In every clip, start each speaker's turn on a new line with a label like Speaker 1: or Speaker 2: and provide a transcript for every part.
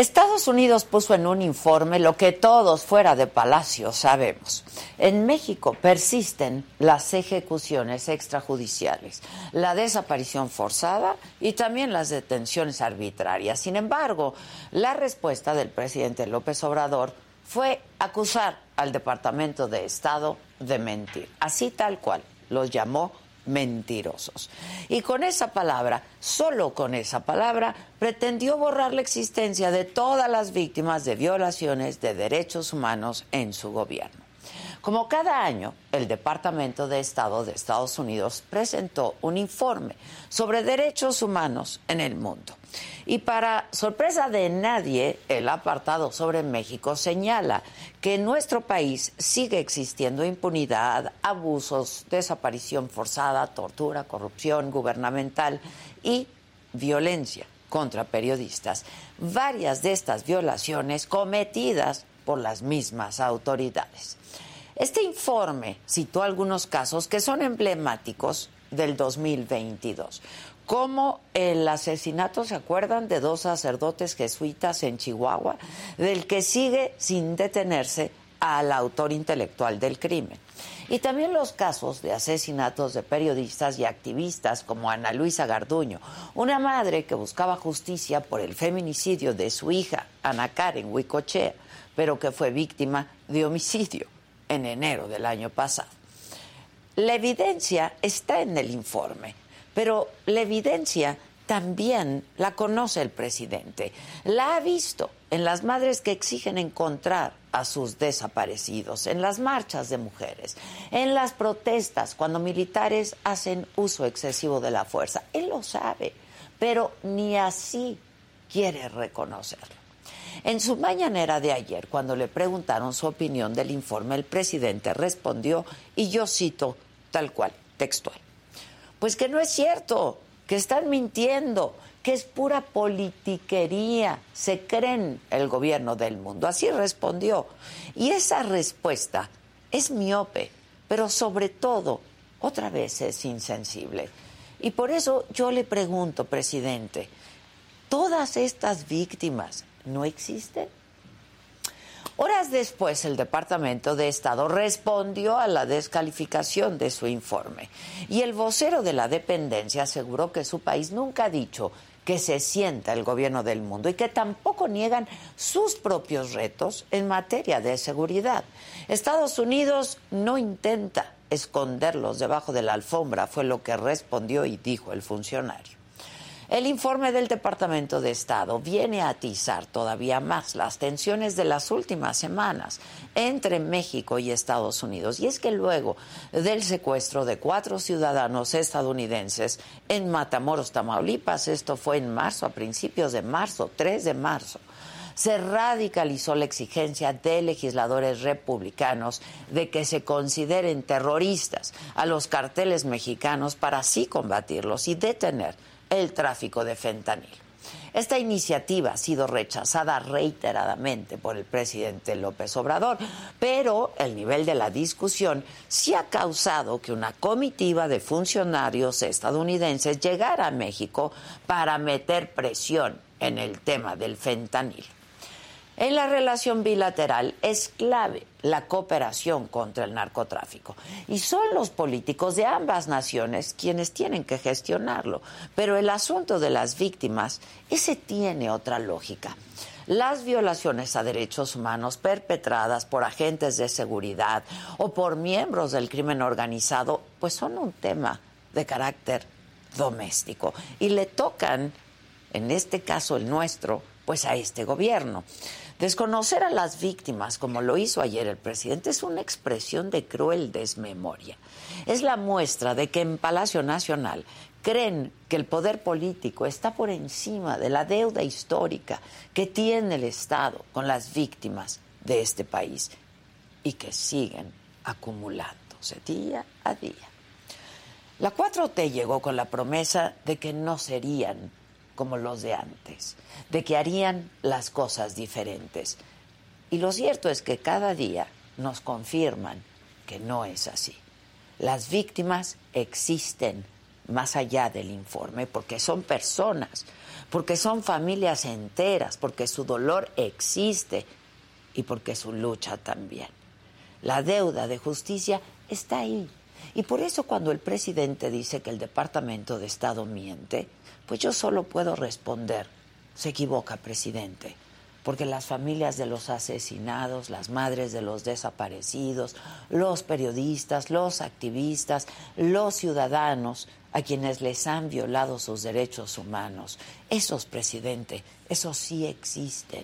Speaker 1: Estados Unidos puso en un informe lo que todos fuera de Palacio sabemos. En México persisten las ejecuciones extrajudiciales, la desaparición forzada y también las detenciones arbitrarias. Sin embargo, la respuesta del presidente López Obrador fue acusar al Departamento de Estado de mentir, así tal cual los llamó mentirosos. Y con esa palabra, solo con esa palabra, pretendió borrar la existencia de todas las víctimas de violaciones de derechos humanos en su gobierno. Como cada año, el Departamento de Estado de Estados Unidos presentó un informe sobre derechos humanos en el mundo. Y para sorpresa de nadie, el apartado sobre México señala que en nuestro país sigue existiendo impunidad, abusos, desaparición forzada, tortura, corrupción gubernamental y violencia contra periodistas. Varias de estas violaciones cometidas por las mismas autoridades. Este informe citó algunos casos que son emblemáticos del 2022 como el asesinato, ¿se acuerdan?, de dos sacerdotes jesuitas en Chihuahua, del que sigue sin detenerse al autor intelectual del crimen. Y también los casos de asesinatos de periodistas y activistas como Ana Luisa Garduño, una madre que buscaba justicia por el feminicidio de su hija, Ana Karen Huicochea, pero que fue víctima de homicidio en enero del año pasado. La evidencia está en el informe pero la evidencia también la conoce el presidente. La ha visto en las madres que exigen encontrar a sus desaparecidos, en las marchas de mujeres, en las protestas cuando militares hacen uso excesivo de la fuerza. Él lo sabe, pero ni así quiere reconocerlo. En su mañanera de ayer, cuando le preguntaron su opinión del informe, el presidente respondió, y yo cito tal cual, textual. Pues que no es cierto, que están mintiendo, que es pura politiquería, se creen el gobierno del mundo. Así respondió. Y esa respuesta es miope, pero sobre todo, otra vez es insensible. Y por eso yo le pregunto, presidente, ¿todas estas víctimas no existen? Horas después, el Departamento de Estado respondió a la descalificación de su informe y el vocero de la dependencia aseguró que su país nunca ha dicho que se sienta el gobierno del mundo y que tampoco niegan sus propios retos en materia de seguridad. Estados Unidos no intenta esconderlos debajo de la alfombra, fue lo que respondió y dijo el funcionario. El informe del Departamento de Estado viene a atizar todavía más las tensiones de las últimas semanas entre México y Estados Unidos. Y es que luego del secuestro de cuatro ciudadanos estadounidenses en Matamoros, Tamaulipas, esto fue en marzo, a principios de marzo, 3 de marzo, se radicalizó la exigencia de legisladores republicanos de que se consideren terroristas a los carteles mexicanos para así combatirlos y detener el tráfico de fentanil. Esta iniciativa ha sido rechazada reiteradamente por el presidente López Obrador, pero el nivel de la discusión sí ha causado que una comitiva de funcionarios estadounidenses llegara a México para meter presión en el tema del fentanil. En la relación bilateral es clave la cooperación contra el narcotráfico. Y son los políticos de ambas naciones quienes tienen que gestionarlo. Pero el asunto de las víctimas, ese tiene otra lógica. Las violaciones a derechos humanos perpetradas por agentes de seguridad o por miembros del crimen organizado, pues son un tema de carácter doméstico y le tocan, en este caso el nuestro, pues a este gobierno. Desconocer a las víctimas, como lo hizo ayer el presidente, es una expresión de cruel desmemoria. Es la muestra de que en Palacio Nacional creen que el poder político está por encima de la deuda histórica que tiene el Estado con las víctimas de este país y que siguen acumulándose día a día. La 4T llegó con la promesa de que no serían como los de antes, de que harían las cosas diferentes. Y lo cierto es que cada día nos confirman que no es así. Las víctimas existen más allá del informe porque son personas, porque son familias enteras, porque su dolor existe y porque su lucha también. La deuda de justicia está ahí. Y por eso cuando el presidente dice que el Departamento de Estado miente, pues yo solo puedo responder, se equivoca, presidente porque las familias de los asesinados, las madres de los desaparecidos, los periodistas, los activistas, los ciudadanos a quienes les han violado sus derechos humanos, esos, presidente, esos sí existen.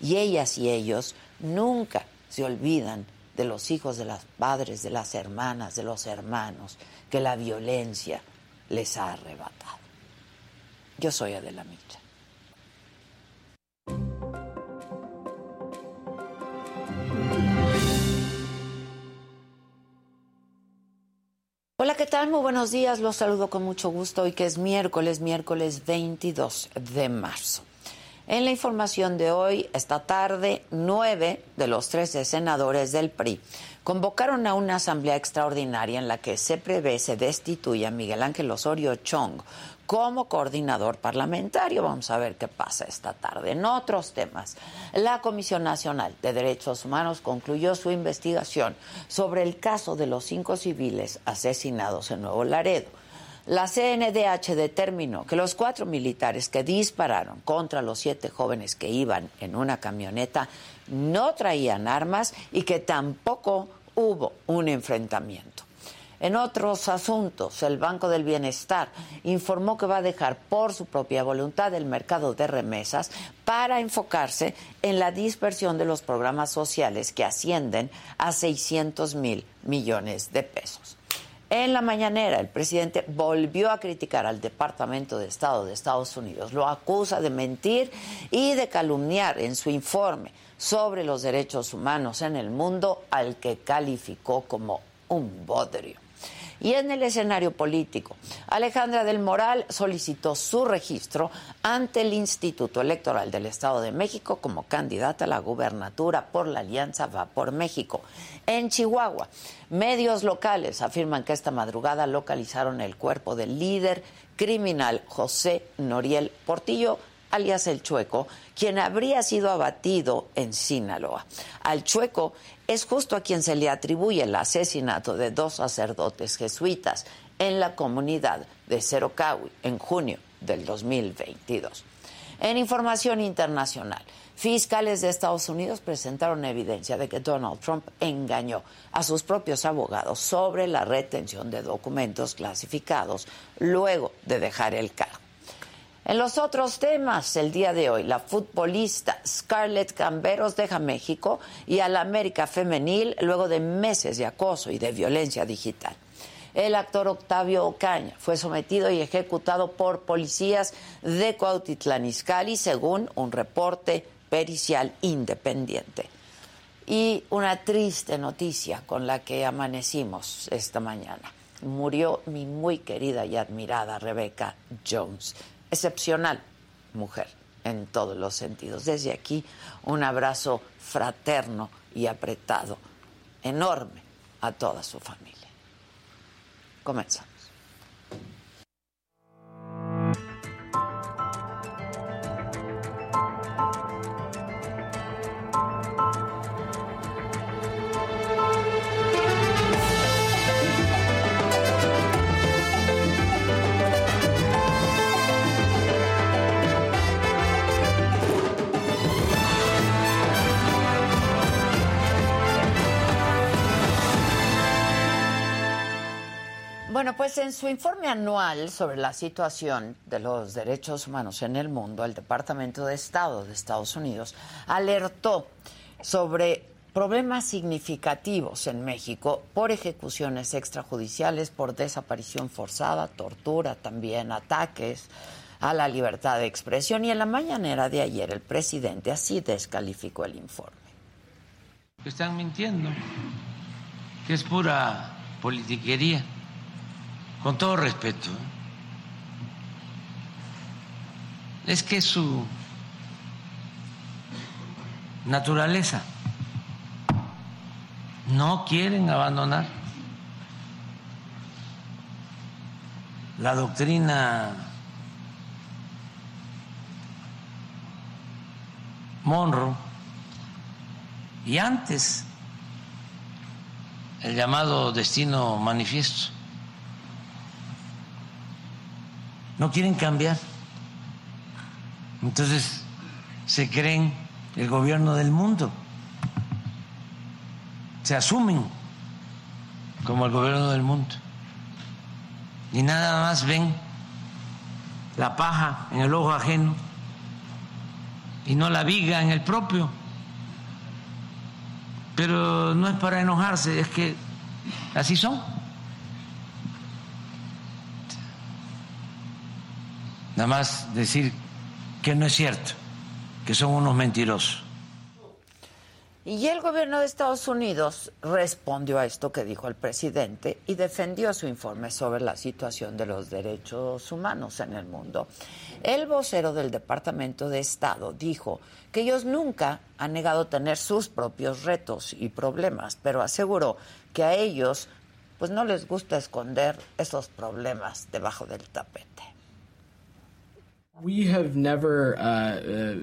Speaker 1: Y ellas y ellos nunca se olvidan de los hijos de las padres, de las hermanas, de los hermanos, que la violencia les ha arrebatado. Yo soy Adela Micha. Hola, ¿qué tal? Muy buenos días. Los saludo con mucho gusto hoy que es miércoles, miércoles 22 de marzo. En la información de hoy, esta tarde, nueve de los trece senadores del PRI convocaron a una asamblea extraordinaria en la que se prevé se destituya Miguel Ángel Osorio Chong como coordinador parlamentario. Vamos a ver qué pasa esta tarde. En otros temas, la Comisión Nacional de Derechos Humanos concluyó su investigación sobre el caso de los cinco civiles asesinados en Nuevo Laredo. La CNDH determinó que los cuatro militares que dispararon contra los siete jóvenes que iban en una camioneta no traían armas y que tampoco hubo un enfrentamiento. En otros asuntos, el Banco del Bienestar informó que va a dejar por su propia voluntad el mercado de remesas para enfocarse en la dispersión de los programas sociales que ascienden a 600 mil millones de pesos. En la mañanera, el presidente volvió a criticar al Departamento de Estado de Estados Unidos. Lo acusa de mentir y de calumniar en su informe sobre los derechos humanos en el mundo, al que calificó como un bodrio. Y en el escenario político, Alejandra del Moral solicitó su registro ante el Instituto Electoral del Estado de México como candidata a la gubernatura por la Alianza Va por México. En Chihuahua, medios locales afirman que esta madrugada localizaron el cuerpo del líder criminal José Noriel Portillo, alias el Chueco, quien habría sido abatido en Sinaloa. Al Chueco es justo a quien se le atribuye el asesinato de dos sacerdotes jesuitas en la comunidad de Cerocahui en junio del 2022. En información internacional, fiscales de Estados Unidos presentaron evidencia de que Donald Trump engañó a sus propios abogados sobre la retención de documentos clasificados luego de dejar el cargo. En los otros temas, el día de hoy, la futbolista Scarlett Camberos deja México y a la América Femenil luego de meses de acoso y de violencia digital. El actor Octavio Ocaña fue sometido y ejecutado por policías de Cuautitlán Izcalli, según un reporte pericial independiente. Y una triste noticia con la que amanecimos esta mañana. Murió mi muy querida y admirada Rebecca Jones excepcional mujer en todos los sentidos. Desde aquí, un abrazo fraterno y apretado, enorme a toda su familia. Comenzamos. Bueno, pues en su informe anual sobre la situación de los derechos humanos en el mundo, el Departamento de Estado de Estados Unidos alertó sobre problemas significativos en México por ejecuciones extrajudiciales, por desaparición forzada, tortura, también ataques a la libertad de expresión. Y en la mañanera de ayer el presidente así descalificó el informe.
Speaker 2: Están mintiendo, que es pura politiquería con todo respeto, es que su naturaleza no quieren abandonar la doctrina Monroe y antes el llamado destino manifiesto. No quieren cambiar. Entonces se creen el gobierno del mundo. Se asumen como el gobierno del mundo. Y nada más ven la paja en el ojo ajeno y no la viga en el propio. Pero no es para enojarse, es que así son. Nada más decir que no es cierto, que son unos mentirosos.
Speaker 1: Y el gobierno de Estados Unidos respondió a esto que dijo el presidente y defendió su informe sobre la situación de los derechos humanos en el mundo. El vocero del Departamento de Estado dijo que ellos nunca han negado tener sus propios retos y problemas, pero aseguró que a ellos pues no les gusta esconder esos problemas debajo del tapete.
Speaker 3: We have never uh, uh,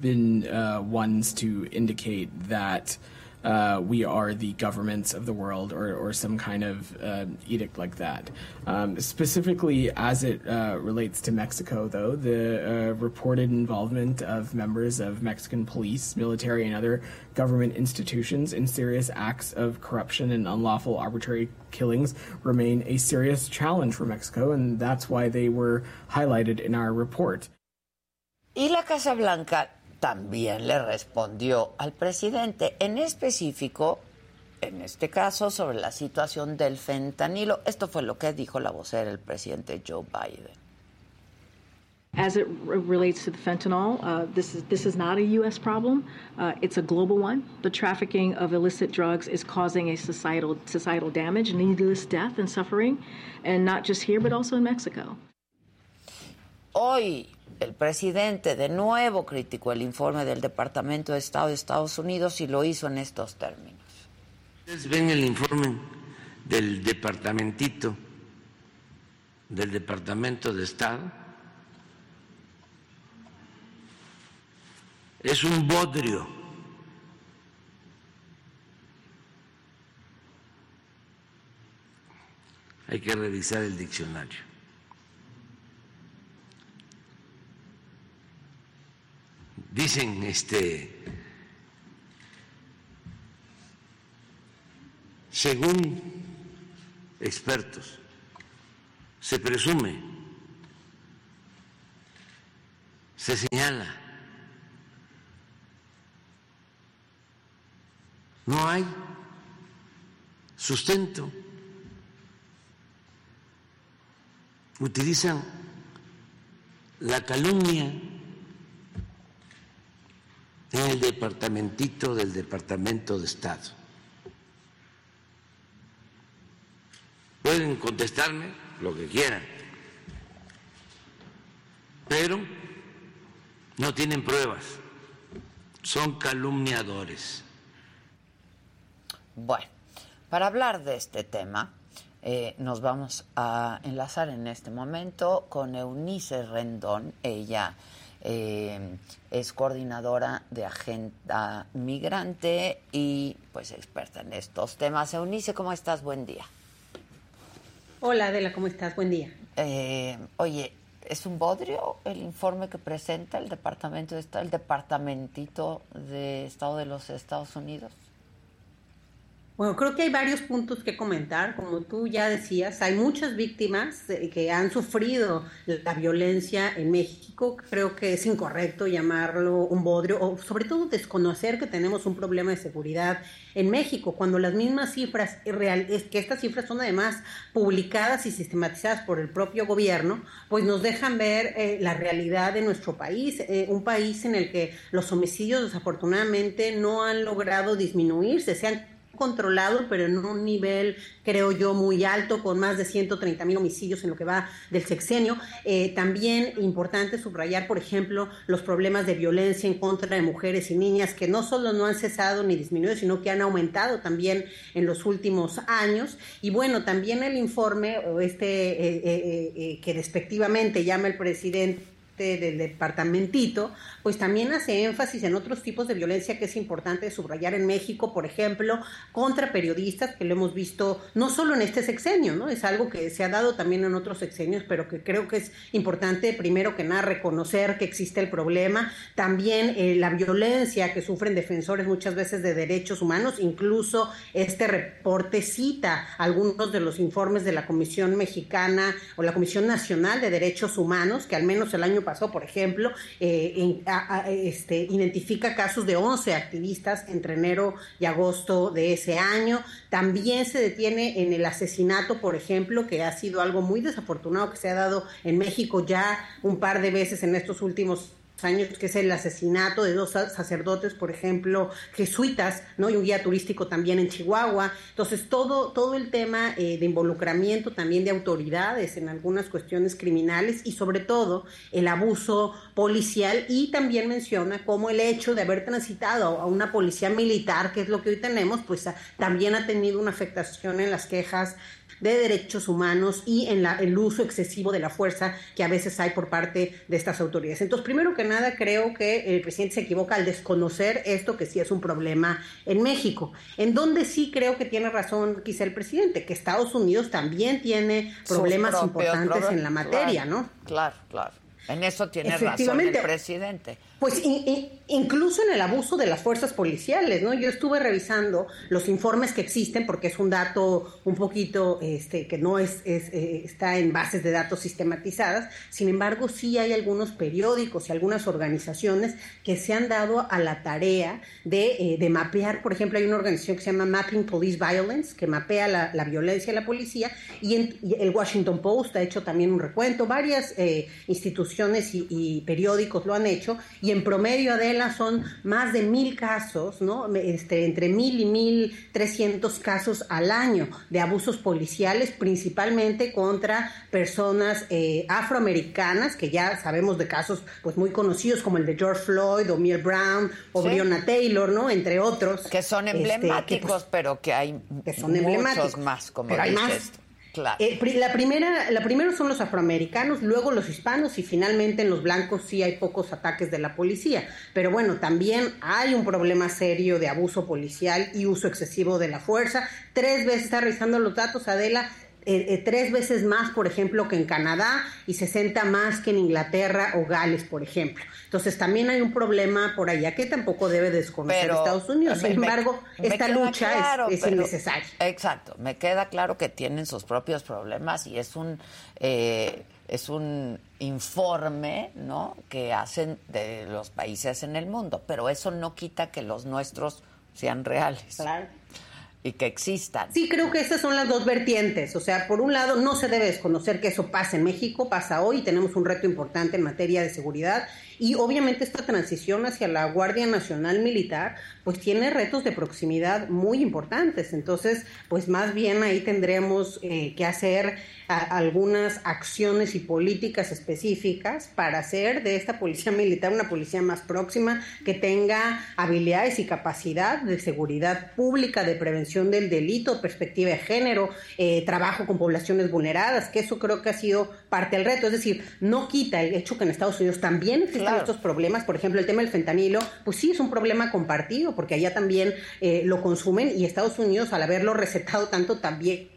Speaker 3: been uh, ones to indicate that uh, we are the governments of the world or, or some kind of uh, edict like that. Um, specifically, as it uh, relates to Mexico, though, the uh, reported involvement of members of Mexican police, military, and other government institutions in serious acts of corruption and unlawful arbitrary killings remain a serious challenge for Mexico, and that's why they were highlighted in our report.
Speaker 1: Y la Casa Blanca también le respondió al presidente, en específico, en este caso, sobre la situación del fentanilo. Esto fue lo que dijo la vocera del presidente Joe Biden.
Speaker 4: As it relates to the fentanyl, uh, this is this is not a U.S. problem. Uh, it's a global one. The trafficking of illicit drugs is causing a societal societal damage, needless death and suffering, and not just here, but also in Mexico.
Speaker 1: Hoy el presidente de nuevo criticó el informe del Departamento de Estado de Estados Unidos y lo hizo en estos términos.
Speaker 2: Ustedes ven el informe del departamentito, del Departamento de Estado. Es un bodrio. Hay que revisar el diccionario. Dicen este según expertos se presume se señala no hay sustento. Utilizan la calumnia en el departamentito del Departamento de Estado. Pueden contestarme lo que quieran, pero no tienen pruebas, son calumniadores.
Speaker 1: Bueno, para hablar de este tema, eh, nos vamos a enlazar en este momento con Eunice Rendón. Ella eh, es coordinadora de Agenda Migrante y pues experta en estos temas. Eunice, ¿cómo estás? Buen día.
Speaker 5: Hola Adela, ¿cómo estás? Buen día.
Speaker 1: Eh, oye, ¿es un bodrio el informe que presenta el Departamento de Estado, el Departamentito de Estado de los Estados Unidos?
Speaker 5: Bueno, creo que hay varios puntos que comentar. Como tú ya decías, hay muchas víctimas eh, que han sufrido la violencia en México. Creo que es incorrecto llamarlo un bodrio o sobre todo desconocer que tenemos un problema de seguridad en México, cuando las mismas cifras, es que estas cifras son además publicadas y sistematizadas por el propio gobierno, pues nos dejan ver eh, la realidad de nuestro país, eh, un país en el que los homicidios desafortunadamente no han logrado disminuirse, se han controlado, pero en un nivel, creo yo, muy alto, con más de 130 mil homicidios en lo que va del sexenio. Eh, también importante subrayar, por ejemplo, los problemas de violencia en contra de mujeres y niñas, que no solo no han cesado ni disminuido, sino que han aumentado también en los últimos años. Y bueno, también el informe, este eh, eh, que respectivamente llama el presidente del departamentito, pues también hace énfasis en otros tipos de violencia que es importante subrayar en México, por ejemplo, contra periodistas, que lo hemos visto no solo en este sexenio, ¿no? Es algo que se ha dado también en otros sexenios, pero que creo que es importante, primero que nada, reconocer que existe el problema, también eh, la violencia que sufren defensores muchas veces de derechos humanos, incluso este reporte cita algunos de los informes de la Comisión Mexicana o la Comisión Nacional de Derechos Humanos, que al menos el año pasado, por ejemplo, eh, este, identifica casos de 11 activistas entre enero y agosto de ese año. También se detiene en el asesinato, por ejemplo, que ha sido algo muy desafortunado que se ha dado en México ya un par de veces en estos últimos años, que es el asesinato de dos sacerdotes, por ejemplo, jesuitas, ¿no? Y un guía turístico también en Chihuahua. Entonces, todo, todo el tema eh, de involucramiento también de autoridades en algunas cuestiones criminales y sobre todo el abuso policial y también menciona cómo el hecho de haber transitado a una policía militar, que es lo que hoy tenemos, pues también ha tenido una afectación en las quejas de derechos humanos y en la, el uso excesivo de la fuerza que a veces hay por parte de estas autoridades. Entonces, primero que nada, creo que el presidente se equivoca al desconocer esto que sí es un problema en México. En donde sí creo que tiene razón quizá el presidente, que Estados Unidos también tiene problemas importantes en la materia, ¿no?
Speaker 1: Claro, claro. En eso tiene razón el presidente.
Speaker 5: Pues incluso en el abuso de las fuerzas policiales, ¿no? Yo estuve revisando los informes que existen porque es un dato un poquito este que no es, eh, está en bases de datos sistematizadas. Sin embargo, sí hay algunos periódicos y algunas organizaciones que se han dado a la tarea de, eh, de mapear, por ejemplo, hay una organización que se llama Mapping Police Violence que mapea la, violencia de la policía y, el Washington Post ha hecho también un recuento, varias eh, instituciones y, y periódicos lo han hecho en promedio, Adela, son más de mil casos, ¿no? Este, entre mil y mil trescientos casos al año de abusos policiales, principalmente contra personas eh, afroamericanas, que ya sabemos de casos pues muy conocidos como el de George Floyd, o Miel Brown, o Breonna Taylor, ¿no? Entre otros.
Speaker 1: Que son este, emblemáticos, pues, pero que hay son muchos más, como pero dices.
Speaker 5: Eh, la primera, la primero son los afroamericanos, luego los hispanos y finalmente en los blancos sí hay pocos ataques de la policía. Pero bueno, también hay un problema serio de abuso policial y uso excesivo de la fuerza. Tres veces está revisando los datos, Adela, eh, eh, tres veces más, por ejemplo, que en Canadá y 60 más que en Inglaterra o Gales, por ejemplo. Entonces también hay un problema por allá que tampoco debe desconocer Estados Unidos. Sin embargo, esta lucha es, innecesaria.
Speaker 1: Exacto, me queda claro que tienen sus propios problemas y es un eh, es un informe, ¿no? Que hacen de los países en el mundo, pero eso no quita que los nuestros sean reales.
Speaker 5: Claro
Speaker 1: y que existan.
Speaker 5: Sí, creo que estas son las dos vertientes. O sea, por un lado, no se debe desconocer que eso pasa en México, pasa hoy, tenemos un reto importante en materia de seguridad y obviamente esta transición hacia la Guardia Nacional Militar, pues tiene retos de proximidad muy importantes. Entonces, pues más bien ahí tendremos eh, que hacer algunas acciones y políticas específicas para hacer de esta policía militar una policía más próxima, que tenga habilidades y capacidad de seguridad pública, de prevención del delito, perspectiva de género, eh, trabajo con poblaciones vulneradas, que eso creo que ha sido parte del reto. Es decir, no quita el hecho que en Estados Unidos también existen estos problemas. Por ejemplo, el tema del fentanilo, pues sí es un problema compartido, porque allá también eh, lo consumen y Estados Unidos, al haberlo recetado tanto, también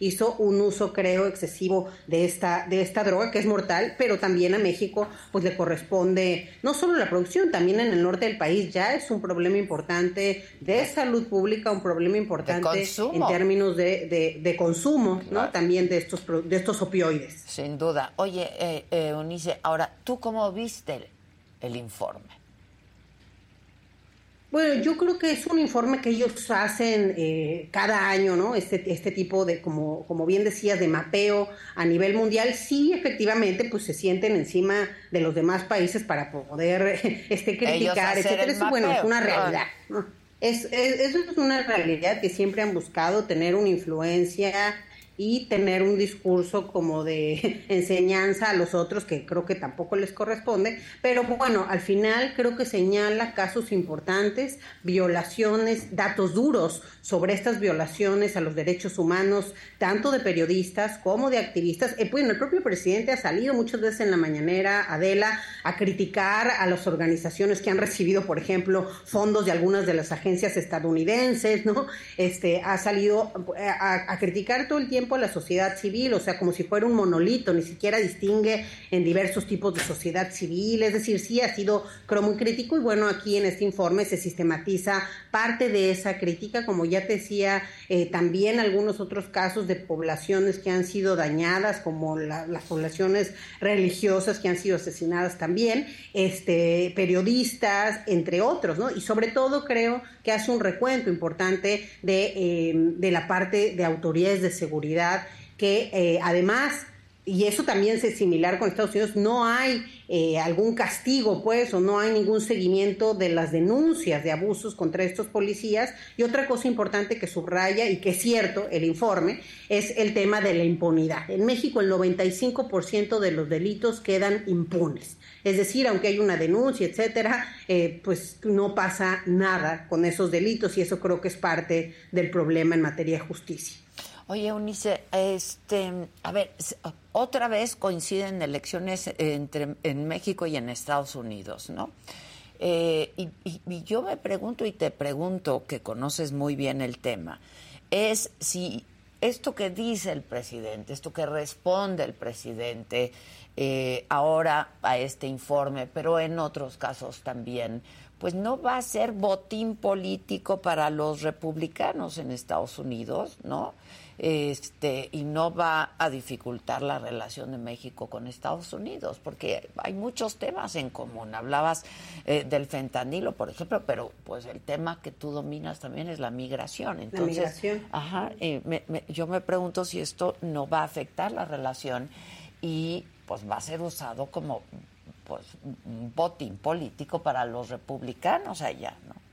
Speaker 5: hizo un uso, creo, excesivo de esta, de esta droga, que es mortal, pero también a México, pues le corresponde no solo la producción, también en el norte del país ya es un problema importante de salud pública, un problema importante en términos de, de, consumo, ¿no? También de estos, de estos opioides.
Speaker 1: Sin duda. Oye, eh, eh, Unice, ahora, ¿tú cómo viste el informe?
Speaker 5: Bueno, yo creo que es un informe que ellos hacen eh, cada año, ¿no? Este, este tipo de, como, como bien decías, de mapeo a nivel mundial. Sí, efectivamente, pues se sienten encima de los demás países para poder este, criticar, etcétera. Eso, bueno, es una realidad. Es, eso es una realidad que siempre han buscado tener una influencia y tener un discurso como de enseñanza a los otros que creo que tampoco les corresponde, pero bueno, al final creo que señala casos importantes, violaciones, datos duros sobre estas violaciones a los derechos humanos, tanto de periodistas como de activistas. Eh, bueno, el propio presidente ha salido muchas veces en la mañanera, Adela, a criticar a las organizaciones que han recibido, por ejemplo, fondos de algunas de las agencias estadounidenses, ¿no? Este, ha salido eh, a, a criticar todo el tiempo la sociedad civil, o sea, como si fuera un monolito, ni siquiera distingue en diversos tipos de sociedad civil, es decir, sí ha sido, creo, muy crítico y bueno, aquí en este informe se sistematiza parte de esa crítica, como ya te decía, eh, también algunos otros casos de poblaciones que han sido dañadas, como las poblaciones religiosas que han sido asesinadas también, este, periodistas, entre otros, ¿no? Y sobre todo creo que hace un recuento importante de, eh, de la parte de autoridades de seguridad que eh, además y eso también es similar con Estados Unidos, no hay eh, algún castigo, pues, o no hay ningún seguimiento de las denuncias de abusos contra estos policías. Y otra cosa importante que subraya y que es cierto el informe es el tema de la impunidad. En México el 95% de los delitos quedan impunes. Es decir, aunque hay una denuncia, etcétera, eh, pues no pasa nada con esos delitos y eso creo que es parte del problema en materia de justicia.
Speaker 1: Oye, Unice, este, a ver, otra vez coinciden elecciones entre, en México y en Estados Unidos, ¿no? Eh, y, yo me pregunto y te pregunto, que conoces muy bien el tema, es si esto que dice el presidente, esto que responde el presidente eh, ahora a este informe, pero en otros casos también, pues no va a ser botín político para los republicanos en Estados Unidos, ¿no? Este, y no va a dificultar la relación de México con Estados Unidos, porque hay muchos temas en común. Hablabas eh, del fentanilo, por ejemplo, pero pues el tema que tú dominas también es la migración. Entonces,
Speaker 5: la migración.
Speaker 1: Ajá, yo me pregunto si esto no va a afectar la relación y pues va a ser usado como pues un botín político para los republicanos allá, ¿no?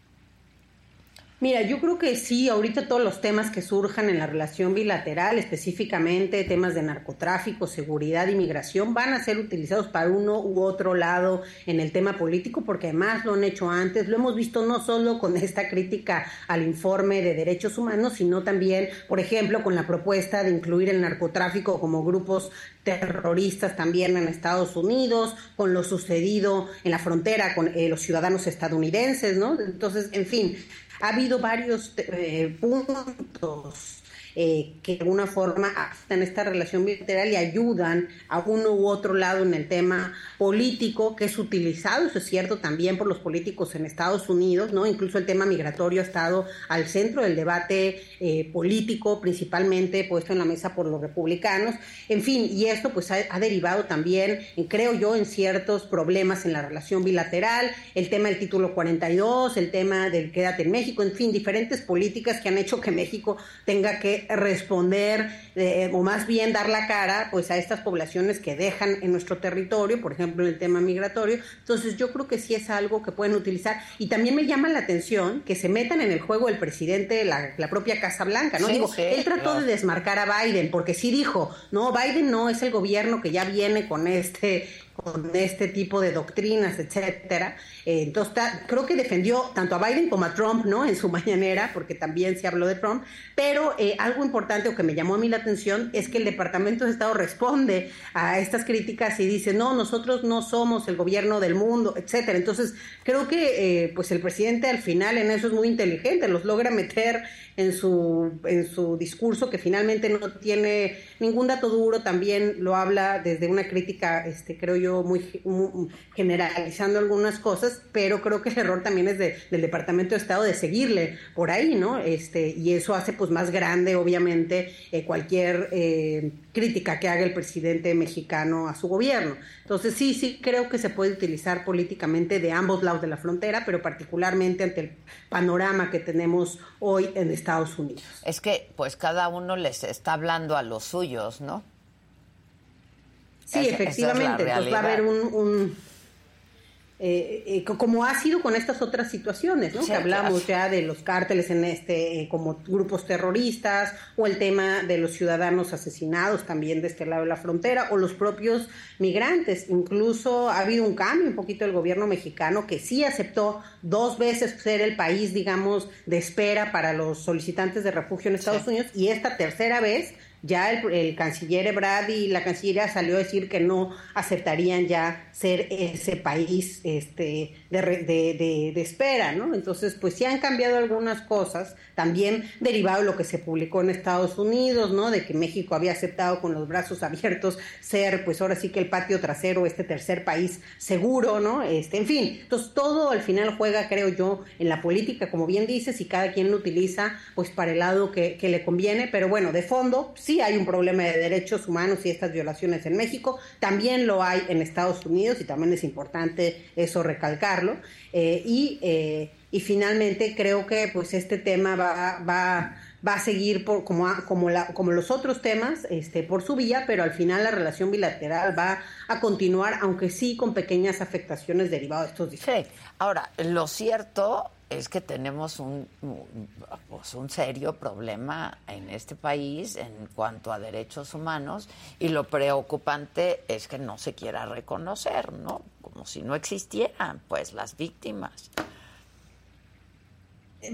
Speaker 5: Mira, yo creo que sí, ahorita todos los temas que surjan en la relación bilateral, específicamente temas de narcotráfico, seguridad y migración, van a ser utilizados para uno u otro lado en el tema político, porque además lo han hecho antes, lo hemos visto no solo con esta crítica al informe de derechos humanos, sino también, por ejemplo, con la propuesta de incluir el narcotráfico como grupos terroristas también en Estados Unidos, con lo sucedido en la frontera con eh, los ciudadanos estadounidenses, ¿no? Entonces, en fin, ha habido varios eh, puntos eh, que de alguna forma afectan esta relación bilateral y ayudan a uno u otro lado en el tema político que es utilizado, eso es cierto también por los políticos en Estados Unidos, ¿no? Incluso el tema migratorio ha estado al centro del debate eh, político, principalmente puesto en la mesa por los republicanos. En fin, y esto pues ha, derivado también, creo yo, en ciertos problemas en la relación bilateral, el tema del título 42, el tema del quédate en México, en fin, diferentes políticas que han hecho que México tenga que responder eh, o más bien dar la cara pues a estas poblaciones que dejan en nuestro territorio, por ejemplo en el tema migratorio. Entonces yo creo que sí es algo que pueden utilizar y también me llama la atención que se metan en el juego el presidente, la, la propia Casa Blanca, ¿no? Digo, él trató de desmarcar a Biden porque sí dijo, no, Biden no es el gobierno que ya viene con este con este tipo de doctrinas, etcétera. Eh, entonces, creo que defendió tanto a Biden como a Trump, ¿no? En su mañanera, porque también se habló de Trump. Pero eh, algo importante o que me llamó a mí la atención es que el Departamento de Estado responde a estas críticas y dice, no, nosotros no somos el gobierno del mundo, etcétera. Entonces, creo que eh, pues el presidente al final en eso es muy inteligente, los logra meter en su, en su discurso, que finalmente no tiene ningún dato duro, también lo habla desde una crítica, este, creo yo, muy, generalizando algunas cosas, pero creo que el error también es del Departamento de Estado de seguirle por ahí, ¿no? Este, y eso hace pues más grande, obviamente, eh, cualquier eh, crítica que haga el presidente mexicano a su gobierno. Entonces sí, sí creo que se puede utilizar políticamente de ambos lados de la frontera, pero particularmente ante el panorama que tenemos hoy en Estados Unidos.
Speaker 1: Es que pues cada uno les está hablando a los suyos, ¿no?
Speaker 5: Sí, efectivamente. va a haber un eh, eh, como ha sido con estas otras situaciones, ¿no? que hablamos ya de los cárteles en este, eh, como grupos terroristas, o el tema de los ciudadanos asesinados también de este lado de la frontera, o los propios migrantes. Incluso ha habido un cambio un poquito del gobierno mexicano que sí aceptó dos veces ser el país, digamos, de espera para los solicitantes de refugio en Estados Unidos, y esta tercera vez ya el, canciller Ebrard y la cancillería salió a decir que no aceptarían ya ser ese país este, de, de, de, espera, ¿no? Entonces, pues sí han cambiado algunas cosas, también derivado de lo que se publicó en Estados Unidos, ¿no? De que México había aceptado con los brazos abiertos ser, pues ahora sí que el patio trasero, este tercer país seguro, ¿no? Este, en fin, entonces todo al final juega, creo yo, en la política, como bien dices, y cada quien lo utiliza, pues para el lado que, que le conviene, pero bueno, de fondo, sí hay un problema de derechos humanos y estas violaciones en México, también lo hay en Estados Unidos y también es importante eso recalcarlo. Eh, y, eh, y finalmente creo que pues este tema va, va, va a seguir por, como, como, la, como los otros temas este, por su vía, pero al final la relación bilateral va a continuar, aunque sí con pequeñas afectaciones derivadas de estos
Speaker 1: discursos. Sí. Ahora, lo cierto es que tenemos un, pues un serio problema en este país en cuanto a derechos humanos y lo preocupante es que no se quiera reconocer, ¿no? Como si no existieran, pues, las víctimas.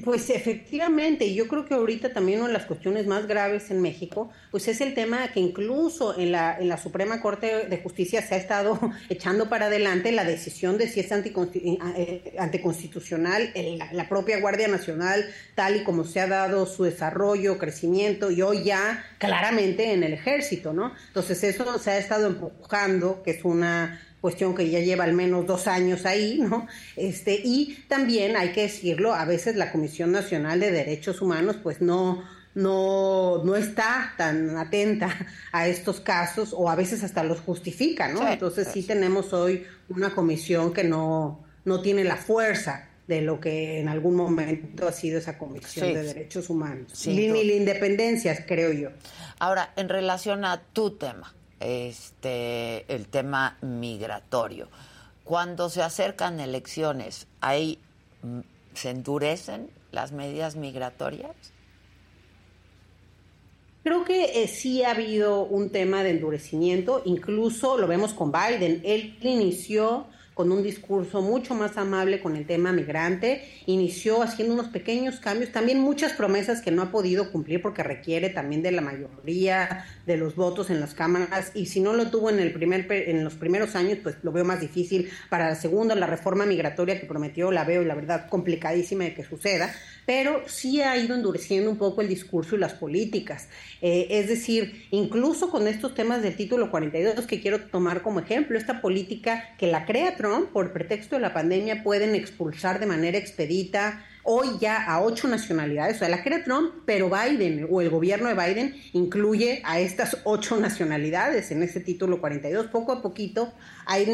Speaker 5: Pues efectivamente, yo creo que ahorita también una de las cuestiones más graves en México, pues es el tema que incluso en la, en la Suprema Corte de Justicia se ha estado echando para adelante la decisión de si es eh, anticonstitucional la, la, propia Guardia Nacional, tal y como se ha dado su desarrollo, crecimiento, y hoy ya claramente en el ejército, ¿no? Entonces eso se ha estado empujando, que es una cuestión que ya lleva al menos dos años ahí, ¿no? Este, y también hay que decirlo, a veces la Comisión Nacional de Derechos Humanos, pues no, no, no está tan atenta a estos casos o a veces hasta los justifica, ¿no? Entonces sí tenemos hoy una comisión que no, no tiene la fuerza de lo que en algún momento ha sido esa Comisión de Derechos Humanos. ni la independencia, creo yo.
Speaker 1: Ahora, en relación a tu tema, este, el tema migratorio. Cuando se acercan elecciones, ¿ahí mm, se endurecen las medidas migratorias?
Speaker 5: Creo que eh, sí ha habido un tema de endurecimiento, incluso lo vemos con Biden. Él inició con un discurso mucho más amable con el tema migrante, inició haciendo unos pequeños cambios, también muchas promesas que no ha podido cumplir porque requiere también de la mayoría de los votos en las cámaras. Y si no lo tuvo en el primer en los primeros años, pues lo veo más difícil para la segunda, la reforma migratoria que prometió, la veo la verdad complicadísima de que suceda, pero sí ha ido endureciendo un poco el discurso y las políticas. Eh, es decir, incluso con estos temas del título 42 que quiero tomar como ejemplo, esta política que la crea Trump por pretexto de la pandemia, pueden expulsar de manera expedita hoy ya a ocho nacionalidades. O sea, la crea Trump, pero Biden o el gobierno de Biden incluye a estas ocho nacionalidades en ese título 42. Poco a poquito ha ido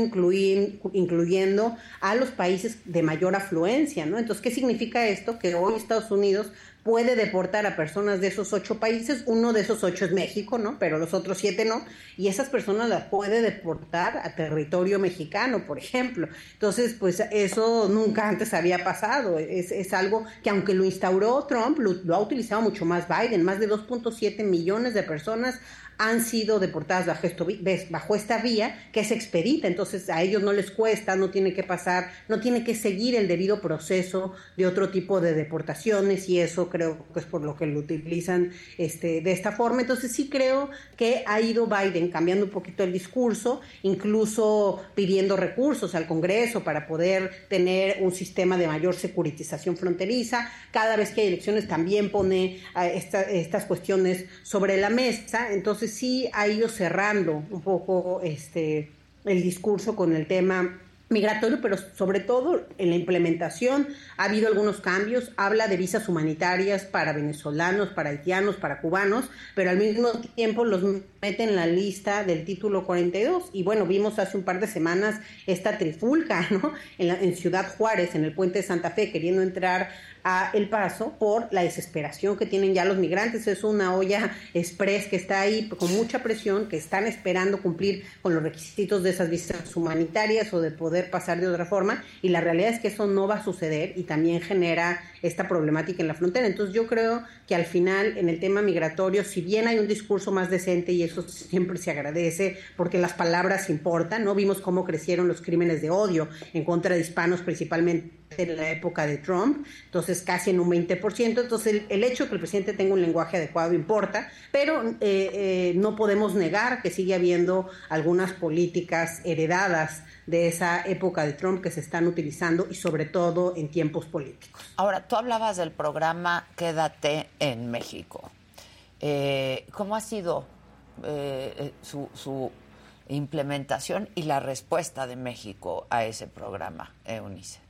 Speaker 5: incluyendo a los países de mayor afluencia, ¿no? Entonces, ¿qué significa esto? Que hoy Estados Unidos puede deportar a personas de esos ocho países, uno de esos ocho es México, ¿no? Pero los otros siete no, y esas personas las puede deportar a territorio mexicano, por ejemplo. Entonces, pues eso nunca antes había pasado, es, es algo que aunque lo instauró Trump, lo, lo ha utilizado mucho más Biden, más de 2.7 millones de personas han sido deportadas bajo, esta vía que es expedita, entonces a ellos no les cuesta, no tiene que pasar, no tiene que seguir el debido proceso de otro tipo de deportaciones y eso creo que es por lo que lo utilizan este, de esta forma. Entonces sí creo que ha ido Biden cambiando un poquito el discurso, incluso pidiendo recursos al Congreso para poder tener un sistema de mayor securitización fronteriza. Cada vez que hay elecciones también pone estas cuestiones sobre la mesa. Entonces, sí ha ido cerrando un poco este, el discurso con el tema migratorio, pero sobre todo en la implementación ha habido algunos cambios. Habla de visas humanitarias para venezolanos, para haitianos, para cubanos, pero al mismo tiempo los mete en la lista del título 42. Y bueno, vimos hace un par de semanas esta trifulca, ¿no? En, en Ciudad Juárez, en el puente de Santa Fe, queriendo entrar a El Paso por la desesperación que tienen ya los migrantes. Es una olla express que está ahí con mucha presión, que están esperando cumplir con los requisitos de esas visas humanitarias o de poder pasar de otra forma y la realidad es que eso no va a suceder y también genera esta problemática en la frontera. Entonces yo creo que al final en el tema migratorio, si bien hay un discurso más decente y eso siempre se agradece porque las palabras importan, ¿no? Vimos cómo crecieron los crímenes de odio en contra de hispanos principalmente en la época de Trump, entonces casi en un 20%, entonces el, hecho de que el presidente tenga un lenguaje adecuado importa, pero eh, eh, no podemos negar que sigue habiendo algunas políticas heredadas de esa época de Trump que se están utilizando y sobre todo en tiempos políticos.
Speaker 1: Ahora, tú hablabas del programa Quédate en México. Eh, ¿Cómo ha sido su, su, implementación y la respuesta de México a ese programa, Eunice?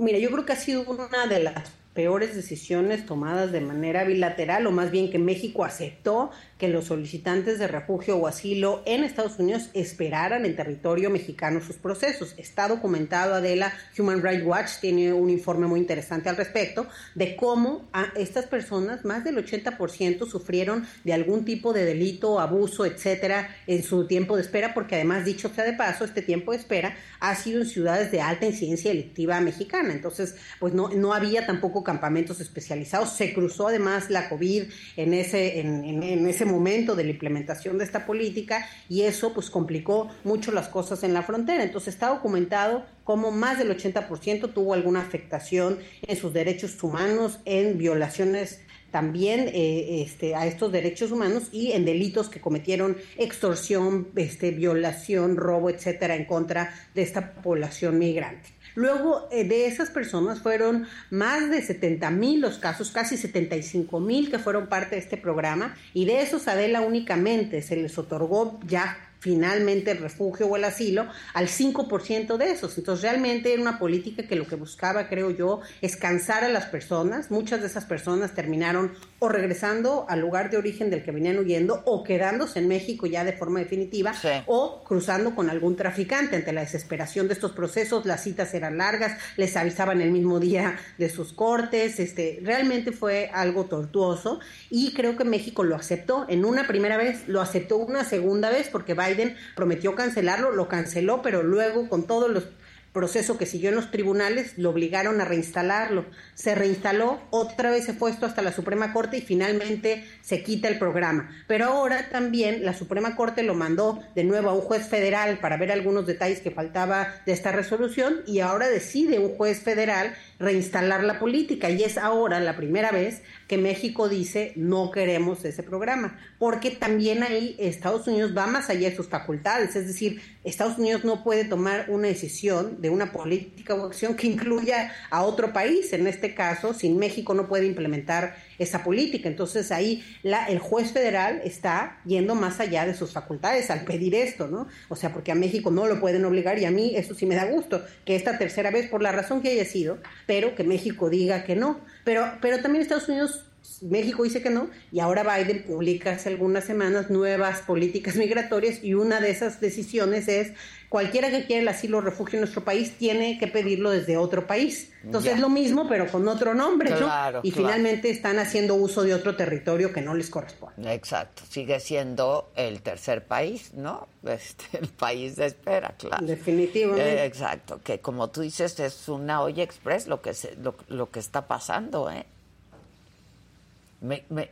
Speaker 5: Mira, yo creo que ha sido una de las peores decisiones tomadas de manera bilateral, o más bien que México aceptó que los solicitantes de refugio o asilo en Estados Unidos esperaran en territorio mexicano sus procesos. Está documentado, Adela, Human Rights Watch tiene un informe muy interesante al respecto de cómo estas personas, más del 80% sufrieron de algún tipo de delito, abuso, etcétera, en su tiempo de espera, porque además, dicho sea de paso, este tiempo de espera ha sido en ciudades de alta incidencia delictiva mexicana. Entonces, pues no, no había tampoco campamentos especializados. Se cruzó además la COVID en ese, en, en, en ese momento de la implementación de esta política y eso pues complicó mucho las cosas en la frontera. Entonces está documentado como más del 80% tuvo alguna afectación en sus derechos humanos, en violaciones también eh, este, a estos derechos humanos y en delitos que cometieron extorsión, este, violación, robo, etcétera, en contra de esta población migrante. Luego eh, de esas personas fueron más de 70 mil los casos, casi 75 mil que fueron parte de este programa y de esos Adela únicamente se les otorgó ya finalmente el refugio o el asilo al 5% de esos. Entonces realmente era una política que lo que buscaba, creo yo, es cansar a las personas. Muchas de esas personas terminaron o regresando al lugar de origen del que venían huyendo o quedándose en México ya de forma definitiva o cruzando con algún traficante. Ante la desesperación de estos procesos, las citas eran largas, les avisaban el mismo día de sus cortes. Este, realmente fue algo tortuoso y creo que México lo aceptó en una primera vez, lo aceptó una segunda vez porque Biden prometió cancelarlo, lo canceló, pero luego con todos los proceso que siguió en los tribunales, lo obligaron a reinstalarlo. Se reinstaló, otra vez se fue hasta la Suprema Corte y finalmente se quita el programa. Pero ahora también la Suprema Corte lo mandó de nuevo a un juez federal para ver algunos detalles que faltaba de esta resolución y ahora decide un juez federal reinstalar la política. Y es ahora la primera vez que México dice no queremos ese programa, porque también ahí Estados Unidos va más allá de sus facultades, es decir, Estados Unidos no puede tomar una decisión de una política o acción que incluya a otro país, en este caso, sin México no puede implementar esa política. Entonces ahí la, el juez federal está yendo más allá de sus facultades al pedir esto, ¿no? O sea, porque a México no lo pueden obligar y a mí eso sí me da gusto, que esta tercera vez, por la razón que haya sido, pero que México diga que no. Pero, pero también Estados Unidos México dice que no, y ahora Biden publica hace algunas semanas nuevas políticas migratorias y una de esas decisiones es cualquiera que quiera el asilo o refugio en nuestro país tiene que pedirlo desde otro país. Entonces es lo mismo, pero con otro nombre, ¿no? Y finalmente están haciendo uso de otro territorio que no les corresponde.
Speaker 1: Exacto, sigue siendo el tercer país, ¿no? Este, el país de espera, claro.
Speaker 5: Definitivamente.
Speaker 1: Eh, exacto, que como tú dices es una olla express lo que se, lo, lo que está pasando, ¿eh?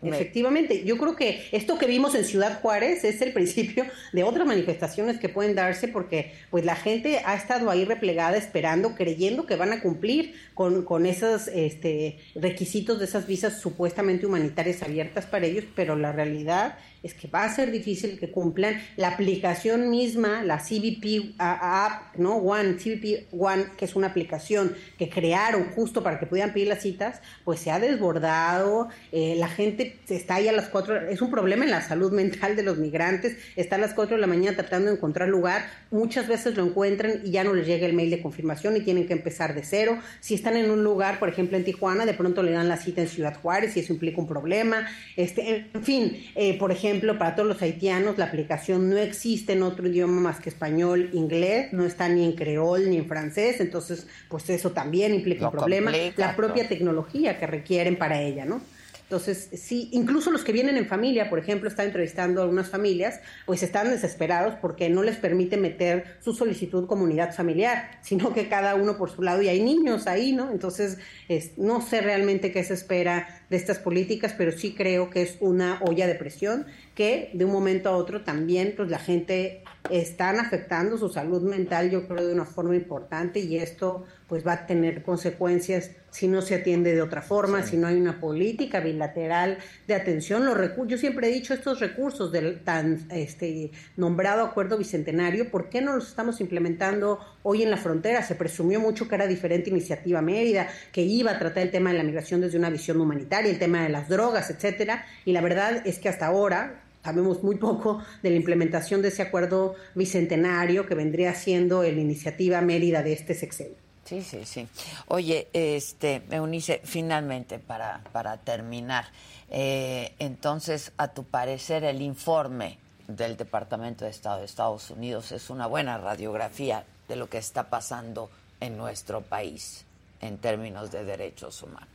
Speaker 5: Efectivamente, yo creo que esto que vimos en Ciudad Juárez es el principio de otras manifestaciones que pueden darse porque pues la gente ha estado ahí replegada esperando, creyendo que van a cumplir con, con esos este, requisitos de esas visas supuestamente humanitarias abiertas para ellos, pero la realidad es que va a ser difícil que cumplan la aplicación misma, la CBP App, ¿no? One, CBP One, que es una aplicación que crearon justo para que pudieran pedir las citas, pues se ha desbordado, eh, la gente está ahí a las cuatro, es un problema en la salud mental de los migrantes, está a las cuatro de la mañana tratando de encontrar lugar, muchas veces lo encuentran y ya no les llega el mail de confirmación y tienen que empezar de cero. Si están en un lugar, por ejemplo en Tijuana, de pronto le dan la cita en Ciudad Juárez y eso implica un problema. Este, en fin, eh, por ejemplo, ejemplo, para todos los haitianos, la aplicación no existe en otro idioma más que español, inglés, no está ni en creol ni en francés, entonces, pues eso también implica un problema. la propia tecnología que requieren para ella, ¿no? Entonces, sí, incluso los que vienen en familia, por ejemplo, está entrevistando a algunas familias, pues están desesperados porque no les permite meter su solicitud comunidad familiar, sino que cada uno por su lado y hay niños ahí, ¿no? Entonces, no sé realmente qué se espera de estas políticas, pero sí creo que es una olla de presión que de un momento a otro también pues la gente están afectando su salud mental, yo creo, de una forma importante y esto pues va a tener consecuencias si no se atiende de otra forma, si no hay una política bilateral de atención. Los recursos, yo siempre he dicho estos recursos del tan este, nombrado acuerdo bicentenario, ¿por qué no los estamos implementando hoy en la frontera? Se presumió mucho que era diferente iniciativa Mérida, que iba a tratar el tema de la migración desde una visión humanitaria, el tema de las drogas, etcétera, y la verdad es que hasta ahora sabemos muy poco de la implementación de ese acuerdo bicentenario que vendría siendo la iniciativa Mérida de este sexenio.
Speaker 1: Sí, sí, sí. Oye, este, Eunice, finalmente, para, para terminar, eh, entonces, a tu parecer, el informe del Departamento de Estado de Estados Unidos es una buena radiografía de lo que está pasando en nuestro país en términos de derechos humanos.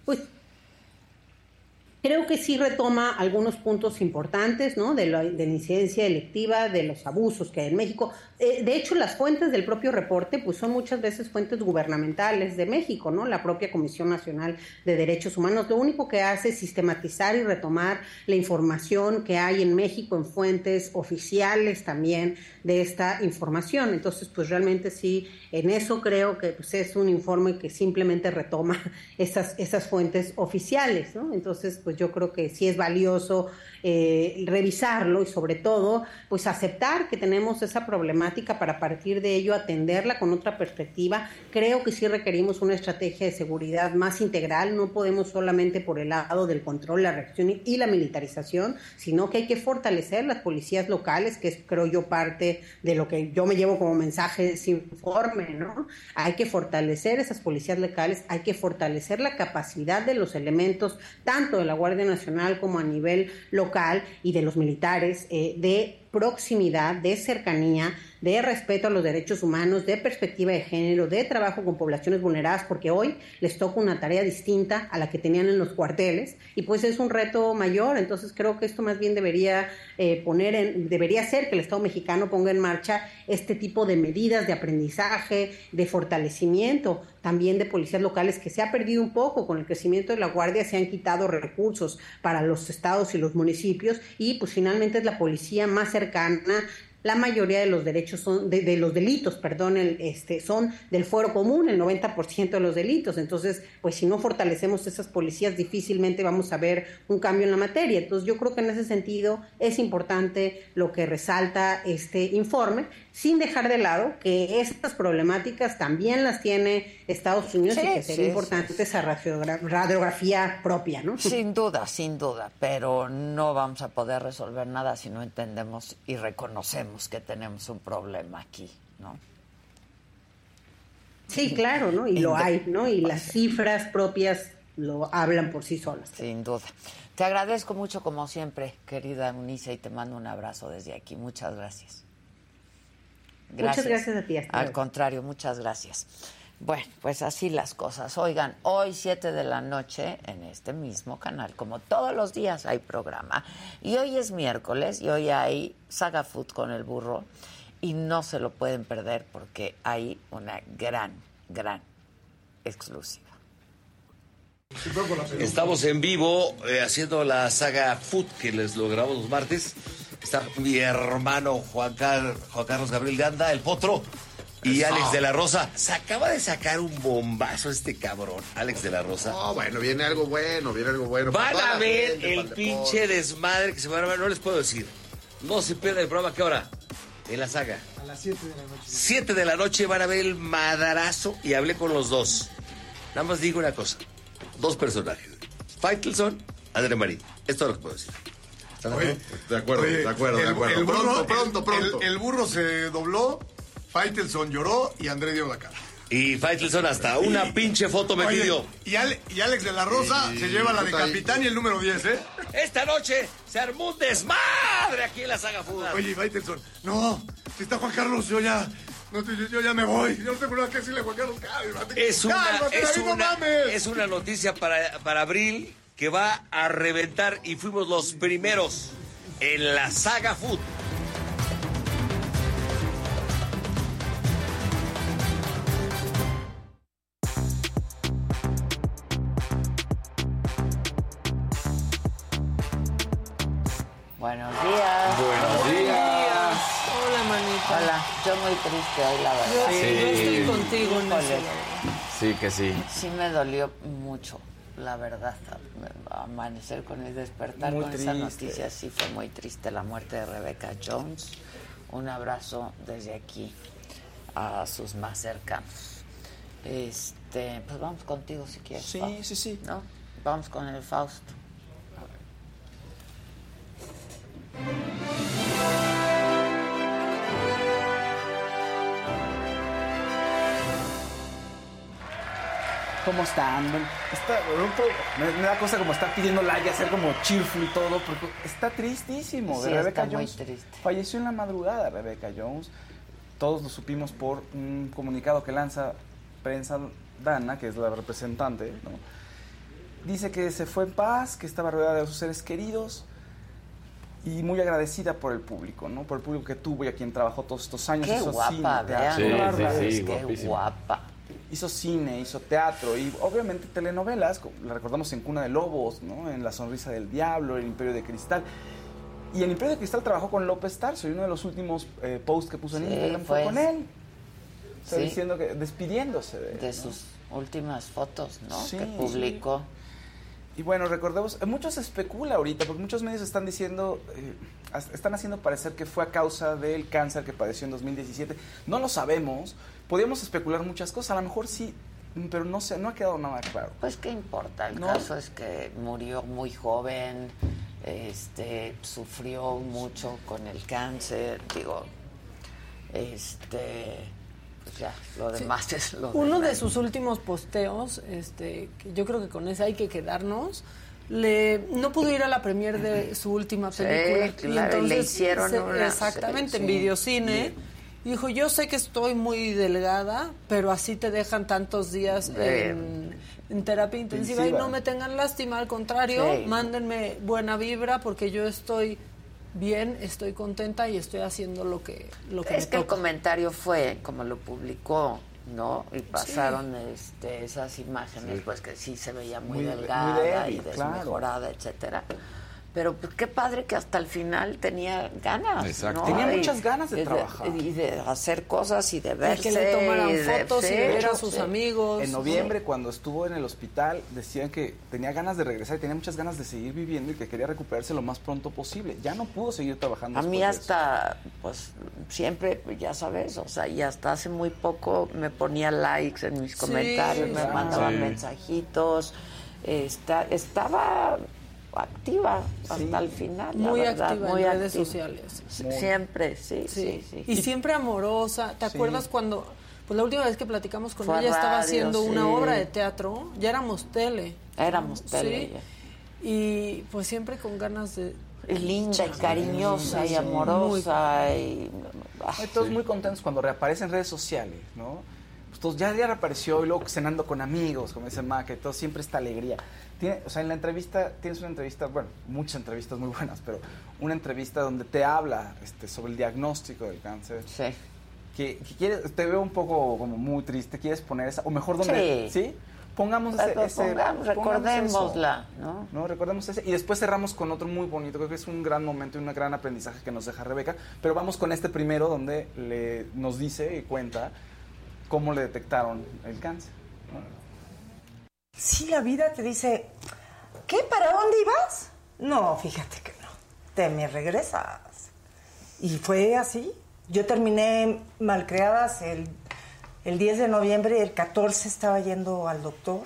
Speaker 5: Creo que sí retoma algunos puntos importantes, ¿no? De la, de incidencia electiva, de los abusos que hay en México. Eh, de hecho, las fuentes del propio reporte, pues son muchas veces fuentes gubernamentales de México, ¿no? La propia Comisión Nacional de Derechos Humanos. Lo único que hace es sistematizar y retomar la información que hay en México en fuentes oficiales también de esta información. Entonces, pues realmente sí, en eso creo que pues, es un informe que simplemente retoma esas, esas fuentes oficiales, ¿no? Entonces, pues yo creo que sí es valioso eh, revisarlo y sobre todo, pues aceptar que tenemos esa problemática para partir de ello atenderla con otra perspectiva. Creo que sí requerimos una estrategia de seguridad más integral, no podemos solamente por el lado del control, la reacción y la militarización, sino que hay que fortalecer las policías locales, que es creo yo parte de lo que yo me llevo como mensaje de ese informe, ¿no? Hay que fortalecer esas policías locales, hay que fortalecer la capacidad de los elementos, tanto de la Guardia Nacional como a nivel y de los militares, eh, de proximidad, de cercanía, de respeto a los derechos humanos, de perspectiva de género, de trabajo con poblaciones vulneradas, porque hoy les toca una tarea distinta a la que tenían en los cuarteles y pues es un reto mayor. Entonces creo que esto más bien debería eh, poner en, debería ser que el Estado mexicano ponga en marcha este tipo de medidas de aprendizaje, de fortalecimiento también de policías locales que se ha perdido un poco con el crecimiento de la Guardia, se han quitado recursos para los estados y los municipios y pues finalmente es la policía más cercana la mayoría de los derechos son, de, los delitos, perdón, este, son del fuero común, el 90% de los delitos. Entonces, pues si no fortalecemos esas policías, difícilmente vamos a ver un cambio en la materia. Entonces, yo creo que en ese sentido es importante lo que resalta este informe, sin dejar de lado que estas problemáticas también las tiene Estados Unidos y que sería importante esa radiografía propia, ¿no?
Speaker 1: Sin duda, sin duda, pero no vamos a poder resolver nada si no entendemos y reconocemos que tenemos un problema aquí, ¿no?
Speaker 5: Sí, claro, ¿no? Y lo hay, ¿no? Y las cifras propias lo hablan por sí solas.
Speaker 1: Sin duda. Te agradezco mucho como siempre, querida Unice, y te mando un abrazo desde aquí. Muchas gracias.
Speaker 5: Muchas gracias a ti.
Speaker 1: Al contrario, muchas gracias. Bueno, pues así las cosas. Oigan, hoy 7 de la noche en este mismo canal, como todos los días hay programa. Y hoy es miércoles y hoy hay Saga Food con el burro. Y no se lo pueden perder porque hay una gran, gran exclusiva.
Speaker 6: Estamos en vivo eh, haciendo la saga Food que les lo grabamos los martes. Está mi hermano Juan, Juan Carlos Gabriel Ganda, el potro y Alex de la Rosa. Se acaba de sacar un bombazo este cabrón, Alex de la Rosa.
Speaker 7: Oh, bueno, viene algo bueno, viene algo bueno.
Speaker 6: Van a ver el pinche desmadre que se van a ver, no les puedo decir. No se pierdan el programa, ¿qué hora? En la saga.
Speaker 8: A las 7 de la noche.
Speaker 6: 7 de la noche van a ver el madarazo y hablé con los dos. Nada más digo una cosa. Dos personajes. Faitelson, André Marín. Esto es lo que puedo decir.
Speaker 7: de acuerdo, de acuerdo, de acuerdo.
Speaker 8: pronto, pronto, pronto. el burro se dobló Faitelson lloró y André dio la cara.
Speaker 6: Y Faitelson hasta una pinche foto me pidió.
Speaker 8: Y, Alex de la Rosa se lleva la de capitán y el número 10, ¿eh?
Speaker 6: Esta noche se armó un desmadre aquí en la saga fútbol.
Speaker 8: Oye, Faitelson, no, si está Juan Carlos, yo ya... No, yo, ya me voy. Yo no tengo nada que decirle a Juan Carlos.
Speaker 6: Es una, es, una, es una noticia para, para abril que va a reventar y fuimos los primeros en la saga Food.
Speaker 1: Buenos días.
Speaker 9: Buenos días.
Speaker 10: Hola, manita.
Speaker 1: Hola, yo muy triste hoy, la verdad.
Speaker 10: Yo,
Speaker 9: Sí.
Speaker 10: yo estoy contigo en eso.
Speaker 9: Sí, que sí.
Speaker 1: Sí me dolió mucho, la verdad, amanecer con el despertar
Speaker 7: Muy
Speaker 1: con esa
Speaker 7: triste.
Speaker 1: noticia. Sí fue muy triste la muerte de Rebecca Jones. Un abrazo desde aquí a sus más cercanos. Este, pues vamos contigo si quieres.
Speaker 7: Sí,
Speaker 1: Fausto,
Speaker 7: sí, sí.
Speaker 1: ¿No? Vamos con el Fausto.
Speaker 7: ¿Cómo están? Está- me, me da cosa como estar pidiendo like, hacer como cheerful y todo, porque está tristísimo. De
Speaker 1: Sí, está muy
Speaker 7: Jones
Speaker 1: triste.
Speaker 7: falleció en la madrugada, Rebecca Jones. Todos lo supimos por un comunicado que lanza Prensa Dana, que es la representante, ¿no? Dice que se fue en paz, que estaba rodeada de sus seres queridos y muy agradecida por el público, ¿no? Por el público que tuvo y a quien trabajó todos estos años.
Speaker 1: Qué
Speaker 7: Hizo
Speaker 1: guapa,
Speaker 7: cine,
Speaker 1: vean.
Speaker 7: teatro,
Speaker 9: Sí,
Speaker 1: qué guapa.
Speaker 7: hizo cine, hizo teatro y obviamente telenovelas, como la recordamos en Cuna de Lobos, ¿no? en La Sonrisa del Diablo, El Imperio de Cristal. Y en Imperio de Cristal trabajó con López Tarso y uno de los últimos eh, posts que puso en
Speaker 1: Sí,
Speaker 7: Instagram fue
Speaker 1: pues.
Speaker 7: con él. O sea,
Speaker 1: Sí.
Speaker 7: diciendo que, despidiéndose de, él,
Speaker 1: De
Speaker 7: ¿no?
Speaker 1: sus últimas fotos, ¿no?
Speaker 7: Sí.
Speaker 1: que publicó.
Speaker 7: Y bueno, recordemos, mucho se especula ahorita, porque muchos medios están diciendo, eh, están haciendo parecer que fue a causa del cáncer que padeció en 2017. No lo sabemos, podríamos especular muchas cosas, a lo mejor sí, pero no, sé, no ha quedado nada claro.
Speaker 1: Pues qué importa, el
Speaker 7: No.
Speaker 1: caso es que murió muy joven, este, sufrió mucho con el cáncer, digo, este, pues ya, lo demás es lo
Speaker 10: Uno de sus últimos posteos, este, que yo creo que con ese hay que quedarnos, le, no pudo ir a la premier de su última
Speaker 1: Sí,
Speaker 10: película.
Speaker 1: claro, y le hicieron una-
Speaker 10: Exactamente, en
Speaker 1: sí,
Speaker 10: videocine. Dijo, yo sé que estoy muy delgada, pero así te dejan tantos días en, en terapia intensiva y
Speaker 7: Intensiva.
Speaker 10: no me tengan lástima, al contrario,
Speaker 1: Sí.
Speaker 10: mándenme buena vibra porque yo estoy bien, estoy contenta y estoy haciendo lo que, lo que
Speaker 1: Es
Speaker 10: me
Speaker 1: que el
Speaker 10: toca.
Speaker 1: comentario fue, como lo publicó, ¿no? Y pasaron este, esas imágenes, pues que sí se veía muy,
Speaker 7: Muy de- muy
Speaker 1: delgada
Speaker 7: débil,
Speaker 1: y
Speaker 7: claro.
Speaker 1: desmejorada, etcétera. Pero pues, qué padre que hasta el final tenía ganas.
Speaker 9: Exacto.
Speaker 1: ¿no?
Speaker 7: Tenía
Speaker 1: Y-
Speaker 7: muchas ganas de
Speaker 1: y
Speaker 7: trabajar.
Speaker 1: Y de hacer cosas y de verse.
Speaker 10: que le tomaran
Speaker 1: y de-
Speaker 10: fotos y ver a
Speaker 1: sí.
Speaker 10: sus amigos.
Speaker 7: En noviembre, cuando estuvo en el hospital, decían que tenía ganas de regresar y tenía muchas ganas de seguir viviendo y que quería recuperarse lo más pronto posible. Ya no pudo seguir trabajando.
Speaker 1: A mí hasta, pues, siempre, ya sabes, o sea, y hasta hace muy poco me ponía likes en mis comentarios, me mandaban
Speaker 9: Sí.
Speaker 1: mensajitos, está, estaba activa hasta
Speaker 7: Sí.
Speaker 1: el final, la
Speaker 10: muy
Speaker 1: verdad,
Speaker 10: activa
Speaker 1: muy
Speaker 10: en redes
Speaker 1: activa.
Speaker 10: sociales.
Speaker 1: Siempre, sí, sí,
Speaker 10: Sí.
Speaker 1: sí.
Speaker 10: Y siempre amorosa. ¿Te
Speaker 7: Sí.
Speaker 10: acuerdas cuando, pues la última vez que platicamos con
Speaker 1: Fue
Speaker 10: ella estaba haciendo una obra de teatro? Ya éramos tele.
Speaker 1: Éramos tele ya.
Speaker 10: Y pues siempre con ganas de...
Speaker 1: Y linda y cariñosa y amorosa y... ah,
Speaker 7: todos muy contentos cuando reaparece en redes sociales, ¿no? Pues todos, ya, ya reapareció y luego cenando con amigos, como dice Maca, y todo, siempre esta alegría. Tiene, o sea, en la entrevista, tienes una entrevista, bueno, muchas entrevistas muy buenas, pero una entrevista donde te habla este, sobre el diagnóstico del cáncer.
Speaker 1: Sí.
Speaker 7: Que, que quieres, te veo un poco como muy triste, ¿quieres poner esa? O mejor donde,
Speaker 1: Sí.
Speaker 7: ¿sí? Pongamos ese,
Speaker 1: pongamos recordémosla,
Speaker 7: eso.
Speaker 1: ¿no?
Speaker 7: ¿no? Recordemos ese. Y después cerramos con otro muy bonito. Creo que es un gran momento y un gran aprendizaje que nos deja Rebeca. Pero vamos con este primero donde le, nos dice y cuenta cómo le detectaron el cáncer.
Speaker 11: Sí, la vida te dice, ¿qué? ¿Para dónde ibas? No, fíjate que no. Te me regresas. Y fue así. Yo terminé malcriadas el, el 10 de noviembre y el 14 estaba yendo al doctor,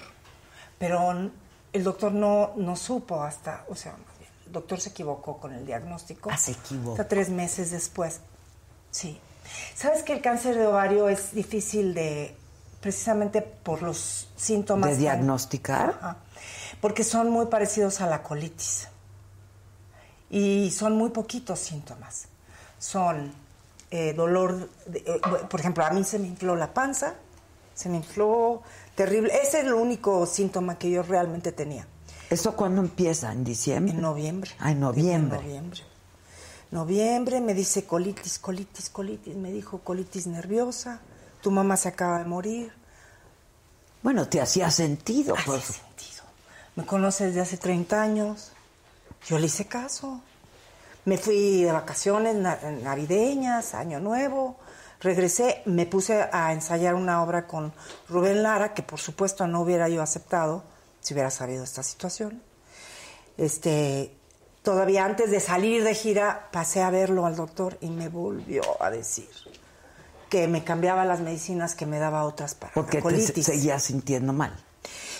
Speaker 11: pero el doctor no, no supo hasta, o sea, el doctor se equivocó con el diagnóstico.
Speaker 1: Ah, se equivocó.
Speaker 11: Hasta tres meses después. Sí. ¿Sabes que el cáncer de ovario es difícil de, precisamente por los síntomas?
Speaker 1: ¿De diagnosticar?
Speaker 11: Ajá. Porque son muy parecidos a la colitis. Y son muy poquitos síntomas. Son eh, dolor, de- eh, por ejemplo, a mí se me infló la panza, se me infló terrible. Ese es el único síntoma que yo realmente tenía.
Speaker 1: ¿Eso cuándo empieza? ¿En diciembre?
Speaker 11: En noviembre.
Speaker 1: Ah, en noviembre.
Speaker 11: En noviembre. Noviembre me dice colitis, colitis, colitis. Me dijo colitis nerviosa. Tu mamá se acaba de morir.
Speaker 1: Bueno, te hacía sentido.
Speaker 11: Hacía
Speaker 1: Pues.
Speaker 11: sentido. Me conoce desde hace 30 años. Yo le hice caso. Me fui de vacaciones na- navideñas, Año Nuevo. Regresé, me puse a ensayar una obra con Rubén Lara, que por supuesto no hubiera yo aceptado si hubiera sabido esta situación. Este, todavía antes de salir de gira, pasé a verlo al doctor y me volvió a decir que me cambiaba las medicinas que me daba otras para
Speaker 1: Porque
Speaker 11: la
Speaker 1: te
Speaker 11: colitis.
Speaker 1: se- seguías sintiendo mal.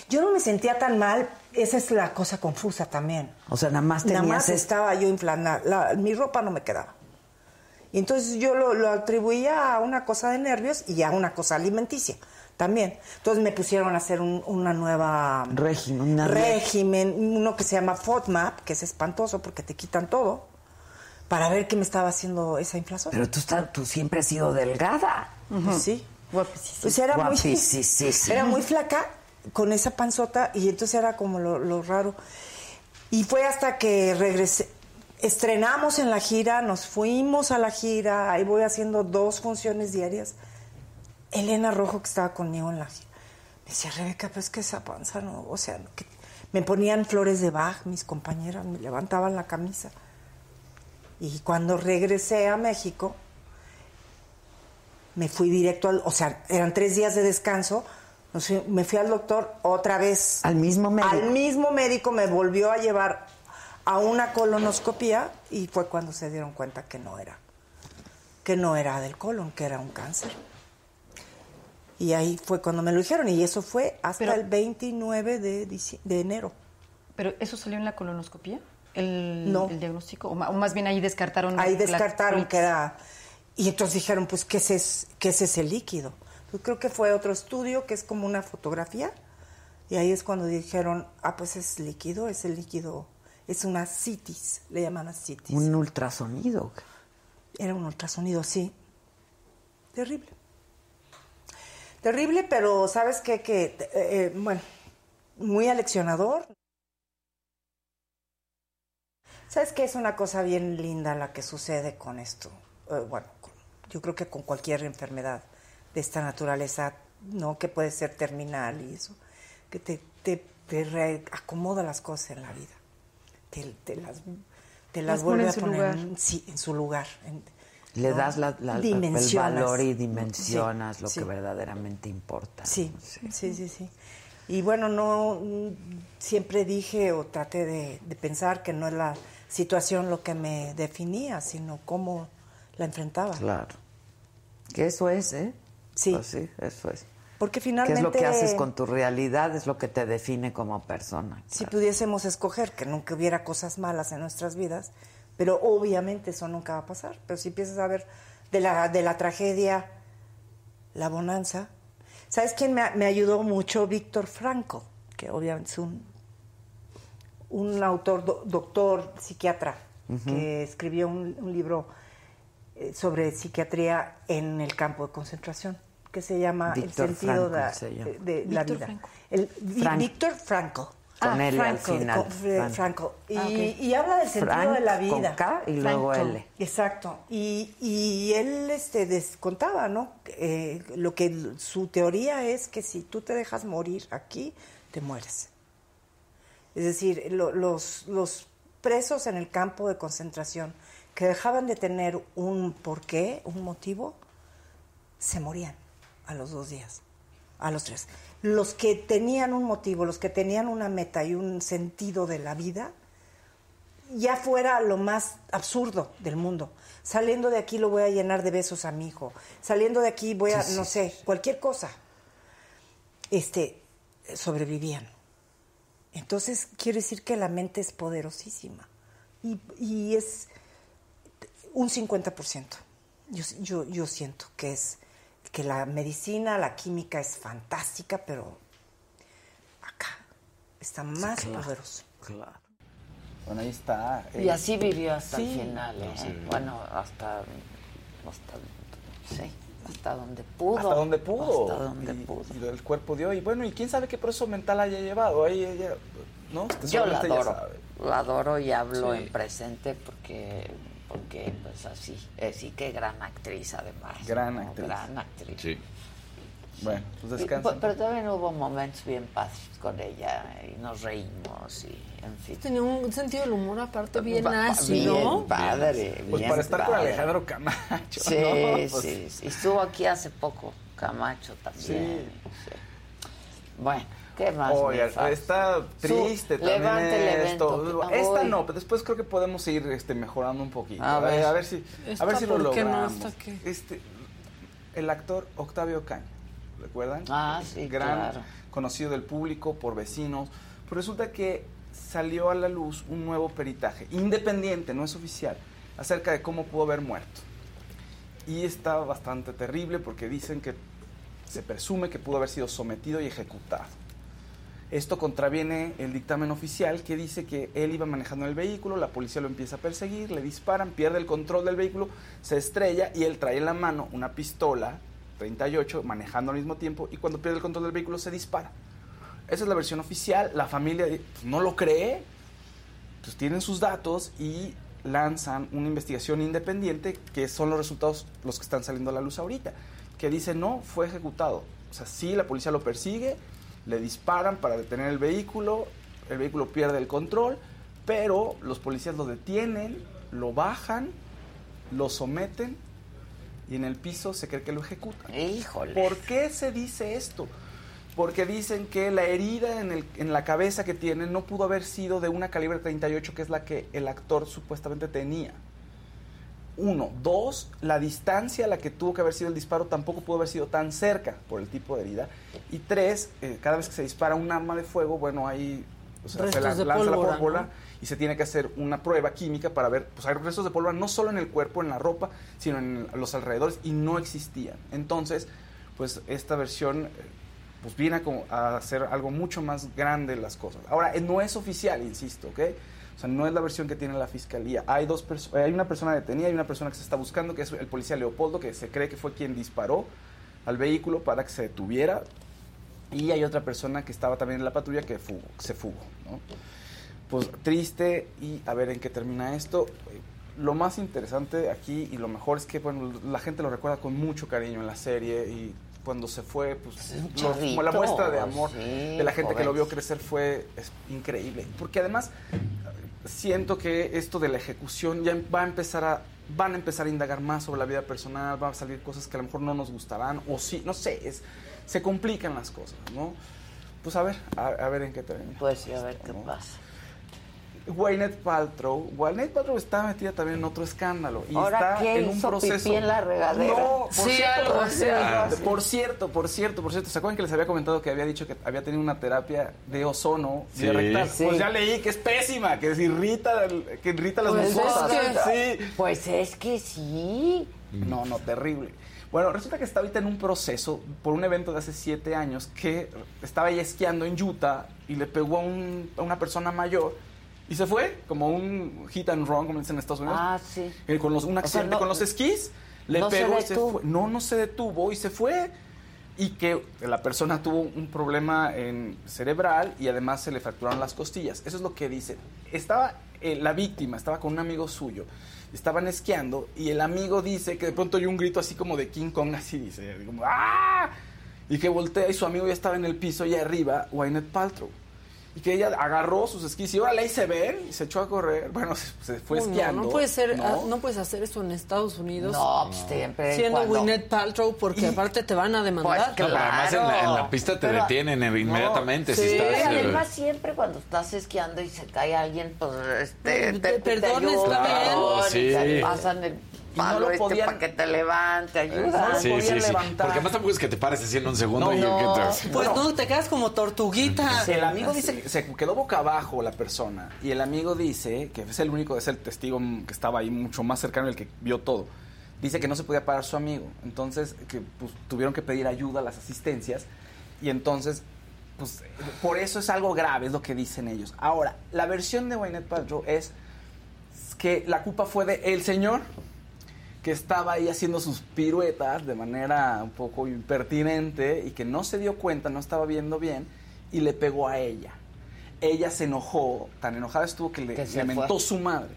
Speaker 11: Yo no me sentía tan mal, esa es la cosa confusa también.
Speaker 1: O sea, nada más
Speaker 11: Nada
Speaker 1: tenías
Speaker 11: más
Speaker 1: es-
Speaker 11: estaba yo inflamada, la- mi ropa no me quedaba. Y entonces yo lo, lo atribuía a una cosa de nervios y a una cosa alimenticia también. Entonces me pusieron a hacer un- una nueva
Speaker 1: régimen, una
Speaker 11: régimen, uno que se llama FODMAP, que es espantoso porque te quitan todo, para ver qué me estaba haciendo esa inflación.
Speaker 1: Pero tú, estás- tú siempre has sido delgada.
Speaker 11: Pues sí.
Speaker 12: Guapísima.
Speaker 11: Pues era muy,
Speaker 1: Guapísima.
Speaker 11: era muy flaca con esa panzota y entonces era como lo, lo raro. Y fue hasta que regresé, estrenamos en la gira, nos fuimos a la gira, ahí voy haciendo dos funciones diarias. Elena Rojo, que estaba conmigo en la gira, me decía, Rebeca, pero es que esa panza no, o sea, que me ponían flores de Bach, mis compañeras, me levantaban la camisa. Y cuando regresé a México, me fui directo al, o sea, eran tres días de descanso, me fui al doctor otra vez.
Speaker 1: Al mismo médico.
Speaker 11: Al mismo médico me volvió a llevar a una colonoscopía y fue cuando se dieron cuenta que no era, que no era del colon, que era un cáncer. Y ahí fue cuando me lo dijeron y eso fue hasta
Speaker 12: Pero-
Speaker 11: el 29 de, de enero.
Speaker 12: ¿Pero eso salió en la colonoscopía? ¿El,
Speaker 11: No.
Speaker 12: el diagnóstico? O más bien ahí descartaron.
Speaker 11: Ahí
Speaker 12: la
Speaker 11: descartaron que era... Y entonces dijeron, pues, ¿qué es, es- qué es ese líquido? Yo creo que fue otro estudio que es como una fotografía. Y ahí es cuando dijeron, ah, pues es líquido, es el líquido, es una citis, le llaman citis.
Speaker 1: Un ultrasonido.
Speaker 11: Era un ultrasonido, sí. Terrible. Terrible, pero ¿sabes qué? Que, eh, eh, bueno, muy aleccionador. ¿Sabes qué? Es una cosa bien linda la que sucede con esto. Eh, bueno, con- yo creo que con cualquier enfermedad de esta naturaleza, ¿no? Que puede ser terminal y eso, que te, te, te reacomoda las cosas en la vida. Te, te las, te las
Speaker 12: Las
Speaker 11: vuelve
Speaker 12: en
Speaker 11: a
Speaker 12: su
Speaker 11: poner
Speaker 12: lugar.
Speaker 11: en- sí, en su lugar. en-
Speaker 1: Le
Speaker 11: ¿no?
Speaker 1: das la- la- el valor y dimensionas
Speaker 11: Sí,
Speaker 1: lo
Speaker 11: sí.
Speaker 1: que verdaderamente importa.
Speaker 11: Sí, sí, sí, sí. Y bueno, no siempre dije o traté de, de pensar que no es la situación lo que me definía, sino cómo la enfrentaba.
Speaker 1: Claro. Que eso es, ¿eh?
Speaker 11: Sí.
Speaker 1: Pues sí, eso es.
Speaker 11: Porque
Speaker 1: ¿Qué
Speaker 11: finalmente,
Speaker 1: es lo que haces con tu realidad? Es lo que te define como persona.
Speaker 11: si pudiésemos escoger que nunca hubiera cosas malas en nuestras vidas, pero obviamente eso nunca va a pasar. Pero si empiezas a ver de la, de la tragedia la bonanza. ¿Sabes quién me, me ayudó mucho? Víctor Franco, que obviamente es un, un autor, do- doctor, psiquiatra, que escribió un, un libro eh, sobre psiquiatría en el campo de concentración, que se llama
Speaker 1: Víctor
Speaker 11: El sentido
Speaker 1: Frankl
Speaker 11: de,
Speaker 1: se llama.
Speaker 11: de la
Speaker 12: Víctor
Speaker 11: vida.
Speaker 12: Franco.
Speaker 11: El, Vi-
Speaker 1: Frank.
Speaker 11: Víctor Franco.
Speaker 1: Con L al
Speaker 11: Franco,
Speaker 1: final,
Speaker 11: con-
Speaker 1: Frank.
Speaker 11: Franco. Y,
Speaker 12: Ah,
Speaker 11: y habla del sentido
Speaker 1: Frank
Speaker 11: de la
Speaker 1: con
Speaker 11: vida.
Speaker 1: K y luego
Speaker 11: Franco.
Speaker 1: L.
Speaker 11: Exacto. Y, y él este, des- contaba, ¿no? Eh, lo que su teoría es que si tú te dejas morir aquí, te mueres. Es decir, lo- los, los presos en el campo de concentración que dejaban de tener un porqué, un motivo, se morían a los dos días, a los tres. Los que tenían un motivo, los que tenían una meta y un sentido de la vida, ya fuera lo más absurdo del mundo. Saliendo de aquí lo voy a llenar de besos a mi hijo. Saliendo de aquí voy a,
Speaker 1: Sí, sí,
Speaker 11: no sé, cualquier cosa. Este, sobrevivían. Entonces, quiere decir que la mente es poderosísima. Y, y es un 50%. Yo, yo, yo siento que es que la medicina, la química es fantástica, pero acá está más
Speaker 1: claro.
Speaker 11: poderoso.
Speaker 1: Claro.
Speaker 7: Bueno, ahí está.
Speaker 1: Y
Speaker 7: eh,
Speaker 1: así vivió hasta
Speaker 11: Sí.
Speaker 1: el final, ¿eh?
Speaker 7: Sí.
Speaker 1: Bueno, hasta, hasta, sí, hasta donde pudo.
Speaker 7: hasta donde pudo.
Speaker 1: Hasta donde
Speaker 7: y,
Speaker 1: pudo.
Speaker 7: y el cuerpo dio. Y bueno, y quién sabe qué proceso mental haya llevado. Ahí ella ¿no? Usted
Speaker 1: Yo la adoro.
Speaker 7: sabe.
Speaker 1: La adoro y hablo
Speaker 7: Sí.
Speaker 1: en presente porque, porque pues así. Sí, que gran actriz además.
Speaker 7: Gran
Speaker 1: ¿no?
Speaker 7: actriz.
Speaker 1: Gran actriz.
Speaker 9: Sí.
Speaker 7: Bueno, pues descansa.
Speaker 1: pero también hubo momentos bien padres con ella y nos reímos y en fin.
Speaker 10: Tenía un sentido del humor aparte bien
Speaker 1: Pa-
Speaker 10: ácido.
Speaker 1: bien padre,
Speaker 7: Pues
Speaker 1: bien
Speaker 7: para estar con. Alejandro Camacho.
Speaker 1: Sí,
Speaker 7: ¿no? Pues,
Speaker 1: sí, sí. Estuvo aquí hace poco, Camacho también.
Speaker 7: Sí.
Speaker 1: sí. Bueno, ¿qué más?
Speaker 7: Está triste
Speaker 1: Su-
Speaker 7: también esto.
Speaker 1: evento.
Speaker 7: Esta no, pero después creo que podemos ir este, mejorando un poquito.
Speaker 1: A
Speaker 7: ver, a ver si, a
Speaker 10: ¿Esta
Speaker 7: ver si lo
Speaker 10: no?
Speaker 7: logramos.
Speaker 10: ¿Esta qué?
Speaker 7: Este, el actor Octavio Caño, ¿recuerdan?
Speaker 1: Ah, sí,
Speaker 7: Gran
Speaker 1: claro.
Speaker 7: conocido del público por vecinos. Pero resulta que salió a la luz un nuevo peritaje, independiente, no es oficial, acerca de cómo pudo haber muerto. Y está bastante terrible porque dicen que se presume que pudo haber sido sometido y ejecutado. Esto contraviene el dictamen oficial que dice que él iba manejando el vehículo, la policía lo empieza a perseguir, le disparan, pierde el control del vehículo, se estrella y él trae en la mano una pistola 38 manejando al mismo tiempo y cuando pierde el control del vehículo se dispara. Esa es la versión oficial, la familia pues, no lo cree, pues tienen sus datos y lanzan una investigación independiente que son los resultados los que están saliendo a la luz ahorita, que dice no, fue ejecutado. O sea, sí, la policía lo persigue, le disparan para detener el vehículo, el vehículo pierde el control, pero los policías lo detienen, lo bajan, lo someten y en el piso se cree que lo ejecutan.
Speaker 1: Híjole.
Speaker 7: ¿Por qué se dice esto? Porque dicen que la herida en, el- en la cabeza que tiene no pudo haber sido de una calibre 38, que es la que el actor supuestamente tenía. Uno. Dos, la distancia a la que tuvo que haber sido el disparo tampoco pudo haber sido tan cerca por el tipo de herida. Y tres, eh, cada vez que se dispara un arma de fuego, bueno, o sea, se la- lanza la
Speaker 10: pólvora,
Speaker 7: pólvora
Speaker 10: ¿no?
Speaker 7: y se tiene que hacer una prueba química para ver, pues hay restos de pólvora no solo en el cuerpo, en la ropa, sino en los alrededores y no existían. Entonces, pues esta versión eh, pues viene a, a hacer algo mucho más grande las cosas. Ahora, eh, no es oficial, insisto, ¿ok? O sea, no es la versión que tiene la fiscalía. Hay dos perso- hay una persona detenida y una persona que se está buscando, que es el policía Leopoldo, que se cree que fue quien disparó al vehículo para que se detuviera. Y hay otra persona que estaba también en la patrulla que se fugó, ¿no? Pues triste y a ver en qué termina esto. Lo más interesante aquí y lo mejor es que bueno, la gente lo recuerda con mucho cariño en la serie y cuando se fue, pues lo-
Speaker 1: chavito,
Speaker 7: la muestra de amor
Speaker 1: sí,
Speaker 7: de la gente que lo vio crecer fue increíble. Porque además siento que esto de la ejecución ya va a empezar a van a empezar a indagar más sobre la vida personal, van a salir cosas que a lo mejor no nos gustarán o sí, no sé, es, se complican las cosas, ¿no? Pues a ver, a, a ver en qué termina.
Speaker 1: Pues sí, a ver qué pasa.
Speaker 7: Gwyneth Paltrow, Gwyneth Paltrow está metida también en otro escándalo y
Speaker 1: ¿Ahora
Speaker 7: está
Speaker 1: qué?
Speaker 7: en un
Speaker 1: ¿Hizo
Speaker 7: proceso.
Speaker 1: pipí en la regadera?
Speaker 7: No, por
Speaker 10: Sí,
Speaker 7: cierto,
Speaker 10: algo así, así.
Speaker 7: por cierto, por cierto, por cierto, ¿se acuerdan que les había comentado que había dicho que había tenido una terapia de ozono
Speaker 9: Sí.
Speaker 7: rectal?
Speaker 1: Sí.
Speaker 7: Pues ya leí que es pésima, que se irrita, que irrita las
Speaker 10: Pues es
Speaker 7: mucosas.
Speaker 10: que-
Speaker 7: Sí.
Speaker 1: Pues es que sí.
Speaker 7: No, no, terrible. Bueno, resulta que está ahorita en un proceso por un evento de hace siete años que estaba ella esquiando en Utah y le pegó a, un- a una persona mayor y se fue, como un hit and run, como dicen en Estados Unidos.
Speaker 1: Ah, sí.
Speaker 7: Eh, con los, un
Speaker 1: sea,
Speaker 7: accidente
Speaker 1: no-
Speaker 7: con los esquís, le
Speaker 1: no se
Speaker 7: pegó y se fue. No, no se detuvo y se fue. Y que la persona tuvo un problema en cerebral y además se le fracturaron las costillas. Eso es lo que dice. Estaba eh, la víctima, estaba con un amigo suyo. Estaban esquiando y el amigo dice que de pronto oyó un grito así como de King Kong, así dice, como ¡ah! Y que voltea y su amigo ya estaba en el piso y arriba, Gwyneth Paltrow. Y que ella agarró sus esquís y ahora le hice ver y se echó a correr. Bueno, se, se fue
Speaker 10: Uy, no,
Speaker 7: esquiando.
Speaker 10: no, puede ser,
Speaker 7: ¿no?
Speaker 10: ah, no puedes hacer eso en Estados Unidos.
Speaker 1: No, pues siempre.
Speaker 10: Siendo
Speaker 1: cuando-
Speaker 10: Gwyneth Paltrow, porque
Speaker 7: Y-
Speaker 10: aparte te van a demandar.
Speaker 1: Pues
Speaker 9: No, pero además en la, en la pista te
Speaker 1: Pero-
Speaker 9: detienen eh, inmediatamente si
Speaker 10: sí.
Speaker 9: estás.
Speaker 1: Y
Speaker 9: eh,
Speaker 1: además siempre cuando estás esquiando y se cae alguien, pues este, te,
Speaker 10: te- está bien.
Speaker 9: Claro,
Speaker 1: y
Speaker 9: sí.
Speaker 1: te pasan el
Speaker 7: no
Speaker 1: palo
Speaker 7: lo
Speaker 1: este
Speaker 7: podían-
Speaker 1: para que te levante, ayuda.
Speaker 7: No lo
Speaker 9: Sí,
Speaker 7: podían
Speaker 9: sí, sí. Porque además tampoco es que te pares así en un segundo
Speaker 7: No,
Speaker 9: y
Speaker 1: no.
Speaker 9: que te-
Speaker 10: Pues
Speaker 7: Bueno.
Speaker 10: no, te quedas como tortuguita.
Speaker 7: El amigo dice que se quedó boca abajo la persona y el amigo dice que es el único, es el testigo que estaba ahí mucho más cercano, el que vio todo. Dice que no se podía parar su amigo, entonces que pues, tuvieron que pedir ayuda a las asistencias y entonces pues por eso es algo grave, es lo que dicen ellos. Ahora, la versión de Gwyneth Paltrow es que la culpa fue de el señor que estaba ahí haciendo sus piruetas de manera un poco impertinente y que no se dio cuenta, no estaba viendo bien y le pegó a ella. ella se enojó, tan enojada estuvo que le,
Speaker 1: Que se
Speaker 7: le mentó
Speaker 1: fue.
Speaker 7: su madre.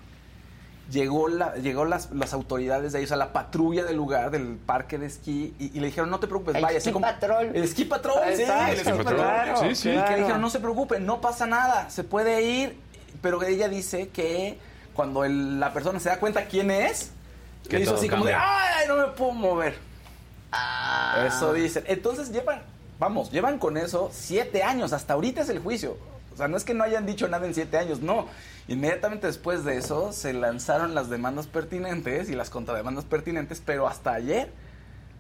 Speaker 7: Llegó, la, llegó las, las autoridades de ahí, o sea, la patrulla del lugar, del parque de esquí, y, y le dijeron, no te preocupes,
Speaker 1: El
Speaker 7: vaya.
Speaker 1: esquí
Speaker 7: como-
Speaker 1: patrol.
Speaker 7: El esquí patrol, sí,
Speaker 1: Exacto,
Speaker 7: el esquí patrol.
Speaker 1: claro,
Speaker 9: Sí, sí.
Speaker 7: Y que
Speaker 1: claro.
Speaker 7: le dijeron, no se preocupe, no pasa nada, se puede ir. Pero ella dice que cuando el- la persona se da cuenta quién es,
Speaker 9: Que
Speaker 7: le hizo así como de, ay, no me puedo mover.
Speaker 1: Ah.
Speaker 7: Eso dicen. Entonces llevan, vamos, llevan con eso siete años. Hasta ahorita es el juicio. O sea, no es que no hayan dicho nada en siete años, no. Inmediatamente después de eso se lanzaron las demandas pertinentes y las contrademandas pertinentes, pero hasta ayer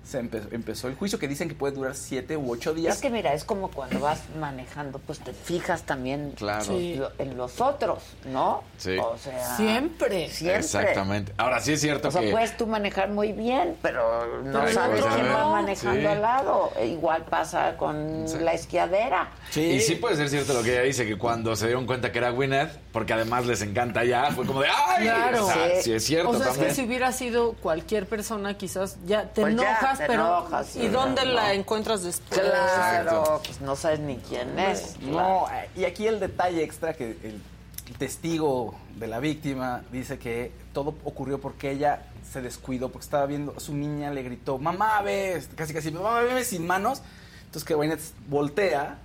Speaker 7: se empe- empezó el juicio que dicen que puede durar siete u ocho días.
Speaker 1: Es que mira, es como cuando vas manejando, pues te fijas también
Speaker 9: Claro.
Speaker 10: Sí.
Speaker 1: en los otros, ¿no?
Speaker 9: Sí.
Speaker 1: O sea,
Speaker 10: Siempre.
Speaker 1: siempre.
Speaker 9: Exactamente. Ahora sí es cierto
Speaker 1: O sea,
Speaker 9: que...
Speaker 1: puedes tú manejar muy bien, pero no
Speaker 10: Pero
Speaker 1: sabes
Speaker 9: pues,
Speaker 1: quién
Speaker 9: a
Speaker 1: va
Speaker 9: ver,
Speaker 1: manejando
Speaker 9: sí.
Speaker 1: al lado. E Igual pasa con
Speaker 9: Sí.
Speaker 1: la esquiadera.
Speaker 9: Y sí puede ser cierto lo que ella dice, que cuando se dieron cuenta que era Gwyneth, porque además les encanta ya, fue como de ¡ay!
Speaker 10: Claro.
Speaker 9: O sea,
Speaker 1: Sí.
Speaker 9: sí es cierto
Speaker 10: O sea, es que si hubiera sido cualquier persona, quizás ya te
Speaker 1: Pues ya,
Speaker 10: enojas,
Speaker 1: te
Speaker 10: pero
Speaker 1: enojas, sí,
Speaker 10: ¿y dónde
Speaker 1: no.
Speaker 10: la encuentras después?
Speaker 1: Claro, pues no sabes ni quién es.
Speaker 7: No, eh, y aquí el detalle extra que el testigo de la víctima dice que todo ocurrió porque ella se descuidó, porque estaba viendo, su niña le gritó, mamá, ves, casi casi, mamá, ve sin manos. Entonces que Wayne voltea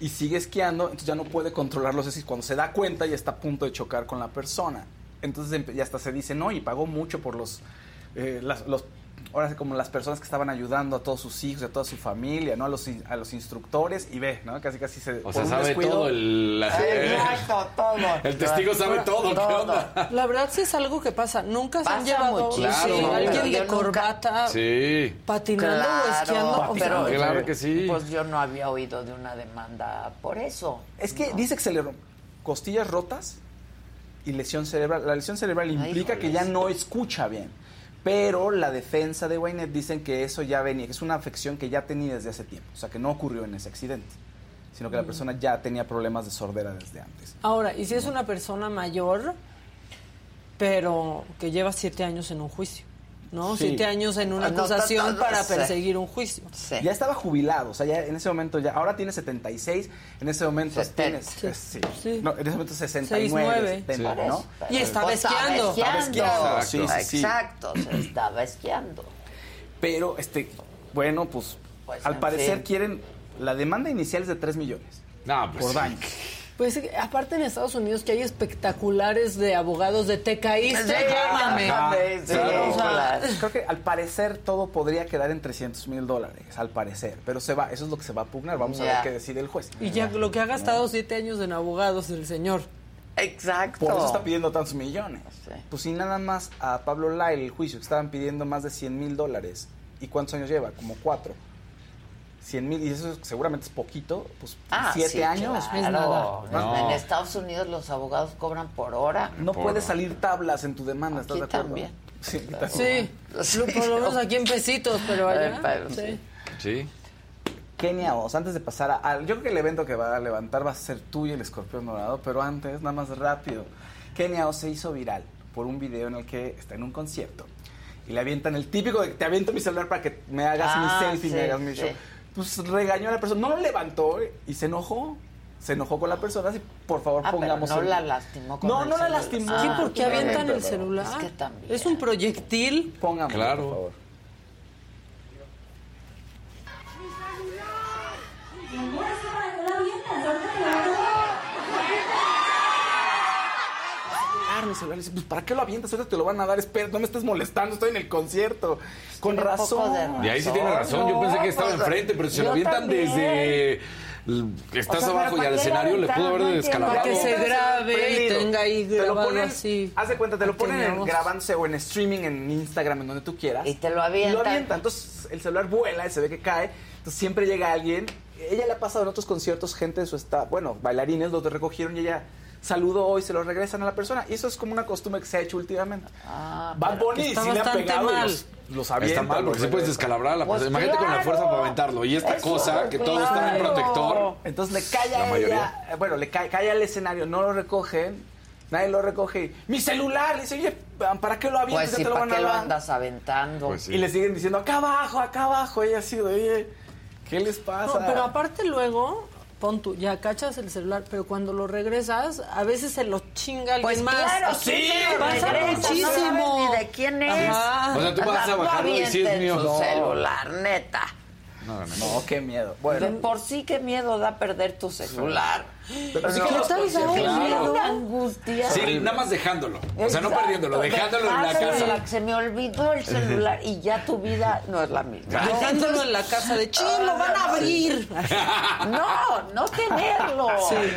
Speaker 7: y sigue esquiando, entonces ya no puede controlar los esquís. Cuando se da cuenta ya está a punto de chocar con la persona. Entonces ya hasta se dice, no, y pagó mucho por los, eh, las- los ahora sí, como las personas que estaban ayudando a todos sus hijos, a toda su familia, ¿no? A los, a los instructores y ve, ¿no? Casi casi se...
Speaker 9: O sea, sabe
Speaker 7: descuido-
Speaker 9: todo el... la-
Speaker 1: Exacto, todo.
Speaker 9: El testigo sabe todo, ¿qué onda?
Speaker 10: La verdad sí es algo que pasa. Nunca se han llevado
Speaker 1: muchísimo,
Speaker 10: sí, alguien de
Speaker 1: nunca-
Speaker 10: corbata
Speaker 9: Sí.
Speaker 10: patinando o esquiando. o sea,
Speaker 1: pero
Speaker 9: Claro que sí.
Speaker 1: Pues yo no había oído de una demanda por eso.
Speaker 7: Es que dice que se le costillas rotas y lesión cerebral. La lesión cerebral implica que ya no escucha bien. Pero la defensa de Wayne dicen que eso ya venía, que es una afección que ya tenía desde hace tiempo. O sea, que no ocurrió en ese accidente, sino que la persona ya tenía problemas de sordera desde antes.
Speaker 10: Ahora, y si es una persona mayor, pero que lleva siete años en un juicio, ¿no?
Speaker 7: Sí.
Speaker 10: Siete años en una
Speaker 1: Ah, no,
Speaker 10: acusación
Speaker 1: no
Speaker 10: para perseguir un juicio.
Speaker 1: Sí.
Speaker 7: Ya estaba jubilado, o sea, ya en ese momento ya, ahora tiene 76, en ese momento tienes,
Speaker 10: Sí.
Speaker 7: eh, sí.
Speaker 10: Sí.
Speaker 7: No, en ese momento 69,
Speaker 10: Seis, nueve.
Speaker 7: 70, ¿no?
Speaker 10: Y estaba esquiando.
Speaker 1: Estaba esquiando.
Speaker 7: Sí, sí.
Speaker 1: Exacto, se estaba esquiando.
Speaker 7: Pero, este, bueno, pues,
Speaker 1: Pues,
Speaker 7: al parecer
Speaker 1: fin.
Speaker 7: quieren, la demanda inicial es de 3 millones
Speaker 9: No, pues
Speaker 7: por
Speaker 9: sí.
Speaker 7: daño.
Speaker 10: Pues aparte en Estados Unidos que hay espectaculares de abogados de te caíste,
Speaker 1: Sí, sí,
Speaker 10: Sí,
Speaker 7: Creo que al parecer todo podría quedar en 300 mil dólares, al parecer. Pero se va, eso es lo que se va a pugnar. Vamos a ver qué decide el juez.
Speaker 10: y ya lo que ha gastado siete años en abogados el señor.
Speaker 1: Exacto.
Speaker 7: Por eso está pidiendo tantos millones.
Speaker 1: Sí.
Speaker 7: Pues si nada más a Pablo Lyle, el juicio, que estaban pidiendo más de 100 mil dólares. ¿Y cuántos años lleva? Como cuatro. 100 mil, y eso seguramente es poquito. Pues
Speaker 1: Ah,
Speaker 7: siete
Speaker 1: sí,
Speaker 7: años.
Speaker 1: claro.
Speaker 10: es nada.
Speaker 9: No.
Speaker 1: En Estados Unidos los abogados cobran por hora.
Speaker 7: No
Speaker 9: Por-
Speaker 7: puede salir tablas en tu demanda, ¿estás de acuerdo?
Speaker 1: también.
Speaker 7: Sí, también.
Speaker 10: Sí,
Speaker 1: Sí,
Speaker 10: lo- por lo menos
Speaker 1: no.
Speaker 10: aquí en pesitos, pero allá.
Speaker 1: Eh, pero
Speaker 10: sí.
Speaker 7: Kenia Oz, antes de pasar a, al- Yo creo que el evento que va a levantar va a ser tú y el escorpión dorado, pero antes, nada más rápido. Kenia Oz se hizo viral por un video en el que está en un concierto y le avientan el típico de te aviento mi celular para que me hagas
Speaker 1: Ah,
Speaker 7: mi selfie,
Speaker 1: sí,
Speaker 7: me hagas mi
Speaker 1: sí.
Speaker 7: Pues regañó a la persona, no lo levantó y se enojó. Se enojó con la persona, así por favor
Speaker 1: Ah, pero
Speaker 7: pongamos.
Speaker 1: no
Speaker 7: el-
Speaker 1: la lastimó con
Speaker 7: No,
Speaker 1: el
Speaker 7: no la
Speaker 1: celular.
Speaker 7: lastimó.
Speaker 10: Sí,
Speaker 1: Ah,
Speaker 10: porque
Speaker 1: pero-
Speaker 10: avientan el
Speaker 7: pero-
Speaker 10: celular.
Speaker 1: Es que también.
Speaker 10: Es un proyectil.
Speaker 7: Pongamos,
Speaker 9: Claro.
Speaker 7: por favor. Mi celular. Le dice, pues, ¿para qué lo avientas? Ahorita te lo van a dar. Espera, no me estés molestando, estoy en el concierto. Con razón.
Speaker 1: de
Speaker 9: Y ahí sí tiene razón. Yo pensé que estaba
Speaker 1: pues,
Speaker 9: enfrente, pero si se lo avientan
Speaker 1: también.
Speaker 9: desde. Estás
Speaker 1: O sea,
Speaker 9: abajo y al
Speaker 1: ¿para qué
Speaker 9: escenario le pudo haber descalabrado.
Speaker 10: Para que se grabe y tenga ahí
Speaker 7: Te lo
Speaker 10: grabado
Speaker 7: ponen,
Speaker 10: así.
Speaker 7: Haz de cuenta, te lo ponen en, grabándose o en streaming en Instagram, en donde tú quieras.
Speaker 1: Y te lo
Speaker 7: Y lo
Speaker 1: avientan.
Speaker 7: avienta. Entonces el celular vuela y se ve que cae. Entonces siempre llega alguien. Ella le ha pasado en otros conciertos gente de su estado, bueno, bailarines, los recogieron y ella saludó y se lo regresan a la persona. Y eso es como una costumbre que se ha hecho últimamente.
Speaker 1: Ah,
Speaker 7: Bad Bunny sí le ha pegado y
Speaker 10: mal.
Speaker 7: los, los avienta.
Speaker 9: Está mal, porque sí puedes descalabrar a la
Speaker 1: Pues.
Speaker 9: Imagínate con la
Speaker 1: claro.
Speaker 9: fuerza para aventarlo. Y esta
Speaker 1: Eso,
Speaker 9: cosa, que todo está
Speaker 1: claro.
Speaker 9: protector.
Speaker 7: Entonces le cae
Speaker 9: La
Speaker 7: a
Speaker 9: mayoría.
Speaker 7: ella, bueno, le cae, cae al escenario, no lo recogen, nadie lo recoge. Mi celular, le dice, oye, ¿para qué lo avientas?
Speaker 1: Pues
Speaker 7: Ya
Speaker 1: sí,
Speaker 7: te lo
Speaker 1: ¿para
Speaker 7: van
Speaker 1: qué lo
Speaker 7: dar".
Speaker 1: andas aventando?
Speaker 9: Pues sí.
Speaker 7: Y le siguen diciendo, acá abajo, acá abajo. Ella así de, oye, ¿qué les pasa?
Speaker 10: No, pero aparte luego, pon tú, ya cachas el celular, pero cuando lo regresas, a veces se lo chinga alguien
Speaker 1: Pues
Speaker 10: más.
Speaker 1: claro,
Speaker 10: sí, pasa
Speaker 1: regresa,
Speaker 10: muchísimo.
Speaker 1: no sabes ni de quién es.
Speaker 10: Ajá.
Speaker 9: O sea, tú vas a bajarlo y sí es mío.
Speaker 1: su
Speaker 9: No.
Speaker 1: celular, neta.
Speaker 9: No, no, no.
Speaker 7: No, qué miedo.
Speaker 1: De
Speaker 7: Bueno,
Speaker 1: por sí qué miedo da perder tu celular.
Speaker 7: pero sí
Speaker 1: No,
Speaker 7: que los
Speaker 10: ¿Qué tal esa
Speaker 7: conciertos-
Speaker 1: Una angustia.
Speaker 9: Sí, nada más dejándolo. O sea, no perdiéndolo, dejándolo en la casa.
Speaker 1: Se me olvidó el celular y ya tu vida no es la misma.
Speaker 10: Dejándolo en la casa de ching, lo van a abrir.
Speaker 1: No, no tenerlo.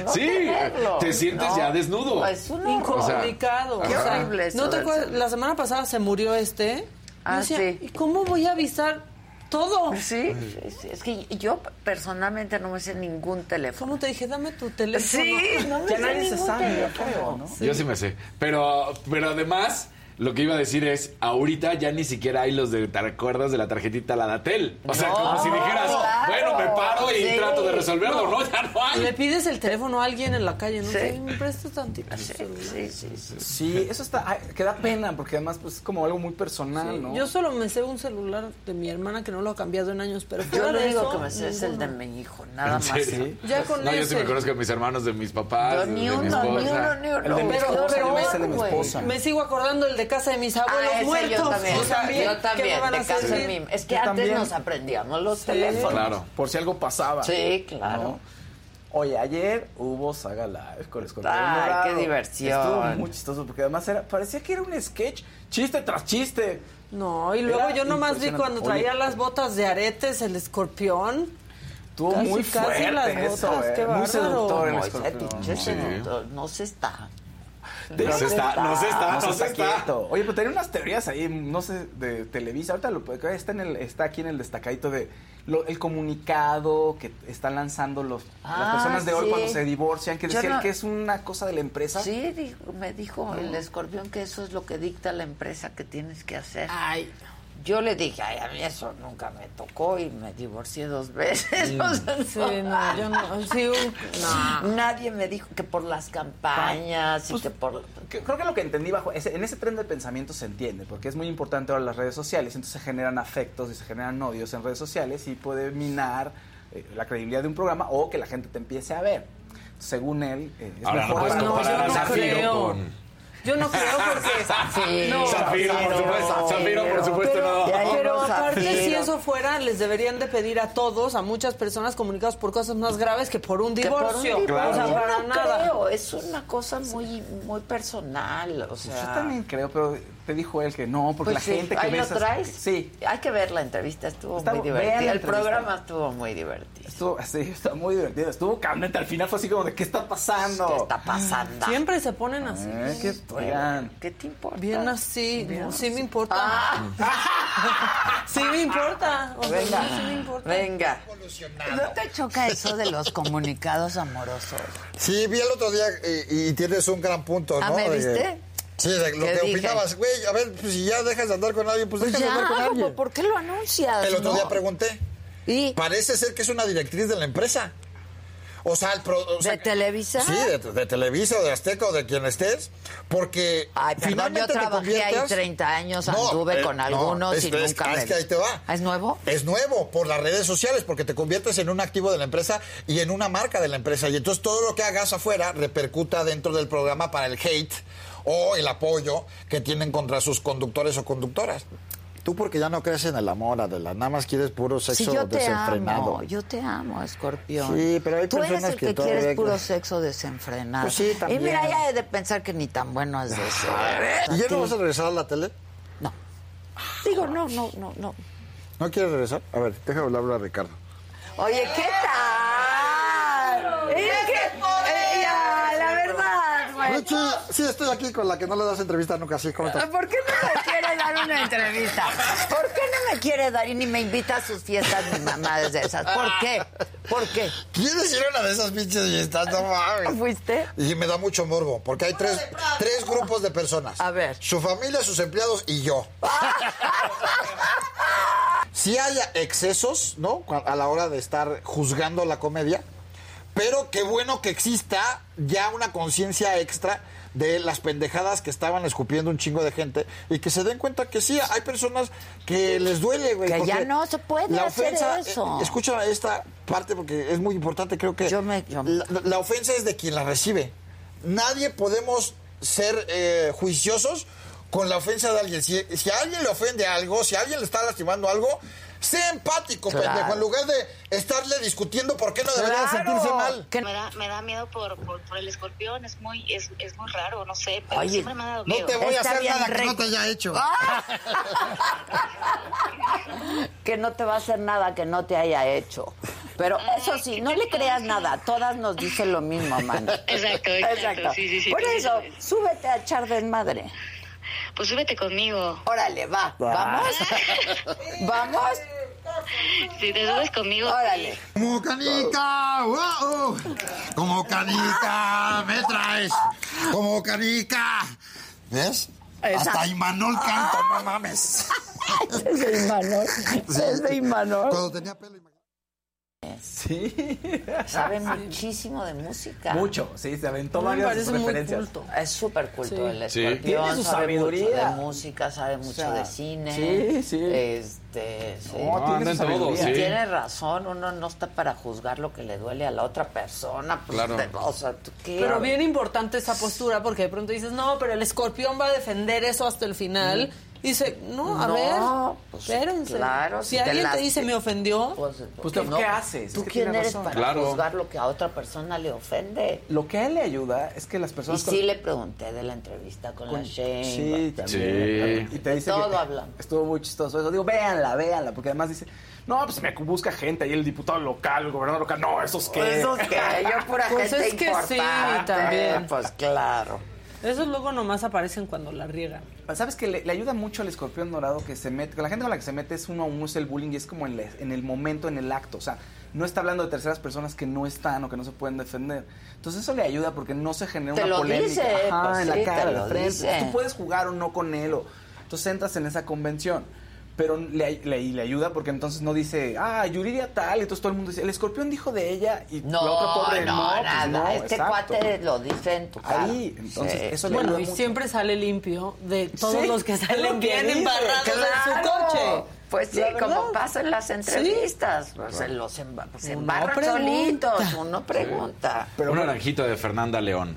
Speaker 1: no
Speaker 9: Sí,
Speaker 1: tenerlo.
Speaker 9: te sientes
Speaker 1: No,
Speaker 9: ya desnudo.
Speaker 1: Es un.
Speaker 10: Incomunicado.
Speaker 1: Qué
Speaker 10: o sea,
Speaker 1: horrible
Speaker 10: ¿No te acuerdas? La semana pasada se murió este.
Speaker 1: Ah,
Speaker 10: decía,
Speaker 1: sí.
Speaker 10: ¿Y cómo voy a avisar todo?
Speaker 1: Sí, sí, sí, es que yo personalmente no me sé ningún teléfono.
Speaker 10: ¿Cómo te dije? Dame tu teléfono.
Speaker 1: Sí, no me
Speaker 7: Ya
Speaker 1: sé
Speaker 7: nadie se sabe, yo
Speaker 1: teléfono.
Speaker 7: creo, ¿no?
Speaker 9: Yo sí me sé. Pero, pero además, lo que iba a decir es, ahorita ya ni siquiera hay los de, ¿te acuerdas de la tarjetita Ladatel? O sea,
Speaker 1: No,
Speaker 9: como si dijeras,
Speaker 1: claro.
Speaker 9: bueno, me paro y
Speaker 1: Sí.
Speaker 9: trato de resolverlo, ¿no? Ya no hay.
Speaker 10: Le pides el teléfono a alguien en la calle, ¿no?
Speaker 1: Sí.
Speaker 10: Sí, me prestas tantito.
Speaker 1: Sí, sí, sí, sí.
Speaker 7: Sí, eso está, que da pena, porque además pues, es como algo muy personal,
Speaker 10: Sí,
Speaker 7: ¿no?
Speaker 10: Yo solo me sé un celular de mi hermana que no lo ha cambiado en años, pero
Speaker 1: Yo lo único que me sé es el de mi hijo, nada
Speaker 9: ¿En
Speaker 1: más.
Speaker 10: Ya con
Speaker 9: No, yo sí me conozco a mis hermanos, de mis papás,
Speaker 1: Yo
Speaker 9: de,
Speaker 1: ni
Speaker 9: de mi
Speaker 1: uno, ni
Speaker 9: esposa.
Speaker 1: uno, ni uno.
Speaker 7: El de mi
Speaker 1: Pero
Speaker 7: esposa,
Speaker 1: peor,
Speaker 7: yo me sé de mi
Speaker 1: güey.
Speaker 7: esposa.
Speaker 10: Me sigo acordando el de casa de mis abuelos
Speaker 1: Ah,
Speaker 10: muertos.
Speaker 1: yo también.
Speaker 10: O sea,
Speaker 1: yo
Speaker 10: ¿qué
Speaker 1: también,
Speaker 10: me van a
Speaker 1: de casa de mi- Es que
Speaker 7: Yo
Speaker 1: antes
Speaker 7: también.
Speaker 1: nos aprendíamos los teléfonos.
Speaker 9: Claro.
Speaker 7: Por si algo pasaba.
Speaker 1: Sí, claro.
Speaker 7: ¿no? Oye, ayer hubo Saga Live con el escorpión
Speaker 1: Ay,
Speaker 7: dorado.
Speaker 1: qué diversión.
Speaker 7: Estuvo muy chistoso porque además era, parecía que era un sketch, chiste tras chiste.
Speaker 10: No, y luego
Speaker 7: Era
Speaker 10: yo nomás vi cuando
Speaker 7: Oye.
Speaker 10: traía las botas de aretes, el escorpión.
Speaker 7: Estuvo
Speaker 10: Casi,
Speaker 7: muy
Speaker 10: casi
Speaker 7: fuerte
Speaker 10: las
Speaker 7: eso,
Speaker 10: botas,
Speaker 7: eh,
Speaker 10: qué
Speaker 7: muy seductor el
Speaker 1: No,
Speaker 7: escorpión.
Speaker 9: Sí.
Speaker 1: no se está.
Speaker 9: No se está, no se está,
Speaker 7: No
Speaker 9: no
Speaker 7: se está. Oye, pero tenía unas teorías ahí, no sé, de Televisa. Ahorita lo puede está, en el, está aquí en el destacadito de lo- el comunicado que están lanzando los, las
Speaker 1: Ah,
Speaker 7: personas de hoy
Speaker 1: sí.
Speaker 7: cuando se divorcian, que decían
Speaker 1: no-
Speaker 7: que es una cosa de la empresa.
Speaker 1: Sí, dijo- me dijo el escorpión que eso es lo que dicta la empresa que tienes que hacer.
Speaker 10: Ay,
Speaker 1: Yo le dije, ay, a mí eso nunca me tocó y me divorcié dos veces. O sea,
Speaker 10: sí, no, yo no. Sí, un- no.
Speaker 1: Nadie me dijo que por las campañas y
Speaker 7: Pues,
Speaker 1: que por...
Speaker 7: Que- Creo que lo que entendí bajo ese, en ese tren de pensamiento se entiende, porque es muy importante ahora las redes sociales, entonces se generan afectos y se generan odios en redes sociales y puede minar eh, la credibilidad de un programa o que la gente te empiece a ver. Según él, eh, es
Speaker 9: Ahora no
Speaker 7: mejor
Speaker 9: puedes
Speaker 10: no, yo no creo.
Speaker 9: con...
Speaker 10: Yo no creo porque.
Speaker 1: Zafiro,
Speaker 10: No,
Speaker 9: Zafiro, por supuesto, Zafiro, por supuesto,
Speaker 10: pero,
Speaker 9: no.
Speaker 10: Aparte,
Speaker 1: Zafiro.
Speaker 10: si eso fuera, les deberían de pedir a todos, a muchas personas comunicados por cosas más graves que por un
Speaker 1: que por un
Speaker 10: divorcio.
Speaker 1: divorcio.
Speaker 10: O sea, para
Speaker 1: no
Speaker 10: nada.
Speaker 1: creo, es una cosa muy, muy personal, o sea...
Speaker 7: Yo también creo, pero te dijo él que no, porque
Speaker 1: Pues
Speaker 7: la
Speaker 1: sí,
Speaker 7: gente que
Speaker 1: ahí
Speaker 7: ve
Speaker 1: lo traes.
Speaker 7: Sí,
Speaker 1: Hay que ver la entrevista, estuvo
Speaker 7: Está-
Speaker 1: muy divertida. El
Speaker 7: entrevista.
Speaker 1: programa estuvo muy divertido.
Speaker 7: estuvo, sí, está muy divertido. Estuvo candente. Al final fue así como de, ¿qué está pasando?
Speaker 1: ¿Qué está pasando?
Speaker 10: Siempre se ponen así.
Speaker 7: Eh, ¿qué- oigan.
Speaker 1: ¿Qué te importa?
Speaker 10: Bien así. No, sí me importa.
Speaker 1: Ah.
Speaker 10: Sí me importa. O sea,
Speaker 1: Venga,
Speaker 10: no, sí me importa.
Speaker 1: venga. ¿No te choca eso de los comunicados amorosos?
Speaker 13: Sí, vi el otro día y, y tienes un gran punto, ¿no?
Speaker 1: Ah, ¿me viste?
Speaker 13: Sí, lo
Speaker 1: ¿Qué
Speaker 13: que
Speaker 1: dije?
Speaker 13: opinabas. Güey, a ver, pues si ya dejas de andar con alguien, pues,
Speaker 1: Pues
Speaker 13: dejas de andar con alguien.
Speaker 1: ¿por qué lo anuncias?
Speaker 13: El otro
Speaker 1: no?
Speaker 13: día pregunté.
Speaker 1: ¿Y?
Speaker 13: Parece ser que es una directriz de la empresa. O sea, el pro- o sea,
Speaker 1: ¿De Televisa?
Speaker 13: Sí, de, de Televisa o de Azteca o de quien estés, porque
Speaker 1: Ay, perdón,
Speaker 13: finalmente
Speaker 1: yo
Speaker 13: te
Speaker 1: trabajé ahí
Speaker 13: conviertes-
Speaker 1: 30 años,
Speaker 13: No,
Speaker 1: anduve
Speaker 13: eh,
Speaker 1: con
Speaker 13: no,
Speaker 1: algunos
Speaker 13: es-
Speaker 1: y
Speaker 13: es-
Speaker 1: nunca me...
Speaker 13: es que ahí te va.
Speaker 1: ¿Ah, ¿Es nuevo?
Speaker 13: Es nuevo por las redes sociales, porque te conviertes en un activo de la empresa y en una marca de la empresa. Y entonces todo lo que hagas afuera repercuta dentro del programa para el hate o el apoyo que tienen contra sus conductores o conductoras. Tú porque ya no crees en el amor, Adela, nada más quieres puro sexo
Speaker 1: Sí, yo te
Speaker 13: desenfrenado.
Speaker 1: amo, yo te amo, escorpión.
Speaker 13: Sí, pero hay
Speaker 1: Tú eres
Speaker 13: personas
Speaker 1: el
Speaker 13: que
Speaker 1: que,
Speaker 13: todavía-
Speaker 1: quieres puro sexo desenfrenado.
Speaker 13: Pues sí, también.
Speaker 1: Y mira, ya he de pensar que ni tan bueno es de eso.
Speaker 13: ¿Y ya no vas a regresar a la tele?
Speaker 1: No. Digo, no, no, no, no.
Speaker 13: ¿No quieres regresar? A ver, déjame hablar a Ricardo.
Speaker 1: Oye, ¿qué tal?
Speaker 13: Richie, sí, estoy aquí con la que no le das entrevista nunca, sí, ¿cómo estás?
Speaker 1: ¿Por qué no me quiere dar una entrevista? ¿Por qué no me quiere dar y ni me invita a sus fiestas mi mamá desde esas? ¿Por qué? ¿Por qué?
Speaker 13: ¿Quieres ir a una de esas pinches fiestas? No mames.
Speaker 1: ¿Fuiste?
Speaker 13: Y me da mucho morbo, porque hay tres, tres grupos de personas.
Speaker 1: A ver.
Speaker 13: Su familia, sus empleados y yo. Si haya excesos, ¿no? A la hora de estar juzgando la comedia, pero qué bueno que exista ya una conciencia extra de las pendejadas que estaban escupiendo un chingo de gente y que se den cuenta que sí, hay personas que les duele, güey.
Speaker 1: Que ya no se puede hacer eso.
Speaker 13: eh, escucha esta parte porque es muy importante, creo que La, la ofensa es de quien la recibe. Nadie podemos ser eh, juiciosos con la ofensa de alguien. Si, si a alguien le ofende algo, si a alguien le está lastimando algo, sea empático,
Speaker 14: Claro.
Speaker 13: pendejo, en lugar de estarle discutiendo por qué no debería
Speaker 14: Claro.
Speaker 13: sentirse mal.
Speaker 14: Me da, me da miedo por, por, por el escorpión, es muy, es, es muy raro, no sé, pero
Speaker 13: Oye,
Speaker 14: siempre me ha dado
Speaker 13: no
Speaker 14: miedo.
Speaker 13: te voy a hacer nada que no te haya hecho.
Speaker 1: que no te va a hacer nada que no te haya hecho. Pero eso sí, no le creas nada. Todas nos dicen lo mismo, Amanda.
Speaker 14: Exacto, exacto, sí, sí, sí,
Speaker 1: Por eso, súbete a echar desmadre.
Speaker 14: Pues súbete conmigo.
Speaker 1: Órale, va. ¿Vamos? ¿Vamos?
Speaker 14: Si te subes conmigo.
Speaker 1: Órale.
Speaker 13: Como canica, wow, como canica, me traes, como canica. ¿Ves? Hasta Imanol canto, no mames.
Speaker 1: es de Imanol. Es de Imanol.
Speaker 13: Cuando tenía pelo.
Speaker 7: Sí.
Speaker 1: Sabe muchísimo de música.
Speaker 7: Mucho, sí, se aventó varias
Speaker 1: muy
Speaker 7: referencias.
Speaker 1: culto. Es súper culto
Speaker 7: Sí.
Speaker 1: el escorpión.
Speaker 7: Tiene su
Speaker 1: sabe
Speaker 7: sabiduría.
Speaker 1: mucho de música, sabe mucho
Speaker 7: sea,
Speaker 1: de cine.
Speaker 7: sí, sí.
Speaker 1: Este, sí.
Speaker 7: No, tiene
Speaker 9: todo, sí.
Speaker 1: Razón, uno no está para juzgar lo que le duele a la otra persona. Pues,
Speaker 3: Claro.
Speaker 1: de- o sea, ¿tú qué?
Speaker 10: Pero bien importante esa postura porque de pronto dices, no, pero el escorpión va a defender eso hasta el final. Dice, no, a
Speaker 1: No,
Speaker 10: ver,
Speaker 1: pues,
Speaker 10: espérense.
Speaker 1: claro,
Speaker 10: si
Speaker 1: si te
Speaker 10: alguien te
Speaker 1: lasti-
Speaker 10: dice me ofendió,
Speaker 7: Pues,
Speaker 1: que
Speaker 7: ¿qué haces?
Speaker 1: ¿Tú
Speaker 7: Es que
Speaker 1: quién eres
Speaker 7: razón.
Speaker 1: para
Speaker 7: Claro.
Speaker 1: juzgar lo que a otra persona le ofende?
Speaker 7: Lo que a él le ayuda es que las
Speaker 1: Y
Speaker 7: personas...
Speaker 1: sí le pregunté de la entrevista con, la
Speaker 7: Con-
Speaker 1: Shane.
Speaker 7: Sí, también. Y te dice
Speaker 1: todo
Speaker 7: que
Speaker 1: hablando.
Speaker 7: estuvo muy chistoso eso. Digo, véanla, véanla, porque además dice, no, pues me busca gente ahí, el diputado local, el gobernador local. No, esos que...
Speaker 1: Esos que yo pura
Speaker 10: Pues
Speaker 1: gente
Speaker 10: es que sí,
Speaker 1: importante.
Speaker 10: también.
Speaker 1: Pues claro.
Speaker 10: Esos luego nomás aparecen cuando la riegan.
Speaker 7: ¿Sabes que le, le ayuda mucho al escorpión dorado que se mete, la gente con la que se mete es uno a uno, es el bullying y es como en, la- en el momento, en el acto. O sea, no está hablando de terceras personas que no están o que no se pueden defender. Entonces eso le ayuda porque no se genera
Speaker 1: Te
Speaker 7: una
Speaker 1: lo
Speaker 7: polémica
Speaker 1: dice,
Speaker 7: Ajá,
Speaker 1: pues
Speaker 7: en
Speaker 1: sí,
Speaker 7: la cara,
Speaker 1: te
Speaker 7: de
Speaker 1: lo
Speaker 7: frente.
Speaker 1: dice.
Speaker 7: Tú puedes jugar o no con él. O, entonces entras en esa convención. Pero le, le, y le ayuda porque entonces no dice, ah, Yuridia tal, y entonces todo el mundo dice, el escorpión dijo de ella y
Speaker 1: No,
Speaker 7: la otra pobre
Speaker 1: no,
Speaker 7: no, pues
Speaker 1: nada.
Speaker 7: no,
Speaker 1: este
Speaker 7: exacto.
Speaker 1: cuate lo dice en tu cara.
Speaker 7: Ahí, entonces,
Speaker 1: Sí.
Speaker 7: eso le
Speaker 10: Bueno,
Speaker 7: ayuda
Speaker 10: y
Speaker 7: mucho.
Speaker 10: siempre sale limpio de todos
Speaker 1: Sí,
Speaker 10: los que
Speaker 1: lo
Speaker 10: salen
Speaker 1: que
Speaker 10: bien
Speaker 1: dice,
Speaker 10: embarrados en su
Speaker 1: claro.
Speaker 10: coche.
Speaker 1: Pues sí, como pasa en las
Speaker 10: Sí.
Speaker 1: entrevistas. Pues se los emba- se embarran solitos, uno pregunta.
Speaker 9: un naranjito de Fernanda León.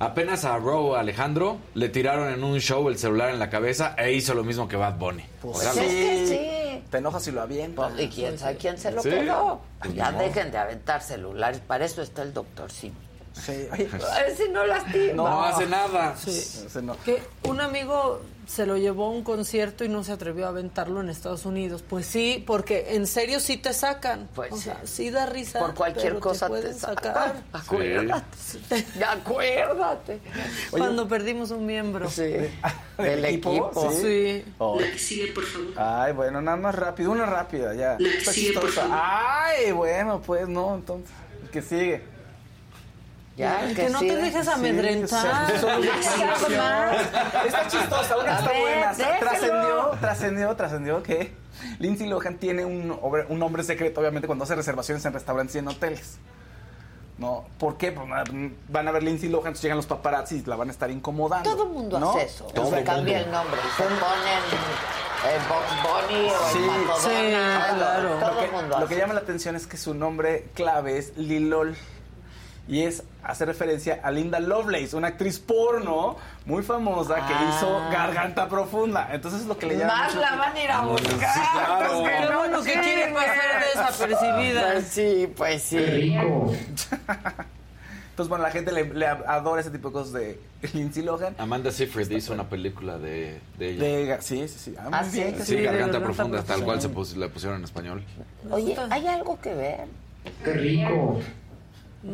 Speaker 9: Apenas a Ro Alejandro le tiraron en un show el celular en la cabeza e hizo lo mismo que Bad Bunny.
Speaker 7: Pues
Speaker 9: O sea,
Speaker 1: es que sí.
Speaker 7: Te enojas si lo avientas.
Speaker 1: Pues, ¿Y quién sabe quién se lo
Speaker 9: Sí.
Speaker 1: quedó?
Speaker 9: Pues
Speaker 1: ya
Speaker 9: no.
Speaker 1: dejen de aventar celulares. Para eso está el doctor Sim.
Speaker 7: Sí, oye,
Speaker 1: A ver si no lastima.
Speaker 9: No hace nada.
Speaker 10: Sí.
Speaker 7: ese no.
Speaker 10: Que un amigo se lo llevó a un concierto y no se atrevió a aventarlo en Estados Unidos. Pues sí, porque en serio sí te sacan.
Speaker 1: Pues
Speaker 10: o
Speaker 1: sí.
Speaker 10: sea, sí da risa.
Speaker 1: Por cualquier
Speaker 10: pero
Speaker 1: cosa te,
Speaker 10: pueden
Speaker 1: sacan.
Speaker 10: sacar.
Speaker 1: Acuérdate. Acuérdate.
Speaker 10: Cuando perdimos un miembro.
Speaker 1: Sí.
Speaker 7: ¿Del
Speaker 1: Del equipo.
Speaker 10: Sí.
Speaker 7: Oh.
Speaker 14: La que sigue, por favor.
Speaker 7: Ay, bueno, nada más rápido, una rápida, ya.
Speaker 14: La que sigue, por favor.
Speaker 7: Ay, bueno, pues no, entonces, el que sigue.
Speaker 1: Ya,
Speaker 10: que no te dejes
Speaker 7: Sí,
Speaker 10: amedrentar.
Speaker 7: o sea,
Speaker 1: más.
Speaker 7: Está chistosa, una está
Speaker 1: ver,
Speaker 7: buena. Trascendió, trascendió, trascendió que Lindsay Lohan tiene un, nombre secreto, obviamente, cuando hace reservaciones en restaurantes y en hoteles. ¿No? ¿Por qué? Pues van a ver Lindsay Lohan, llegan los paparazzi y la van a estar incomodando.
Speaker 1: Todo el mundo
Speaker 7: ¿no?
Speaker 1: hace eso.
Speaker 7: Todo
Speaker 1: se
Speaker 7: el
Speaker 1: cambia
Speaker 7: mundo.
Speaker 1: el nombre se ponen el Box Bunny o
Speaker 7: Sí,
Speaker 1: el
Speaker 10: sí, claro.
Speaker 1: Todo
Speaker 7: Lo
Speaker 1: el mundo
Speaker 7: lo
Speaker 1: hace.
Speaker 7: que llama la atención es que su nombre clave es Lilol. Y es hacer referencia a Linda Lovelace, una actriz porno muy famosa que
Speaker 1: Ah.
Speaker 7: hizo Garganta Profunda. Entonces es lo que le llama.
Speaker 1: Más la van a ir a buscar.
Speaker 7: Sí, claro.
Speaker 1: pues,
Speaker 10: Qué
Speaker 1: no
Speaker 10: bueno que
Speaker 1: sirve.
Speaker 10: quiere pasar desapercibida.
Speaker 1: Pues sí, pues sí.
Speaker 7: Entonces, bueno, la gente le, le adora ese tipo de cosas de Lindsay Lohan.
Speaker 9: Amanda Seyfried hizo una película de, de ella.
Speaker 7: De, sí, sí, sí. Ah,
Speaker 1: Ah, sí.
Speaker 7: bien.
Speaker 9: Sí,
Speaker 10: Sí,
Speaker 9: Garganta Profunda, tal cual se pus- le pusieron en español.
Speaker 1: Oye, ¿hay algo que ver?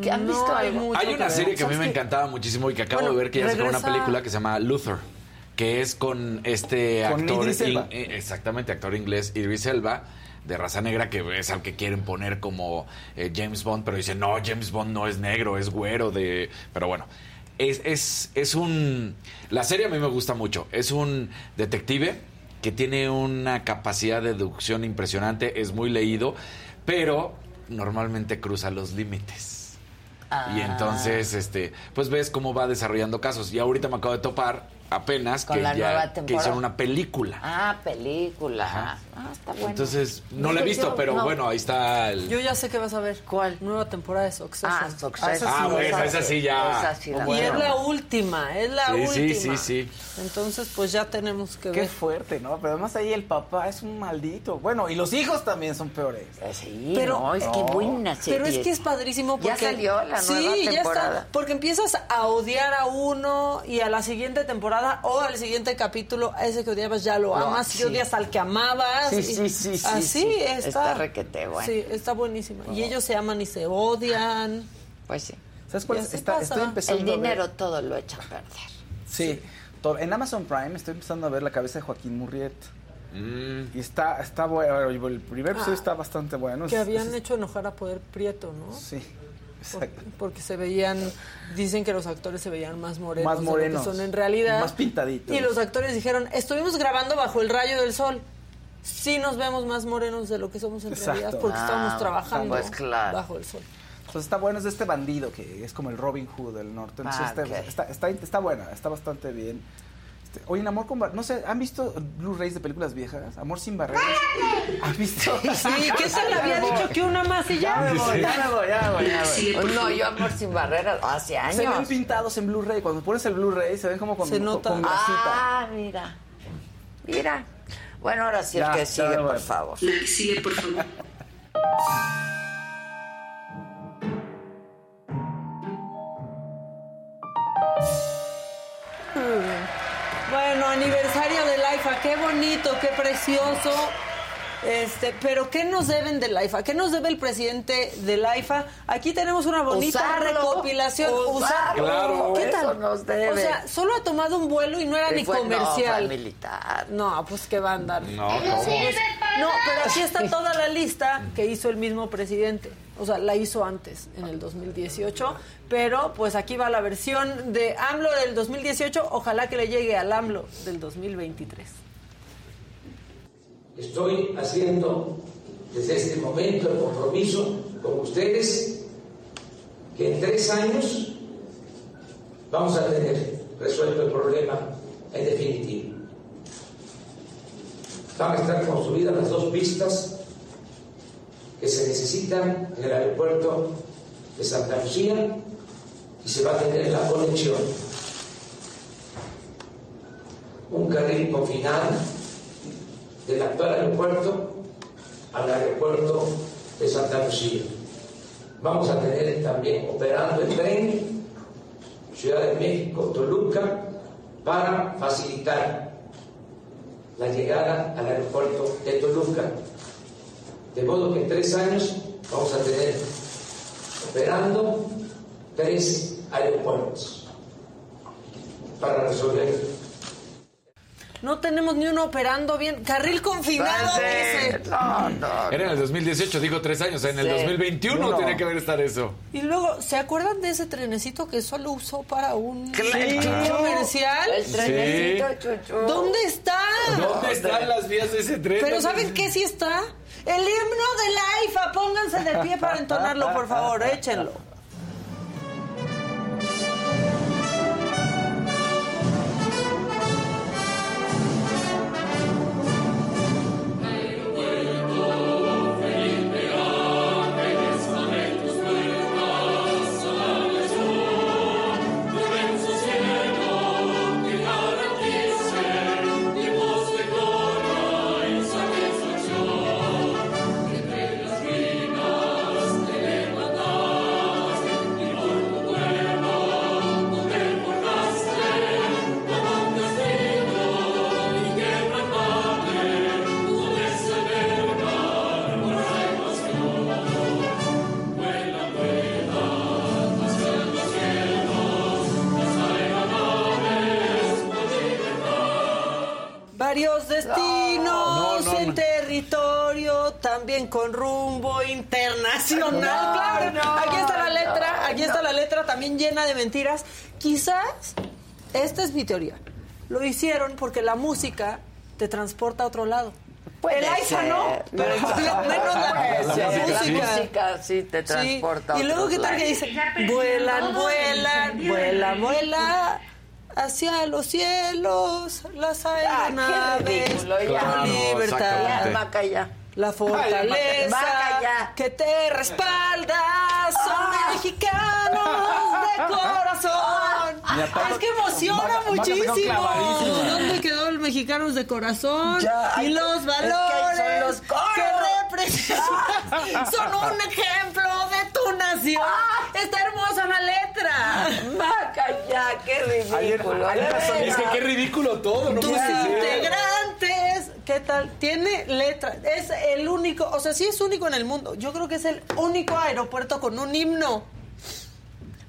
Speaker 1: ¿Que ¿Han
Speaker 10: No
Speaker 1: visto
Speaker 10: hay
Speaker 1: algo?
Speaker 10: mucho
Speaker 9: Hay una serie que a mí
Speaker 1: ¿Sabes
Speaker 9: me
Speaker 1: qué?
Speaker 9: encantaba muchísimo y que acabo
Speaker 10: Bueno,
Speaker 9: de ver que ya sacaron una
Speaker 10: regresa-
Speaker 9: película que se llama Luther, que es con este
Speaker 7: Con
Speaker 9: actor,
Speaker 7: Idris Elba.
Speaker 9: in- eh, exactamente, actor inglés Idris Elba, de raza negra, que es al que quieren poner como eh, James Bond, pero dicen, no, James Bond no es negro, es güero, de... pero bueno. Es, es, es un... La serie a mí me gusta mucho. Es un detective que tiene una capacidad de deducción impresionante, es muy leído, pero normalmente cruza los límites. Y entonces, este, pues ves cómo va desarrollando casos. Y ahorita me acabo de topar apenas
Speaker 1: Con
Speaker 9: que
Speaker 1: la
Speaker 9: ya
Speaker 1: nueva
Speaker 9: que hicieron una película.
Speaker 1: Ah, película. Ah, está bueno.
Speaker 9: Entonces, no la he visto, pero
Speaker 10: no.
Speaker 9: bueno, ahí está el...
Speaker 10: Yo ya sé que vas a ver. ¿Cuál? Nueva temporada de Succession.
Speaker 1: Ah, Succession.
Speaker 9: Ah, bueno, esa sí ya.
Speaker 1: Esa sí la
Speaker 10: Y es la última, es la
Speaker 9: Sí, sí,
Speaker 10: última.
Speaker 9: sí, sí.
Speaker 10: Entonces, pues ya tenemos que
Speaker 7: Qué
Speaker 10: ver.
Speaker 7: fuerte, ¿no? Pero además ahí el papá es un maldito. Bueno, y los hijos también son peores.
Speaker 1: Sí,
Speaker 10: Pero-
Speaker 1: no, es que buena serie.
Speaker 10: Pero es que es padrísimo porque...
Speaker 1: Ya salió la
Speaker 10: sí,
Speaker 1: nueva
Speaker 10: ya
Speaker 1: temporada.
Speaker 10: está. Porque empiezas a odiar a uno y a la siguiente temporada o al siguiente capítulo, a ese que odiabas ya lo, amas
Speaker 1: sí.
Speaker 10: y odias al que amabas.
Speaker 1: Sí,
Speaker 10: y-
Speaker 1: sí, sí, sí,
Speaker 10: Así
Speaker 1: sí.
Speaker 10: está.
Speaker 1: Está requete bueno.
Speaker 10: Sí, está buenísima. Y ellos se aman y se odian.
Speaker 1: Pues sí.
Speaker 7: ¿Sabes cuál es? Está- estoy empezando
Speaker 1: El
Speaker 7: a ver-
Speaker 1: dinero todo lo echa a perder.
Speaker 7: Sí. To- En Amazon Prime estoy empezando a ver la cabeza de Joaquín Murriet.
Speaker 9: Mm.
Speaker 7: Y está, está bueno. El primer episodio
Speaker 10: Ah,
Speaker 7: está bastante bueno.
Speaker 10: Que habían
Speaker 7: es-
Speaker 10: hecho enojar a Poder Prieto, ¿no?
Speaker 7: Sí.
Speaker 10: Por-
Speaker 7: Exacto.
Speaker 10: porque se veían, dicen que los actores se veían más morenos,
Speaker 7: Más
Speaker 10: de lo
Speaker 7: morenos.
Speaker 10: que son en realidad.
Speaker 7: Más pintaditos.
Speaker 10: Y los actores dijeron, estuvimos grabando bajo el rayo del sol. Sí nos vemos más morenos de lo que somos en
Speaker 7: Exacto.
Speaker 10: realidad porque
Speaker 1: Ah,
Speaker 10: estamos trabajando
Speaker 1: pues claro.
Speaker 10: bajo el sol.
Speaker 7: Entonces está bueno, es de este bandido que es como el Robin Hood del norte. Entonces
Speaker 1: Ah,
Speaker 7: está,
Speaker 1: ok.
Speaker 7: está, está, está buena, está bastante bien. Este, oye, en Amor con Bar- no sé, ¿han visto Blu-rays de películas viejas? Amor sin barreras. ¿Han visto?
Speaker 10: Sí, ¿qué tal había dicho que una más y ya?
Speaker 7: Ya me voy, ya me voy, ya me voy, ya me voy.
Speaker 1: No, yo Amor sin barreras hace
Speaker 7: Se ven
Speaker 1: años.
Speaker 7: pintados en Blu-ray. Cuando pones el Blu-ray se ven como con,
Speaker 10: Se nota.
Speaker 7: con grasita.
Speaker 1: Ah, mira. Mira. Bueno, ahora sí
Speaker 7: Ya,
Speaker 1: el que sigue, por favor.
Speaker 15: La que sigue, por favor.
Speaker 10: Bueno, aniversario del IFA, qué bonito, qué precioso. Este, pero ¿qué nos deben del IFA? ¿Qué nos debe el presidente del IFA? Aquí tenemos una bonita
Speaker 1: Usarlo,
Speaker 10: recopilación.
Speaker 1: usarlo. Claro,
Speaker 10: ¿Qué
Speaker 1: eso
Speaker 10: tal?
Speaker 1: nos debe.
Speaker 10: O sea, solo ha tomado un vuelo y no era
Speaker 1: Y
Speaker 10: ni
Speaker 1: fue-
Speaker 10: comercial.
Speaker 1: No, fue militar.
Speaker 10: No, pues que va a andar.
Speaker 9: No, ¿cómo?
Speaker 10: Pues, no, pero aquí está toda la lista que hizo el mismo presidente. O sea, la hizo antes, en el 2018. Pero pues aquí va la versión de AMLO del 2018. Ojalá que le llegue al AMLO del 2023.
Speaker 16: Estoy haciendo desde este momento el compromiso con ustedes que en tres años vamos a tener resuelto el problema en definitivo. Van a estar construidas las dos pistas que se necesitan en el aeropuerto de Santa Lucía y se va a tener la conexión. Un carril confinado del actual aeropuerto al aeropuerto de Santa Lucía. Vamos a tener también operando el tren Ciudad de México, Toluca, para facilitar la llegada al aeropuerto de Toluca. De modo que en tres años vamos a tener operando tres aeropuertos para resolver
Speaker 10: No tenemos ni uno operando bien. Carril confinado, dice.
Speaker 1: No, no.
Speaker 9: Era en el 2018, digo tres años. En el
Speaker 1: Sí.
Speaker 9: 2021
Speaker 7: No.
Speaker 9: tiene que haber estar eso.
Speaker 10: Y luego, ¿se acuerdan de ese trenecito que solo usó para un un comercial?
Speaker 1: El trenecito, chuchu.
Speaker 10: ¿Dónde está?
Speaker 9: ¿Dónde están las vías de ese tren?
Speaker 10: Pero
Speaker 9: ¿Dónde-
Speaker 10: ¿saben qué sí está? El himno de la IFA. Pónganse de pie para entonarlo, por favor. Échenlo. Con rumbo internacional.
Speaker 1: No,
Speaker 10: claro,
Speaker 1: no,
Speaker 10: aquí está la letra,
Speaker 1: no,
Speaker 10: aquí
Speaker 1: no.
Speaker 10: está la letra también llena de mentiras. Quizás, esta es mi teoría, lo hicieron porque la música te transporta a otro lado.
Speaker 1: Puede
Speaker 10: el AISA
Speaker 1: ser.
Speaker 10: no, pero menos la, la.
Speaker 1: La música sí te transporta a
Speaker 10: Y luego, ¿qué tal que dice? Vuelan, vuelan, vuelan, vuelan hacia los cielos las aeronaves
Speaker 1: ridículo, ya.
Speaker 10: con
Speaker 1: Claro,
Speaker 10: libertad.
Speaker 1: Ya, vaca, ya.
Speaker 10: La fortaleza que te respalda son mexicanos de corazón.
Speaker 7: Mira, tanto-
Speaker 10: es que emociona muchísimo. ¿Dónde quedó el mexicanos de corazón?
Speaker 1: Ya,
Speaker 10: y los
Speaker 1: es que
Speaker 10: valores que representan son un ejemplo de tu nación. Está hermosa la letra.
Speaker 1: Vaca, ya, qué ridículo.
Speaker 9: Es que qué ridículo todo, no
Speaker 10: Tus integrantes, ¿qué tal? Tiene letra. Es el único, o sea, sí es único en el mundo. Yo creo que es el único aeropuerto con un himno.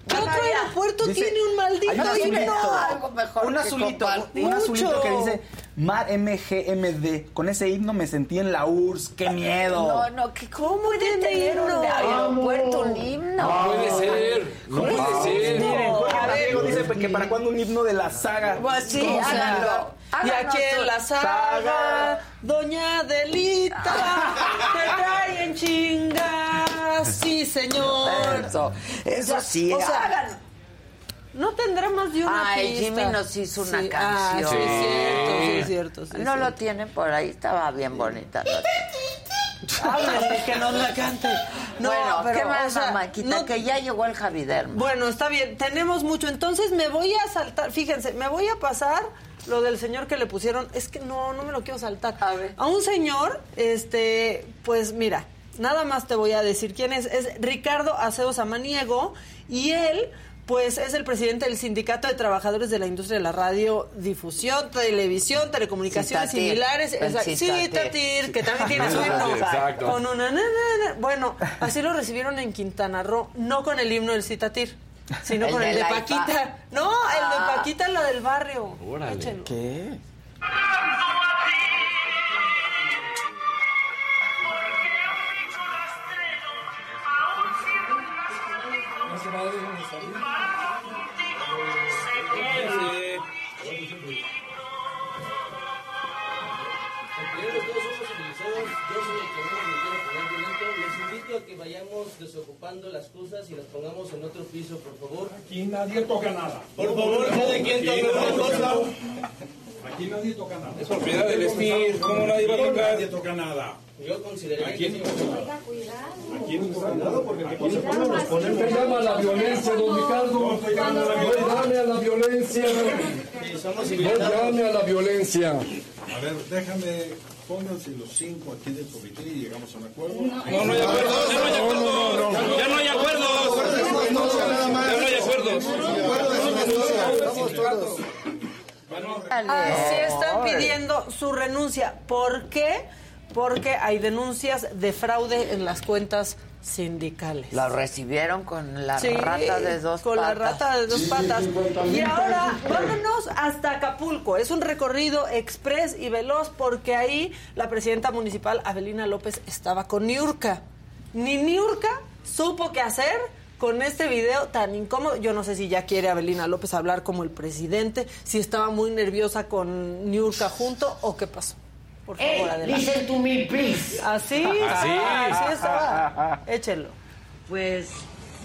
Speaker 10: ¿Qué otro aeropuerto
Speaker 7: Dice-
Speaker 10: tiene un maldito
Speaker 7: hay un azulito,
Speaker 10: himno?
Speaker 1: Algo mejor
Speaker 7: un
Speaker 1: que
Speaker 7: azulito,
Speaker 1: compartir.
Speaker 7: un azulito que dice Mar MGMD. Con ese himno me sentí en la URSS. ¡Qué miedo!
Speaker 1: No, no, que ¿cómo puede tener un aeropuerto un himno?
Speaker 9: No puede ser, no puede ser.
Speaker 7: Miren, Jorge dice que para cuando un himno de la saga.
Speaker 1: Pues.
Speaker 10: Y aquí en la saga, Doña Adelita, te trae en chingas, sí señor.
Speaker 1: Eso, sí,
Speaker 10: o sea,
Speaker 1: hagan.
Speaker 10: No tendrá más de una
Speaker 1: Ay,
Speaker 10: pista.
Speaker 1: Jimmy nos hizo una
Speaker 10: Sí,
Speaker 1: canción.
Speaker 10: Ah, sí, es cierto, sí, es cierto. sí,
Speaker 1: no lo tienen por ahí, estaba bien bonita. la-
Speaker 10: Háblale, que nos la cante. No,
Speaker 1: bueno,
Speaker 10: pero,
Speaker 1: ¿qué más,
Speaker 10: o sea,
Speaker 1: mamáquita?
Speaker 10: no-
Speaker 1: Que ya llegó el Javidermo.
Speaker 10: Bueno, está bien, tenemos mucho. Entonces me voy a saltar, fíjense, me voy a pasar lo del señor que le pusieron. Es que no, no me lo quiero saltar.
Speaker 1: A ver.
Speaker 10: A un señor, este, pues mira, nada más te voy a decir quién es. Es Ricardo Aceo Samaniego y él. Pues es el presidente del Sindicato de Trabajadores de la Industria de la Radiodifusión, Televisión, Telecomunicaciones
Speaker 1: Citatir.
Speaker 10: similares.
Speaker 1: Citatir.
Speaker 10: Citatir, que también tiene su himno.
Speaker 9: Exacto.
Speaker 10: Con una... na, na, na. Bueno, así lo recibieron en Quintana Roo, no con el himno del Citatir, sino
Speaker 1: El
Speaker 10: con
Speaker 1: de
Speaker 10: el de Paquita.
Speaker 1: IPA.
Speaker 10: No, el de
Speaker 1: Ah.
Speaker 10: Paquita, la del barrio.
Speaker 9: Órale.
Speaker 10: Échenlo.
Speaker 7: ¿Qué?
Speaker 15: Vayamos desocupando las cosas y las pongamos en otro piso, por favor.
Speaker 17: Aquí nadie toca nada.
Speaker 15: Por favor, cada quien
Speaker 17: nadie
Speaker 15: una
Speaker 17: toca
Speaker 15: cosa.
Speaker 17: nada. Aquí nadie toca nada.
Speaker 15: Es propiedad del Espíritu, ¿cómo nadie va a tocar?
Speaker 17: Nadie toca nada.
Speaker 15: Yo consideraría
Speaker 17: Aquí
Speaker 15: que
Speaker 17: no
Speaker 15: sí.
Speaker 17: Aquí no toca nada porque aquí se
Speaker 18: Usted llama a la violencia, don Ricardo. No llame a la violencia. No llame a la violencia.
Speaker 17: A ver, déjame, pónganse los cinco aquí del comité y llegamos a un acuerdo.
Speaker 15: No, no hay acuerdos, ya no hay acuerdos. Ya no hay acuerdos. Ya no hay acuerdos.
Speaker 10: Así están pidiendo su renuncia. ¿Por qué? Porque hay denuncias de fraude en las cuentas sindicales.
Speaker 1: La recibieron con la
Speaker 10: Sí,
Speaker 1: rata de dos
Speaker 10: con
Speaker 1: patas.
Speaker 10: la rata de dos patas. Y ahora vámonos hasta Acapulco. Es un recorrido express y veloz porque ahí la presidenta municipal Avelina López estaba con Niurka. Ni Niurka supo qué hacer con este video tan incómodo. Yo no sé si ya quiere Avelina López hablar como el presidente, si estaba muy nerviosa con Niurka junto o qué pasó. Por favor,
Speaker 19: Hey,
Speaker 10: adelante.
Speaker 19: listen to me, please.
Speaker 10: Así,
Speaker 19: Así.
Speaker 10: así estaba. Échelo.
Speaker 19: Pues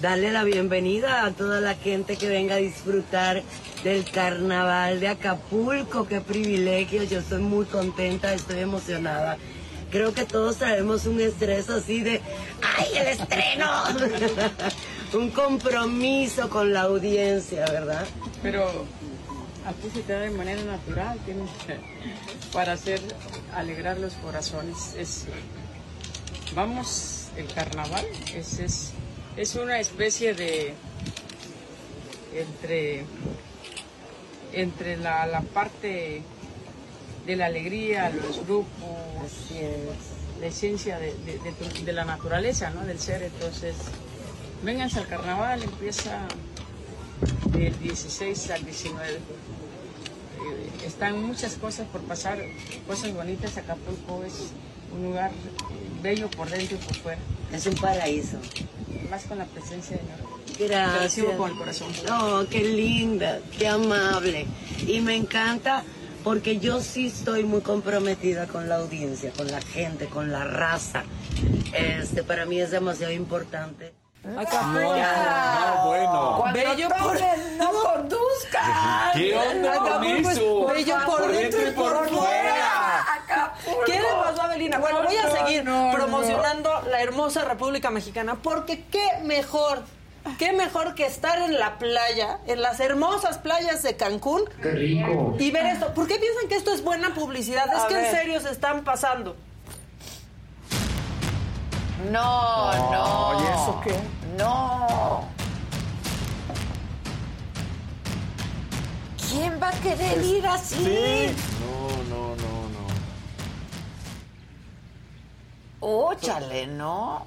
Speaker 19: darle la bienvenida a toda la gente que venga a disfrutar del carnaval de Acapulco. Qué privilegio, yo estoy muy contenta, estoy emocionada. Creo que todos traemos un estrés así de, ¡ay, el estreno! un compromiso con la audiencia, ¿verdad?
Speaker 12: Pero aquí se te da de manera natural, para hacer alegrar los corazones. Es, vamos, el carnaval es, es, es una especie de entre entre la, la parte de la alegría, los grupos, la esencia de, de- de tu- de la naturaleza, ¿no? del ser. Entonces, vénganse al carnaval, empieza del 16 al 19. Están muchas cosas por pasar, cosas bonitas. Acapulco es un lugar bello por dentro y por fuera.
Speaker 19: Es un paraíso.
Speaker 12: Más con la presencia de Dios.
Speaker 19: Gracias.
Speaker 12: Te recibo con el corazón.
Speaker 19: Oh, qué linda, qué amable. Y me encanta porque yo sí estoy muy comprometida con la audiencia, con la gente, con la raza. Este, para mí es demasiado importante.
Speaker 10: Acapulco.
Speaker 9: No, bueno.
Speaker 1: Cuando
Speaker 10: Bello por.
Speaker 9: ¿Qué onda con eso?
Speaker 10: bello por, dentro y por fuera. ¿Qué le pasó a Belina? Bueno, voy a
Speaker 1: No,
Speaker 10: seguir
Speaker 1: no, no.
Speaker 10: promocionando la hermosa República Mexicana porque qué mejor, qué mejor que estar en la playa, en las hermosas playas de Cancún
Speaker 16: Qué rico.
Speaker 10: y ver esto. ¿Por qué piensan que esto es buena publicidad?
Speaker 1: A
Speaker 10: es que
Speaker 1: ver.
Speaker 10: en serio se están pasando.
Speaker 1: No, no.
Speaker 7: ¿y eso qué?
Speaker 1: No. ¿Quién va a querer ir así?
Speaker 9: No, no, no, no.
Speaker 1: Óchale, ¿no?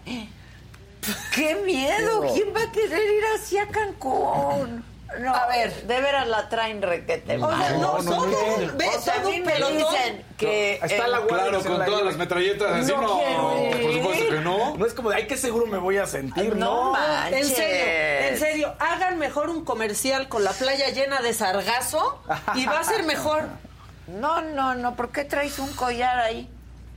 Speaker 1: ¡Qué miedo! ¿Quién va a querer ir así a Cancún? No, a ver, de veras la traen requete
Speaker 10: O sea, no,
Speaker 9: no,
Speaker 10: todo,
Speaker 9: no,
Speaker 10: ve,
Speaker 1: O sea,
Speaker 10: todo un pelotón.
Speaker 1: dicen que...
Speaker 7: Está la
Speaker 1: eh,
Speaker 7: guardia
Speaker 9: Claro,
Speaker 7: que
Speaker 9: con
Speaker 7: la
Speaker 9: todas las metralletas así,
Speaker 1: No
Speaker 9: no. Por supuesto que no.
Speaker 7: No es como de, ay, qué seguro me voy a sentir,
Speaker 1: No
Speaker 7: ¿no?
Speaker 1: manches.
Speaker 10: En serio, en serio, hagan mejor un comercial con la playa llena de sargazo y va a ser mejor.
Speaker 1: No, no, no, ¿por qué traes un collar ahí?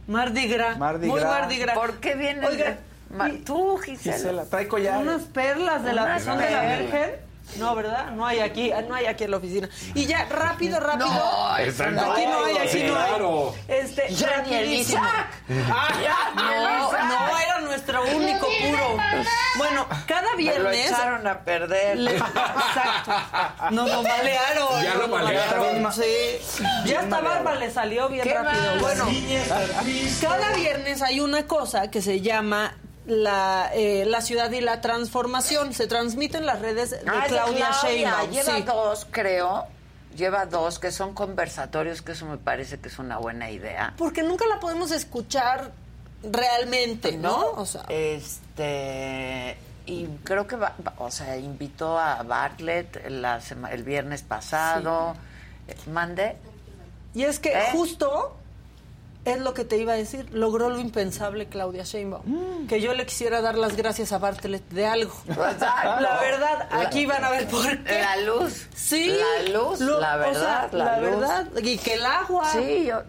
Speaker 10: Mardi Gras.
Speaker 7: Mardi
Speaker 10: muy
Speaker 7: Gras.
Speaker 10: Mardi Gras.
Speaker 1: ¿Por qué viene
Speaker 10: Oiga,
Speaker 1: Ma- tú, Gisela?
Speaker 7: Gisela, trae collar.
Speaker 10: unas perlas de la son de la. Virgen. No, ¿verdad? No hay aquí, no hay aquí en la oficina. Y ya, rápido, rápido.
Speaker 1: No,
Speaker 9: Está en
Speaker 10: aquí no hay, aquí
Speaker 9: sí,
Speaker 10: no hay.
Speaker 9: claro.
Speaker 10: Este,
Speaker 1: Ya ni el. Ya el
Speaker 10: No,
Speaker 1: Isaac.
Speaker 10: no, era nuestro único puro. Bueno, cada
Speaker 1: Me lo
Speaker 10: viernes.
Speaker 1: echaron a perder.
Speaker 10: Le- Exacto. No, no balearon.
Speaker 9: Ya lo
Speaker 10: no, no
Speaker 9: balearon.
Speaker 10: Sí. Ya esta barba le salió bien
Speaker 1: ¿Qué
Speaker 10: rápido.
Speaker 1: más?
Speaker 10: Bueno, cada viernes hay una cosa que se llama la, eh, la ciudad y la transformación. Se transmite en las redes de
Speaker 1: Ah,
Speaker 10: Claudia, Sheinbaum.
Speaker 1: Lleva
Speaker 10: sí.
Speaker 1: dos, creo. Lleva dos que son conversatorios, que eso me parece que es una buena idea.
Speaker 10: Porque nunca la podemos escuchar realmente, ¿no? O sea,
Speaker 1: Este. Y creo que, va, o sea, invitó a Bartlett la sema- el viernes pasado. Eh, Mande.
Speaker 10: y es que
Speaker 1: ¿Eh?
Speaker 10: justo es lo que te iba a decir. Logró lo impensable Claudia Sheinbaum.
Speaker 1: Mm.
Speaker 10: Que yo le quisiera dar las gracias a Bartlett de algo. La verdad, aquí van a ver por qué.
Speaker 1: La luz.
Speaker 10: Sí.
Speaker 1: La luz,
Speaker 10: Lo-
Speaker 1: la
Speaker 10: o
Speaker 1: verdad,
Speaker 10: sea,
Speaker 1: la, luz.
Speaker 10: verdad. Y que el agua.
Speaker 1: Sí, yo,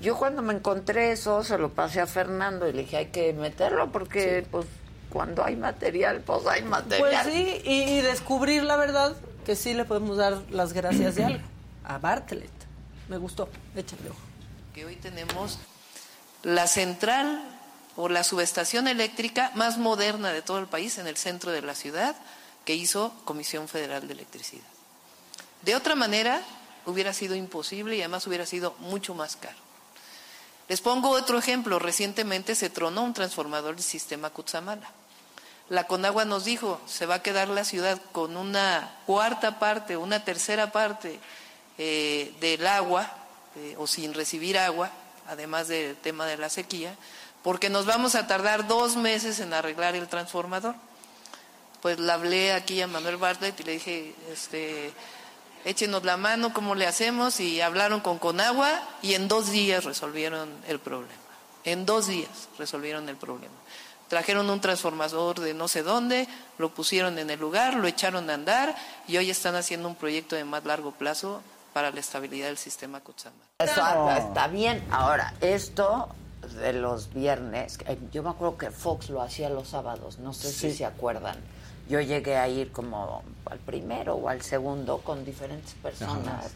Speaker 1: yo cuando me encontré eso se lo pasé a Fernando y le dije hay que meterlo porque pues cuando hay material pues hay material.
Speaker 10: Pues sí, y, y descubrir la verdad que sí le podemos dar las gracias de algo. A Bartlett. Me gustó. Échale ojo.
Speaker 20: Que hoy tenemos la central o la subestación eléctrica más moderna de todo el país en el centro de la ciudad que hizo Comisión Federal de Electricidad. De otra manera, hubiera sido imposible y además hubiera sido mucho más caro. Les pongo otro ejemplo. Recientemente se tronó un transformador del sistema Cutzamala. La Conagua nos dijo, se va a quedar la ciudad con una cuarta parte, una tercera parte eh, del agua, eh, o sin recibir agua, además del tema de la sequía, porque nos vamos a tardar dos meses en arreglar el transformador. Pues le hablé aquí a Manuel Bartlett y le dije, este, échenos la mano, ¿cómo le hacemos? Y hablaron con Conagua y en dos días resolvieron el problema. En dos días resolvieron el problema. Trajeron un transformador de no sé dónde, lo pusieron en el lugar, lo echaron a andar y hoy están haciendo un proyecto de más largo plazo para la estabilidad del sistema Cutzamala.
Speaker 1: Eso está bien. Ahora, esto de los viernes, eh, yo me acuerdo que Fox lo hacía los sábados, no sé si se acuerdan. Yo llegué a ir como al primero o al segundo con diferentes personas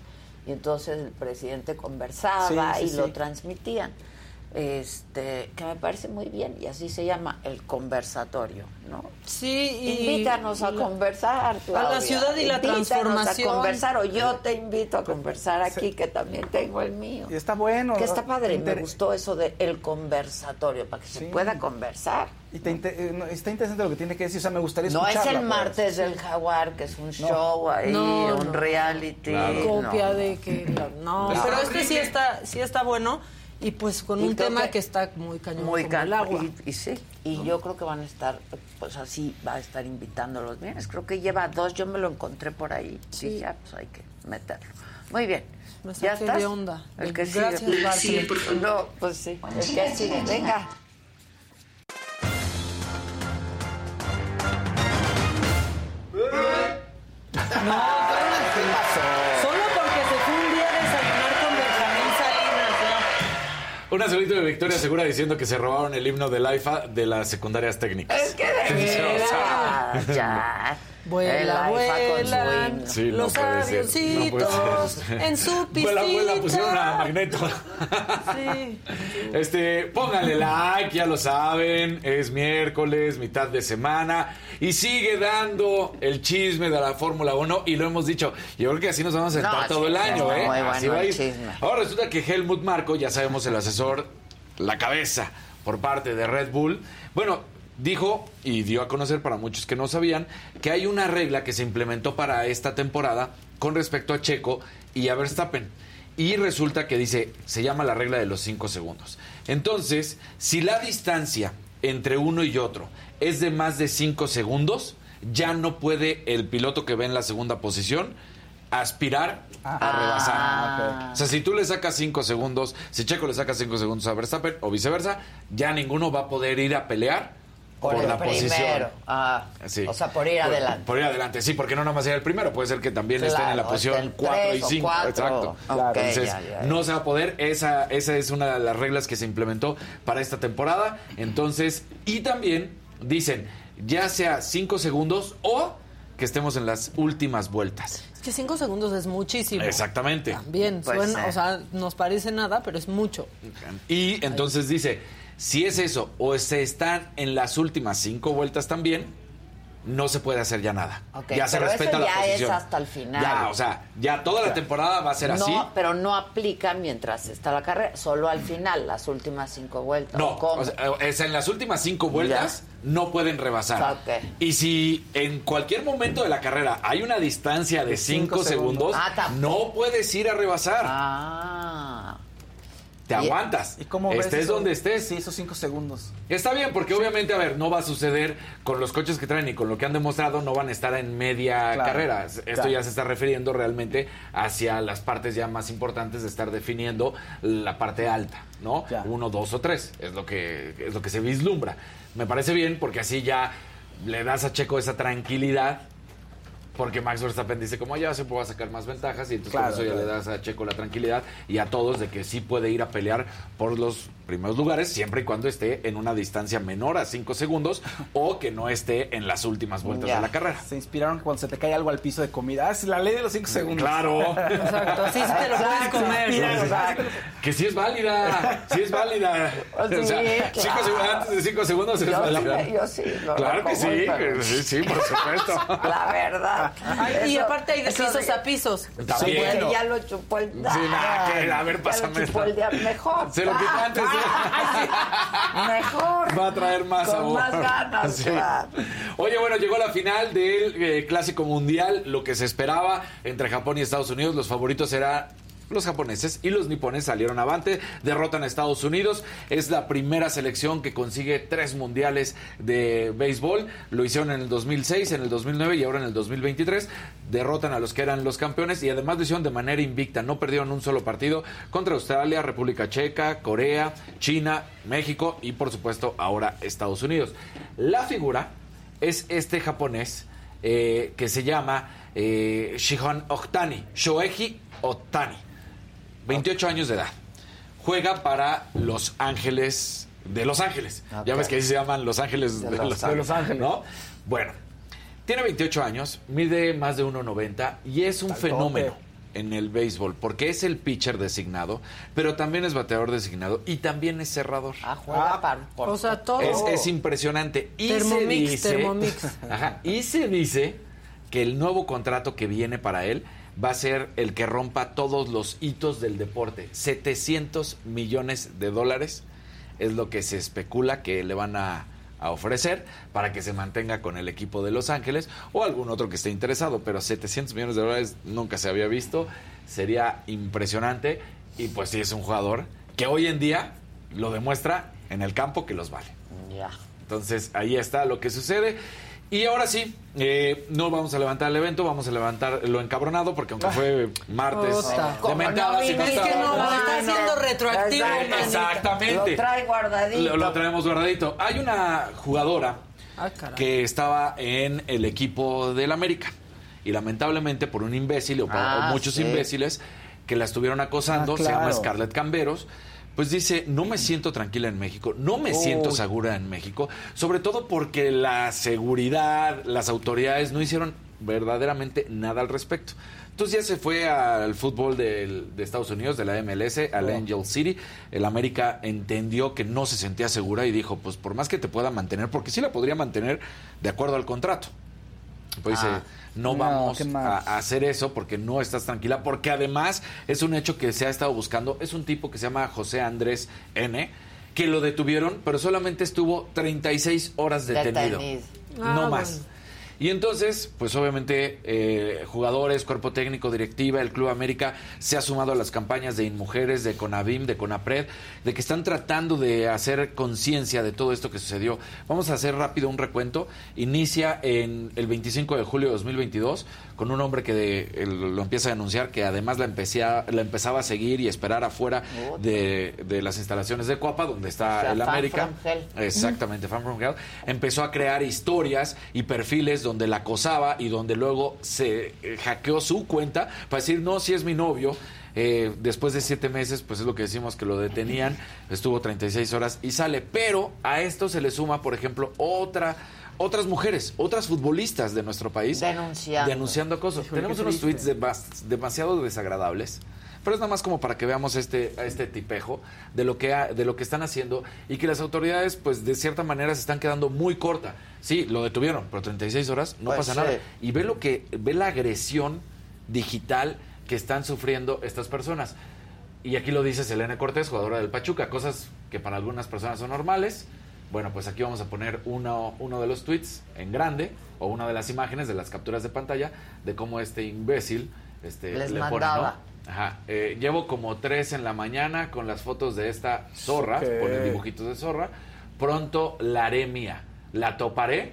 Speaker 1: y entonces el presidente conversaba
Speaker 7: Sí, sí,
Speaker 1: y lo transmitían. Este, que me parece muy bien y así se llama el conversatorio, ¿no?
Speaker 10: Sí, y-
Speaker 1: Invítanos a conversar.
Speaker 10: A la ciudad y la
Speaker 1: Invítanos
Speaker 10: transformación.
Speaker 1: a conversar o yo te invito a conversar aquí que también tengo el mío.
Speaker 7: Y está bueno.
Speaker 1: Que está padre, me gustó eso de el conversatorio, para que se pueda conversar.
Speaker 7: Y te eh, no, está interesante lo que tiene que decir, o sea, me gustaría
Speaker 1: No es el
Speaker 7: pues.
Speaker 1: martes del jaguar, que es un show ahí,
Speaker 10: No,
Speaker 1: un
Speaker 10: no.
Speaker 1: reality.
Speaker 10: Copia
Speaker 1: no.
Speaker 10: de que... No. pero este sí está, sí está bueno y pues con
Speaker 1: Y
Speaker 10: un tema
Speaker 1: que-
Speaker 10: que, está muy cañón
Speaker 1: Muy
Speaker 10: como el agua.
Speaker 1: Y, y sí, y yo creo que van a estar, pues así, va a estar invitando los bienes. Creo que lleva dos, yo me lo encontré por ahí.
Speaker 10: Sí.
Speaker 1: Dije, ah, pues hay que meterlo. Muy bien.
Speaker 10: Me
Speaker 1: ¿Ya estás?
Speaker 10: de onda.
Speaker 1: El que
Speaker 10: Gracias,
Speaker 1: sigue. Por favor. No, pues sí. El que sigue, venga.
Speaker 10: Solo
Speaker 9: Una solita de Victoria Segura diciendo que se robaron el himno del AIFA de las secundarias técnicas.
Speaker 1: Es que de veras, ya.
Speaker 10: Vuela, vuela,
Speaker 1: himno.
Speaker 9: Sí, no
Speaker 10: los
Speaker 9: no
Speaker 10: avioncitos en su piscina.
Speaker 9: Vuela, vuela, pusieron a Magneto.
Speaker 10: Sí.
Speaker 9: Este, pónganle like, ya lo saben, es miércoles, mitad de semana, y sigue dando el chisme de la Fórmula 1, y lo hemos dicho, yo creo que así nos vamos a sentar
Speaker 1: No,
Speaker 9: todo el año, ¿eh?
Speaker 1: muy
Speaker 9: Así
Speaker 1: bueno
Speaker 9: va a
Speaker 1: el
Speaker 9: ir.
Speaker 1: chisme.
Speaker 9: Ahora resulta que Helmut Marco, ya sabemos el asesor, la cabeza por parte de Red Bull, bueno, dijo y dio a conocer para muchos que no sabían que hay una regla que se implementó para esta temporada con respecto a Checo y a Verstappen. Y resulta que dice, se llama la regla de los 5 segundos. Entonces, si la distancia entre uno y otro es de más de 5 segundos, ya no puede el piloto que ve en la segunda posición aspirar a rebasar.
Speaker 1: Ah,
Speaker 9: O sea, si tú le sacas 5 segundos, si Checo le saca 5 segundos a Verstappen o viceversa, ya ninguno va a poder ir a pelear por,
Speaker 1: Por el
Speaker 9: la posición.
Speaker 1: Ah,
Speaker 9: Sí.
Speaker 1: O sea, por ir
Speaker 9: Por-
Speaker 1: adelante.
Speaker 9: Por ir adelante, sí, porque no nada más sea el primero, puede ser que también estén en la
Speaker 1: Claro,
Speaker 9: posición
Speaker 1: estén
Speaker 9: 4 y
Speaker 1: tres o
Speaker 9: 5.
Speaker 1: cuatro.
Speaker 9: Exacto.
Speaker 1: Ok,
Speaker 9: Entonces,
Speaker 1: ya, ya, ya.
Speaker 9: no se va a poder. Esa, esa es una de las reglas que se implementó para esta temporada. Entonces, y también dicen, ya sea 5 segundos o que estemos en las últimas vueltas.
Speaker 10: Es que cinco segundos es muchísimo.
Speaker 9: Exactamente.
Speaker 10: También,
Speaker 1: Pues,
Speaker 10: suena,
Speaker 1: eh.
Speaker 10: o sea, nos parece nada, pero es mucho.
Speaker 9: Y entonces dice, si es eso o se están en las últimas cinco vueltas también, no se puede hacer ya nada.
Speaker 1: Ok,
Speaker 9: ya se
Speaker 1: pero
Speaker 9: respeta
Speaker 1: eso
Speaker 9: la
Speaker 1: ya
Speaker 9: posición.
Speaker 1: es hasta el final.
Speaker 9: Ya, o sea, ya toda la temporada va a ser así.
Speaker 1: No, pero no aplica mientras está la carrera, solo al final, las últimas cinco vueltas.
Speaker 9: No,
Speaker 1: ¿o
Speaker 9: sea, es en las últimas cinco vueltas no pueden rebasar.
Speaker 1: Ok.
Speaker 9: Y si en cualquier momento de la carrera hay una distancia de cinco,
Speaker 7: cinco
Speaker 9: segundos,
Speaker 7: segundos.
Speaker 1: Ah,
Speaker 9: no puedes ir a rebasar.
Speaker 1: Ah.
Speaker 9: Te aguantas.
Speaker 7: ¿Y cómo ves
Speaker 9: estés
Speaker 7: eso?
Speaker 9: donde estés.
Speaker 7: Sí, esos cinco segundos.
Speaker 9: Está bien, porque obviamente, a ver, no va a suceder con los coches que traen y con lo que han demostrado, no van a estar en media
Speaker 7: Claro,
Speaker 9: carrera. Esto
Speaker 7: claro.
Speaker 9: ya se está refiriendo realmente hacia las partes ya más importantes de estar definiendo la parte alta, ¿no?
Speaker 7: Ya.
Speaker 9: Uno, dos o tres, es lo que, es lo que se vislumbra. Me parece bien porque así ya le das a Checo esa tranquilidad. Porque Max Verstappen dice, como ya se puede sacar más ventajas, y entonces
Speaker 7: Claro,
Speaker 9: por eso ya
Speaker 7: claro.
Speaker 9: le das a Checo la tranquilidad y a todos de que sí puede ir a pelear por los primeros lugares, siempre y cuando esté en una distancia menor a 5 segundos o que no esté en las últimas vueltas
Speaker 1: Ya.
Speaker 9: de la carrera.
Speaker 7: Se inspiraron cuando se te cae algo al piso de comida. Ah, es la ley de los cinco segundos.
Speaker 9: Claro.
Speaker 10: Exacto, así sí te lo puedes comer.
Speaker 7: Exacto.
Speaker 9: Que sí es válida, sí es válida.
Speaker 1: Sí,
Speaker 9: o sea,
Speaker 1: claro.
Speaker 9: cinco segundos, antes de 5 segundos es
Speaker 1: Yo
Speaker 9: válida.
Speaker 1: sí, yo sí, lo
Speaker 9: Claro que sí,
Speaker 1: pero-
Speaker 9: sí, sí, por supuesto.
Speaker 1: La verdad.
Speaker 10: Ay, y
Speaker 1: Eso-
Speaker 10: aparte hay de pisos
Speaker 1: de-
Speaker 10: a pisos.
Speaker 9: También.
Speaker 1: Sí,
Speaker 9: Bueno.
Speaker 1: ya lo chupó el
Speaker 9: Sí, nada, que- a ver,
Speaker 1: Ya
Speaker 9: pásame
Speaker 1: lo chupó el día mejor.
Speaker 9: Se lo quitó antes.
Speaker 1: Mejor.
Speaker 9: Va a traer más
Speaker 1: Con
Speaker 9: sabor.
Speaker 1: más ganas,
Speaker 9: Sí. Oye, bueno, llegó la final del eh, Clásico Mundial, lo que se esperaba entre Japón y Estados Unidos. Los favoritos eran los japoneses y los nipones salieron avante, derrotan a Estados Unidos. Es la primera selección que consigue tres mundiales de béisbol. Lo hicieron en el 2006, en el 2009 y ahora en el 2023. Derrotan a los que eran los campeones y además lo hicieron de manera invicta. No perdieron un solo partido contra Australia, República Checa, Corea, China, México y por supuesto ahora Estados Unidos. La figura es este japonés eh, que se llama eh, Shihon Ohtani, Shoeji Ohtani, 28 años de edad. Juega para Los Ángeles de Los Ángeles. Ya ves que ahí se llaman Los Ángeles de,
Speaker 1: De Los
Speaker 9: Los,
Speaker 7: De Los Ángeles.
Speaker 9: ¿no? Bueno, tiene 28 años, mide más de 1.90 y es un fenómeno en el béisbol porque es el pitcher designado, pero también es bateador designado y también es cerrador.
Speaker 1: Ah, juega
Speaker 7: Ah,
Speaker 1: para- por-
Speaker 10: O sea, todo.
Speaker 9: Es, es impresionante. Y
Speaker 10: Thermomix,
Speaker 9: se dice,
Speaker 10: Thermomix.
Speaker 9: Ajá, y se dice que el nuevo contrato que viene para él va a ser el que rompa todos los hitos del deporte. 700 millones de dólares es lo que se especula que le van a, a ofrecer para que se mantenga con el equipo de Los Ángeles o algún otro que esté interesado. Pero 700 millones de dólares nunca se había visto. Sería impresionante. Y pues sí, es un jugador que hoy en día lo demuestra en el campo que los vale.
Speaker 1: Ya.
Speaker 9: Entonces ahí está lo que sucede. Y ahora sí, eh, no vamos a levantar el evento, vamos a levantar lo encabronado, porque aunque fue martes de
Speaker 1: Como
Speaker 9: mentadas y
Speaker 1: no
Speaker 9: no
Speaker 1: viniste,
Speaker 10: Es que no, lo está haciendo retroactivo.
Speaker 9: Exactamente.
Speaker 1: Lo trae guardadito.
Speaker 9: Lo, lo traemos guardadito. Hay una jugadora
Speaker 10: Ah,
Speaker 9: que estaba en el equipo del América. Y lamentablemente por un imbécil o, por,
Speaker 1: Ah,
Speaker 9: o muchos
Speaker 1: sí.
Speaker 9: imbéciles que la estuvieron acosando,
Speaker 7: Ah,
Speaker 9: se llama. Scarlett Camberos, pues dice, no me siento tranquila en México, no me siento segura en México, sobre todo porque la seguridad, las autoridades no hicieron verdaderamente nada al respecto. Entonces ya se fue al fútbol de Estados Unidos, de la MLS, al
Speaker 6: Oh.
Speaker 9: Angel City. El América entendió que no se sentía segura y dijo, pues por más que te pueda mantener, porque sí la podría mantener de acuerdo al contrato. Pues
Speaker 7: Ah,
Speaker 9: dice, no,
Speaker 7: no,
Speaker 9: vamos a, hacer eso porque no estás tranquila, porque además es un hecho que se ha estado buscando. Es un tipo que se llama José Andrés N., que lo detuvieron, pero solamente estuvo 36 horas detenido.
Speaker 1: Detenido.
Speaker 9: no
Speaker 1: Ah,
Speaker 9: más.
Speaker 1: bueno.
Speaker 9: Y entonces, pues obviamente, eh, jugadores, cuerpo técnico, directiva, el Club América se ha sumado a las campañas de Inmujeres, de Conavim, de Conapred, de que están tratando de hacer conciencia de todo esto que sucedió. Vamos a hacer rápido un recuento. Inicia en el 25 de julio de 2022 con un hombre que de- lo empieza a denunciar, que además la, empecé a- la empezaba a seguir y esperar afuera de, de las instalaciones de Coapa, donde está
Speaker 1: O sea,
Speaker 9: el
Speaker 1: fan
Speaker 9: América.
Speaker 1: from hell.
Speaker 9: Exactamente, Fan from Hell. Empezó a crear historias y perfiles donde la acosaba y donde luego se eh, hackeó su cuenta para decir, no, si es mi novio. Eh, después de siete meses, pues es lo que decimos que lo detenían, estuvo 36 horas y sale. Pero a esto se le suma, por ejemplo, otra, otras mujeres, otras futbolistas de nuestro país
Speaker 1: Denunciando.
Speaker 9: denunciando acoso.
Speaker 1: Híjole,
Speaker 9: Tenemos unos tweets debas- demasiado desagradables. Pero es nada más como para que veamos este, este tipejo de lo que ha- de lo que están haciendo y que las autoridades, pues de cierta manera se están quedando muy corta. Sí, lo detuvieron, pero 36 horas no
Speaker 1: Pues
Speaker 9: pasa
Speaker 1: sí.
Speaker 9: nada. Y ve lo que ve la agresión digital que están sufriendo estas personas. Y aquí lo dice Selena Cortés, jugadora del Pachuca, cosas que para algunas personas son normales. Bueno, pues aquí vamos a poner uno, uno de los tweets en grande o una de las imágenes de las capturas de pantalla de cómo este imbécil este,
Speaker 1: Les
Speaker 9: le pone,
Speaker 1: mandaba.
Speaker 9: ¿no? Ajá. eh, llevo como tres en la mañana con las fotos de esta zorra,
Speaker 7: Ok.
Speaker 9: ponen dibujitos de zorra. Pronto la haré mía, la toparé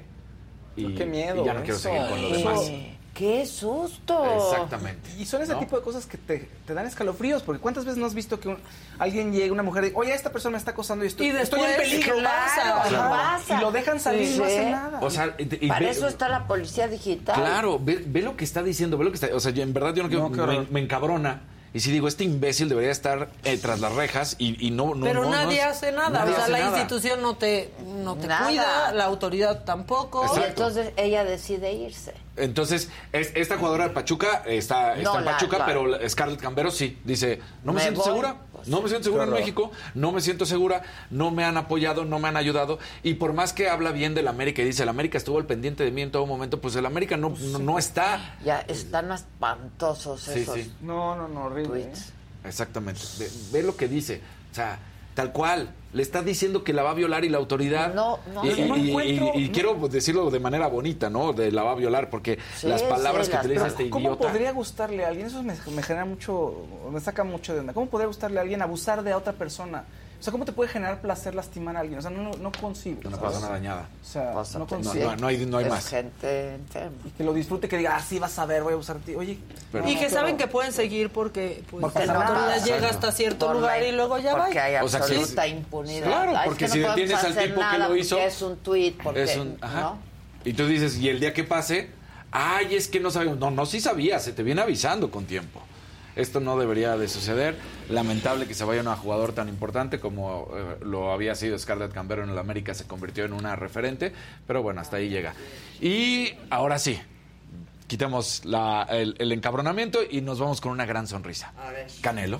Speaker 9: y,
Speaker 7: Qué miedo
Speaker 9: y ya no quiero seguir con lo demás.
Speaker 1: ¡Qué susto!
Speaker 9: Exactamente.
Speaker 7: Y son ese
Speaker 9: ¿No?
Speaker 7: tipo de cosas que te, te dan escalofríos, porque ¿cuántas veces no has visto que un- alguien llega, una mujer, y, oye, esta persona me está acosando y estoy,
Speaker 10: Y
Speaker 7: estoy en peligro?
Speaker 10: claro,
Speaker 1: pasa.
Speaker 7: Y lo dejan salir y no
Speaker 1: Sí.
Speaker 7: hacen nada.
Speaker 9: O sea, y- y
Speaker 1: Para
Speaker 9: ve-
Speaker 1: eso está la policía digital.
Speaker 9: Claro, ve, ve lo que está diciendo, ve lo que está. O sea, yo en verdad yo no quiero.
Speaker 7: No,
Speaker 9: me encabrona. Y si digo, este imbécil debería estar eh, tras las rejas y, y no, no.
Speaker 10: Pero
Speaker 9: no, no
Speaker 10: nadie
Speaker 9: es-
Speaker 10: hace nada.
Speaker 9: nadie
Speaker 10: o sea, la
Speaker 9: nada.
Speaker 10: institución no te, no te
Speaker 1: Nada.
Speaker 10: cuida, la autoridad tampoco.
Speaker 1: Y
Speaker 9: Exacto.
Speaker 1: entonces ella decide irse.
Speaker 9: Entonces, es- esta jugadora de Pachuca está, está
Speaker 1: No,
Speaker 9: en Pachuca,
Speaker 1: la-
Speaker 9: pero la- Scarlett Cambero sí. Dice, no me,
Speaker 1: Me
Speaker 9: siento
Speaker 1: voy.
Speaker 9: segura. No me siento segura en. México. No me siento segura. No me han apoyado, no me han ayudado. Y por más que habla bien del América y dice, el América estuvo al pendiente de mí en todo momento, pues el América no, no, no está.
Speaker 1: Ya están espantosos
Speaker 9: Sí,
Speaker 1: esos
Speaker 9: sí.
Speaker 7: No, no, no, horrible. ¿eh?
Speaker 1: tweets.
Speaker 9: Exactamente. Ve, ve lo que dice. O sea, tal cual. Le está diciendo que la va a violar y la autoridad.
Speaker 1: No, no,
Speaker 9: Y,
Speaker 7: No
Speaker 9: y- quiero decirlo de manera bonita, ¿no? De la va a violar, porque
Speaker 1: Sí,
Speaker 9: las palabras
Speaker 1: sí,
Speaker 9: que
Speaker 1: las
Speaker 9: utiliza este
Speaker 7: ¿Cómo
Speaker 9: idiota.
Speaker 7: podría gustarle a alguien? Eso me, me genera mucho, me saca mucho de onda. ¿Cómo podría gustarle a alguien abusar de otra persona? O sea, ¿cómo te puede generar placer lastimar a alguien? O sea, no, no, no concibo.
Speaker 9: Una
Speaker 7: ¿sabes?
Speaker 9: persona dañada.
Speaker 7: O sea,
Speaker 1: Pásate.
Speaker 7: no
Speaker 9: No,
Speaker 7: concibo.
Speaker 9: no, no hay, no hay
Speaker 1: es
Speaker 9: más.
Speaker 1: gente enferma.
Speaker 7: Y que lo disfrute, que diga, ah, sí, vas a ver, voy a abusar de ti. Oye,
Speaker 9: Pero-
Speaker 10: Y
Speaker 7: no,
Speaker 10: que saben que pueden seguir porque pues,
Speaker 7: Porque
Speaker 10: la autoridad llega hasta cierto
Speaker 1: Por
Speaker 10: lugar
Speaker 1: la-
Speaker 10: y luego ya va.
Speaker 1: Porque hay
Speaker 9: O sea,
Speaker 1: absoluta impunidad.
Speaker 9: Claro,
Speaker 1: Ah, es
Speaker 9: porque
Speaker 1: que
Speaker 9: si detienes al tipo que lo hizo,
Speaker 1: porque es un tweet, porque,
Speaker 9: Es un, ajá.
Speaker 1: ¿no?
Speaker 9: Y tú dices, y el día que pase, ay, es que no sabemos. No, no, sí sabía, se te viene avisando con tiempo. Esto no debería de suceder. Lamentable que se vaya una jugador tan importante como eh, lo había sido Scarlett Cambero en el América, se convirtió en una referente, pero bueno, hasta ahí llega. Y ahora sí, quitemos la- el, el encabronamiento y nos vamos con una gran sonrisa.
Speaker 1: A ver.
Speaker 9: Canelo.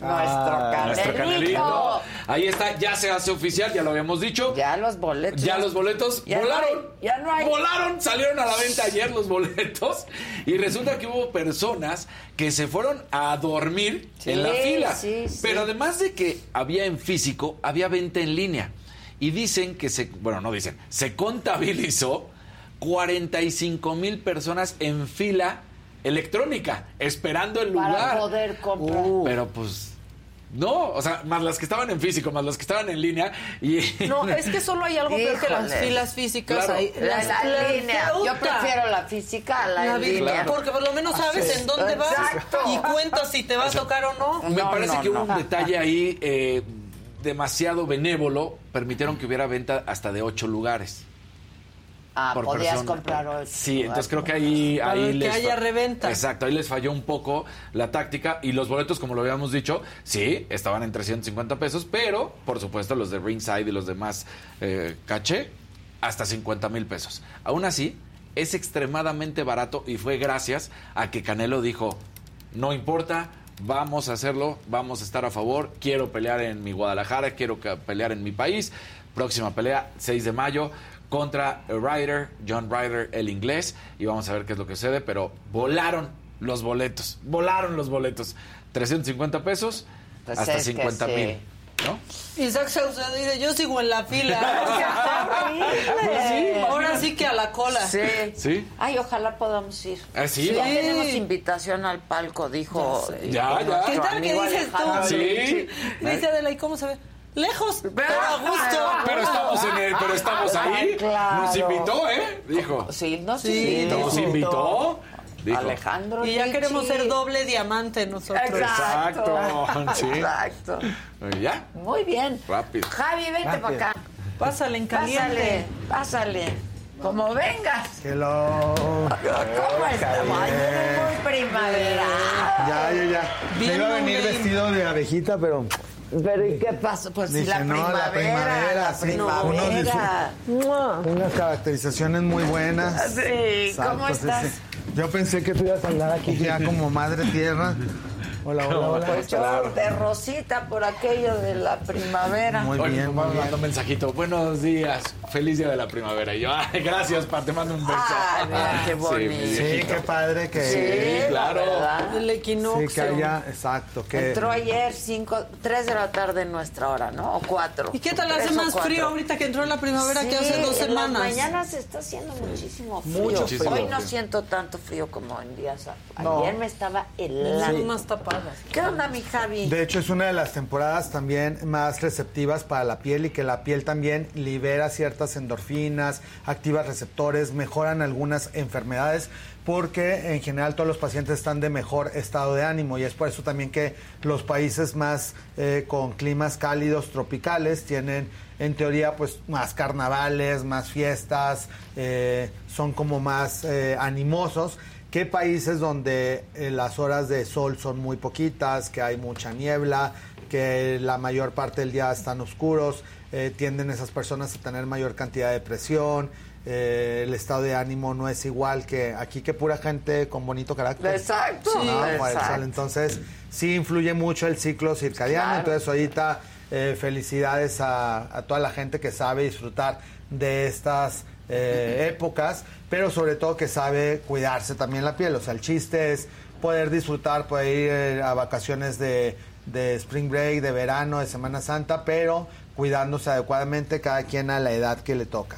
Speaker 1: Nuestro
Speaker 9: Ah, Nuestro
Speaker 1: canelito.
Speaker 9: canelito. Ahí está, ya se hace oficial, ya lo habíamos dicho.
Speaker 1: Ya los boletos.
Speaker 9: Ya los boletos
Speaker 1: Ya no
Speaker 9: volaron.
Speaker 1: hay, ya no hay.
Speaker 9: Volaron, salieron a la venta ayer los boletos. Y resulta que hubo personas que se fueron a dormir
Speaker 1: Sí,
Speaker 9: en la fila.
Speaker 1: sí, sí.
Speaker 9: Pero además de que había en físico, había venta en línea. Y dicen que se, bueno, no dicen, se contabilizó 45 mil personas en fila electrónica, esperando el
Speaker 1: Para
Speaker 9: lugar.
Speaker 1: poder comprar.
Speaker 9: Pero pues. No, o sea, más las que estaban en físico, más las que estaban en línea. Y
Speaker 10: No, es que solo hay algo peor que las filas físicas.
Speaker 9: Claro.
Speaker 10: ahí.
Speaker 1: La,
Speaker 10: Las-
Speaker 1: la
Speaker 10: la
Speaker 1: línea. Yo prefiero la física a la,
Speaker 10: La
Speaker 1: línea.
Speaker 10: Porque por lo menos sabes
Speaker 1: Así
Speaker 10: en dónde vas
Speaker 1: Exacto.
Speaker 10: y cuentas si te va a tocar o no.
Speaker 9: Me
Speaker 1: No,
Speaker 9: parece
Speaker 1: no,
Speaker 9: que hubo
Speaker 1: no.
Speaker 9: un detalle ahí eh, demasiado benévolo. Permitieron que hubiera venta hasta de ocho lugares.
Speaker 1: Ah,
Speaker 9: por
Speaker 1: podías
Speaker 9: persona.
Speaker 1: comprar ocho.
Speaker 9: Sí, entonces creo que ahí,
Speaker 10: Para
Speaker 9: ahí
Speaker 10: que
Speaker 9: les
Speaker 10: haya reventa.
Speaker 9: Exacto, ahí les falló un poco la táctica y los boletos, como lo habíamos dicho, sí, estaban en 350 pesos, pero por supuesto los de ringside y los demás eh, caché hasta 50 mil pesos. Aún así, es extremadamente barato y fue gracias a que Canelo dijo, no importa, vamos a hacerlo, vamos a estar a favor, quiero pelear en mi Guadalajara, quiero pelear en mi país. Próxima pelea, 6 de mayo, contra Ryder, John Ryder, el inglés, y vamos a ver qué es lo que sucede, pero volaron los boletos, volaron los boletos. 350 pesos
Speaker 1: Pues
Speaker 9: hasta
Speaker 1: es que
Speaker 9: 50 mil.
Speaker 1: sí.
Speaker 9: ¿no?
Speaker 10: Isaac Saucedo dice, yo sigo en la fila.
Speaker 1: Pues sí,
Speaker 10: Ahora sí que a la cola.
Speaker 1: Sí.
Speaker 9: Sí.
Speaker 1: Ay, ojalá podamos ir.
Speaker 9: Ah, sí,
Speaker 1: Ya tenemos invitación al palco, dijo.
Speaker 10: Ya
Speaker 9: Ya,
Speaker 10: ¿Qué tal que dices tú?
Speaker 9: Sí.
Speaker 10: Dice Adela, ¿y cómo se ve? Lejos, pero a gusto.
Speaker 9: Pero estamos en el, pero estamos ahí. Nos invitó, ¿eh? Dijo.
Speaker 1: Sí, nos
Speaker 10: Sí,
Speaker 1: invitó.
Speaker 9: Nos invitó. Dijo.
Speaker 1: Alejandro
Speaker 10: Y ya queremos ser doble diamante nosotros.
Speaker 1: Exacto.
Speaker 9: Exacto, sí.
Speaker 1: Exacto.
Speaker 9: Ya,
Speaker 1: Muy bien.
Speaker 9: rápido.
Speaker 1: Javi, vente para acá.
Speaker 10: Pásale en
Speaker 1: Pásale,
Speaker 10: caliente.
Speaker 1: pásale. Como vengas.
Speaker 17: Que lo...
Speaker 1: ¿Cómo? Ay, eres muy primavera.
Speaker 17: Ya, ya, ya.
Speaker 10: Bien,
Speaker 17: Me iba a venir vestido de abejita, pero
Speaker 1: Pero ¿y qué pasó? Pues si
Speaker 17: Dije,
Speaker 1: la
Speaker 17: no,
Speaker 1: primavera.
Speaker 17: la primavera,
Speaker 1: la
Speaker 17: sí,
Speaker 1: primavera.
Speaker 17: unas caracterizaciones muy buenas.
Speaker 1: Sí, ¿cómo estás?
Speaker 17: Yo pensé que tú ibas a andar aquí ya como madre tierra. Hola, hola, hola.
Speaker 1: Pues yo de rosita por aquello de la primavera.
Speaker 17: Muy
Speaker 9: Oye,
Speaker 17: bien,
Speaker 9: mi mamá
Speaker 17: muy
Speaker 9: me
Speaker 17: bien.
Speaker 9: mandó un mensajito. Buenos días. Feliz día de la primavera. Y yo, ay, gracias, pa, te mando un beso.
Speaker 1: Ay, mira, qué
Speaker 9: Sí, mi
Speaker 1: bonito.
Speaker 17: Sí, qué padre que...
Speaker 1: Sí,
Speaker 9: claro.
Speaker 1: la verdad.
Speaker 10: El equinoccio.
Speaker 17: Sí, que haya, exacto, que...
Speaker 1: Entró ayer 5, 3 de la tarde en nuestra hora, ¿no? O 4.
Speaker 10: ¿Y qué tal hace más frío ahorita que entró la primavera que hace dos
Speaker 1: En las
Speaker 10: semanas?
Speaker 1: mañanas está haciendo muchísimo frío.
Speaker 17: Mucho
Speaker 9: frío.
Speaker 1: Hoy no siento tanto frío como en días.
Speaker 17: No.
Speaker 1: Ayer me estaba helando.
Speaker 10: más tapadas.
Speaker 1: ¿Qué onda, mi Javi?
Speaker 17: De hecho, es una de las temporadas también más receptivas para la piel y que la piel también libera ciertas endorfinas, activa receptores, mejoran algunas enfermedades porque en general todos los pacientes están de mejor estado de ánimo y es por eso también que los países más eh, con climas cálidos tropicales tienen en teoría pues más carnavales, más fiestas, eh, son como más eh, animosos que países donde eh, las horas de sol son muy poquitas, que hay mucha niebla, que la mayor parte del día están oscuros, eh, tienden esas personas a tener mayor cantidad de presión, eh, el estado de ánimo no es igual que aquí que pura gente con bonito carácter.
Speaker 1: Exacto,
Speaker 17: ¿no?
Speaker 1: Sí,
Speaker 17: Por el sol.
Speaker 1: exacto.
Speaker 17: Entonces sí influye mucho el ciclo circadiano,
Speaker 1: Claro.
Speaker 17: entonces ahorita eh, felicidades a, a toda la gente que sabe disfrutar de estas eh, épocas, pero sobre todo que sabe cuidarse también la piel. O sea, el chiste es poder disfrutar, poder ir eh, a vacaciones de, de spring break, de verano, de Semana Santa, pero cuidándose adecuadamente cada quien a la edad que le toca.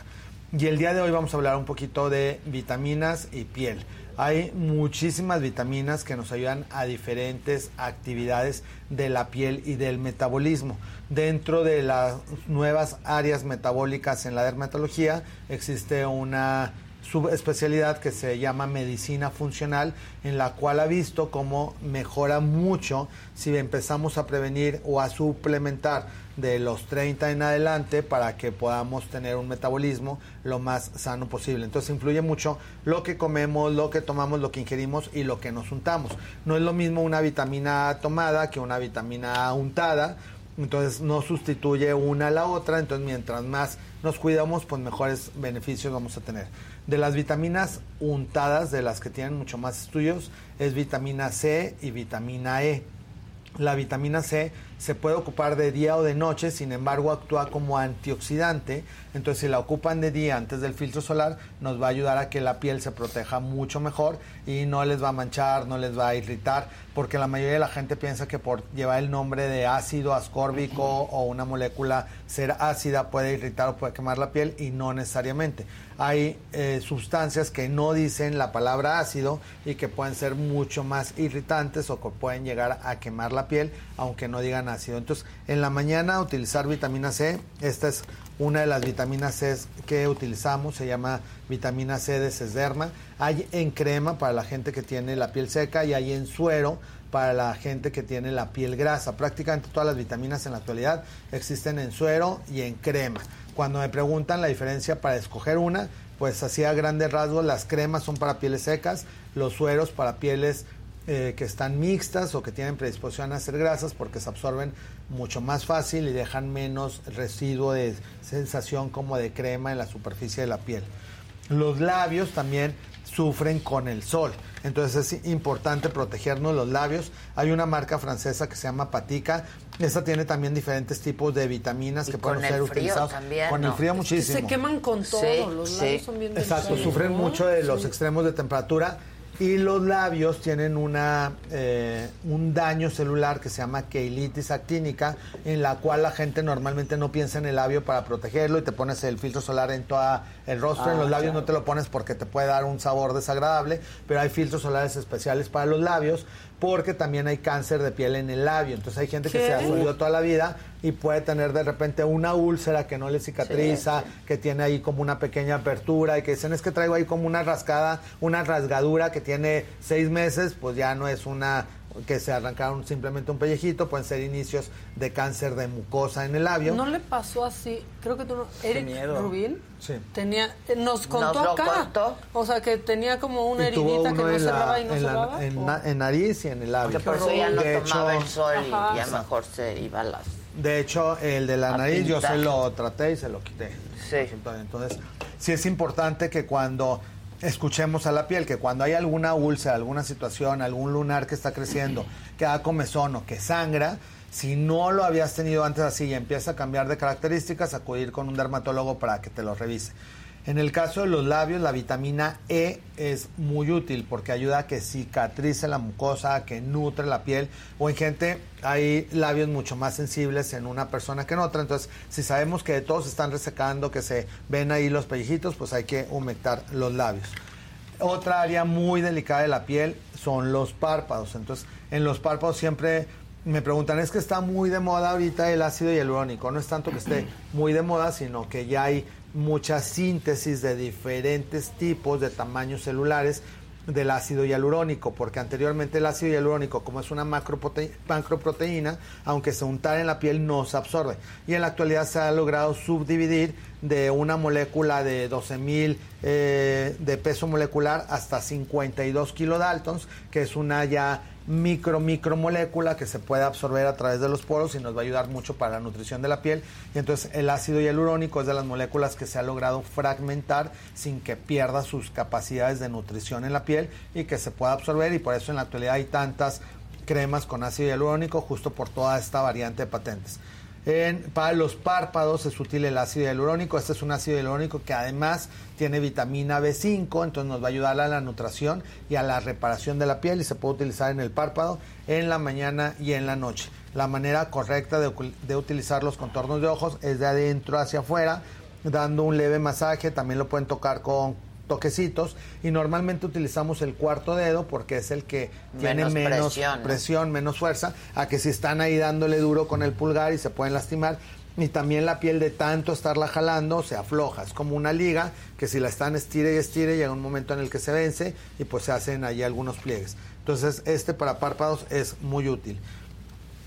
Speaker 17: Y el día de hoy vamos a hablar un poquito de vitaminas y piel. Hay muchísimas vitaminas que nos ayudan a diferentes actividades de la piel y del metabolismo. Dentro de las nuevas áreas metabólicas en la dermatología existe una subespecialidad que se llama medicina funcional, en la cual ha visto cómo mejora mucho si empezamos a prevenir o a suplementar de los 30 en adelante para que podamos tener un metabolismo lo más sano posible. Entonces influye mucho lo que comemos, lo que tomamos, lo que ingerimos y lo que nos untamos. No es lo mismo una vitamina tomada que una vitamina untada. Entonces no sustituye una a la otra, entonces mientras más nos cuidamos, pues mejores beneficios vamos a tener. De las vitaminas untadas, de las que tienen mucho más estudios, es vitamina C y vitamina E. La vitamina C se puede ocupar de día o de noche, sin embargo actúa como antioxidante, entonces si la ocupan de día antes del filtro solar nos va a ayudar a que la piel se proteja mucho mejor y no les va a manchar, no les va a irritar, porque la mayoría de la gente piensa que por llevar el nombre de ácido ascórbico o una molécula ser ácida puede irritar o puede quemar la piel y no necesariamente. Hay eh, sustancias que no dicen la palabra ácido y que pueden ser mucho más irritantes o que pueden llegar a quemar la piel aunque no digan ácido. Entonces, en la mañana utilizar vitamina C, esta es una de las vitaminas C que utilizamos, se llama vitamina C de Sesderma. Hay en crema para la gente que tiene la piel seca y hay en suero para la gente que tiene la piel grasa. Prácticamente todas las vitaminas en la actualidad existen en suero y en crema. Cuando me preguntan la diferencia para escoger una, pues así a grandes rasgos, las cremas son para pieles secas, los sueros para pieles eh, que están mixtas o que tienen predisposición a hacer grasas porque se absorben mucho más fácil y dejan menos residuo de sensación como de crema en la superficie de la piel. Los labios también sufren con el sol. Entonces es importante protegernos los labios. Hay una marca francesa que se llama Patica. Esta tiene también diferentes tipos de vitaminas que pueden ser utilizados.
Speaker 1: también,
Speaker 17: con frío
Speaker 10: Que
Speaker 17: muchísimo.
Speaker 10: se queman con todo,
Speaker 1: Sí,
Speaker 10: los
Speaker 1: sí.
Speaker 10: labios son bien
Speaker 17: Exacto, sufren
Speaker 10: ¿no?
Speaker 17: mucho de los
Speaker 10: Sí.
Speaker 17: extremos de temperatura y los labios tienen una, eh, un daño celular que se llama queilitis actínica, en la cual la gente normalmente no piensa en el labio para protegerlo y te pones el filtro solar en todo el rostro. en
Speaker 1: Ah,
Speaker 17: los labios
Speaker 1: claro.
Speaker 17: no te lo pones porque te puede dar un sabor desagradable, pero hay filtros solares especiales para los labios porque también hay cáncer de piel en el labio. Entonces hay gente que se ha subido toda la vida y puede tener de repente una úlcera que no le cicatriza, que tiene ahí como una pequeña apertura y que dicen es que traigo ahí como una rascada, una rasgadura que tiene seis meses, pues ya no es una que se arrancaron simplemente un pellejito, pueden ser inicios de cáncer de mucosa en el labio.
Speaker 10: No le pasó así, creo que tú no. Eric. Rubin
Speaker 17: Sí.
Speaker 10: tenía, eh, nos contó
Speaker 1: lo
Speaker 10: acá.
Speaker 1: contó.
Speaker 10: O sea, que tenía como una heridita que no
Speaker 17: la-
Speaker 10: cerraba y no
Speaker 17: en la-
Speaker 10: cerraba.
Speaker 17: en,
Speaker 10: o-
Speaker 17: na- en nariz y en el labio.
Speaker 1: Que por eso ya no
Speaker 17: De
Speaker 1: tomaba
Speaker 17: hecho-
Speaker 1: el sol y
Speaker 10: Ajá.
Speaker 1: ya mejor se iba a las...
Speaker 17: De hecho, el de la
Speaker 1: A
Speaker 17: nariz yo se lo traté y se lo quité.
Speaker 1: Sí.
Speaker 17: Entonces, sí es importante que cuando escuchemos a la piel, que cuando hay alguna úlcera, alguna situación, algún lunar que está creciendo, que da comezón o que sangra, si no lo habías tenido antes así y empieza a cambiar de características, acudir con un dermatólogo para que te lo revise. En el caso de los labios, la vitamina E es muy útil porque ayuda a que cicatrice la mucosa, que nutre la piel. O en gente hay labios mucho más sensibles en una persona que en otra. Entonces, si sabemos que todos están resecando, que se ven ahí los pellejitos, pues hay que humectar los labios. Otra área muy delicada de la piel son los párpados. Entonces, en los párpados siempre me preguntan, es que está muy de moda ahorita el ácido hialurónico. No es tanto que esté muy de moda, sino que ya hay mucha síntesis de diferentes tipos de tamaños celulares del ácido hialurónico, porque anteriormente el ácido hialurónico, como es una macroprote- macroproteína, aunque se untara en la piel, no se absorbe. Y en la actualidad se ha logrado subdividir de una molécula de 12.000 eh, de peso molecular hasta 52 kilodaltons, que es una ya micro micromolécula que se puede absorber a través de los poros y nos va a ayudar mucho para la nutrición de la piel. Y entonces el ácido hialurónico es de las moléculas que se ha logrado fragmentar sin que pierda sus capacidades de nutrición en la piel y que se pueda absorber y por eso en la actualidad hay tantas cremas con ácido hialurónico justo por toda esta variante de patentes. Para los párpados es útil el ácido hialurónico. Este es un ácido hialurónico que además tiene vitamina B5, entonces nos va a ayudar a la nutrición y a la reparación de la piel y se puede utilizar en el párpado en la mañana y en la noche. La manera correcta de utilizar los contornos de ojos es de adentro hacia afuera, dando un leve masaje. También lo pueden tocar con toquecitos y normalmente utilizamos el cuarto dedo porque es el que tiene
Speaker 1: Menos
Speaker 17: menos
Speaker 1: presión, ¿no?
Speaker 17: presión, menos fuerza, a que si están ahí dándole duro con el pulgar y se pueden lastimar. Y también la piel de tanto estarla jalando se afloja. Es como una liga que si la están estire y estire llega un momento en el que se vence y pues se hacen ahí algunos pliegues. Entonces este para párpados es muy útil.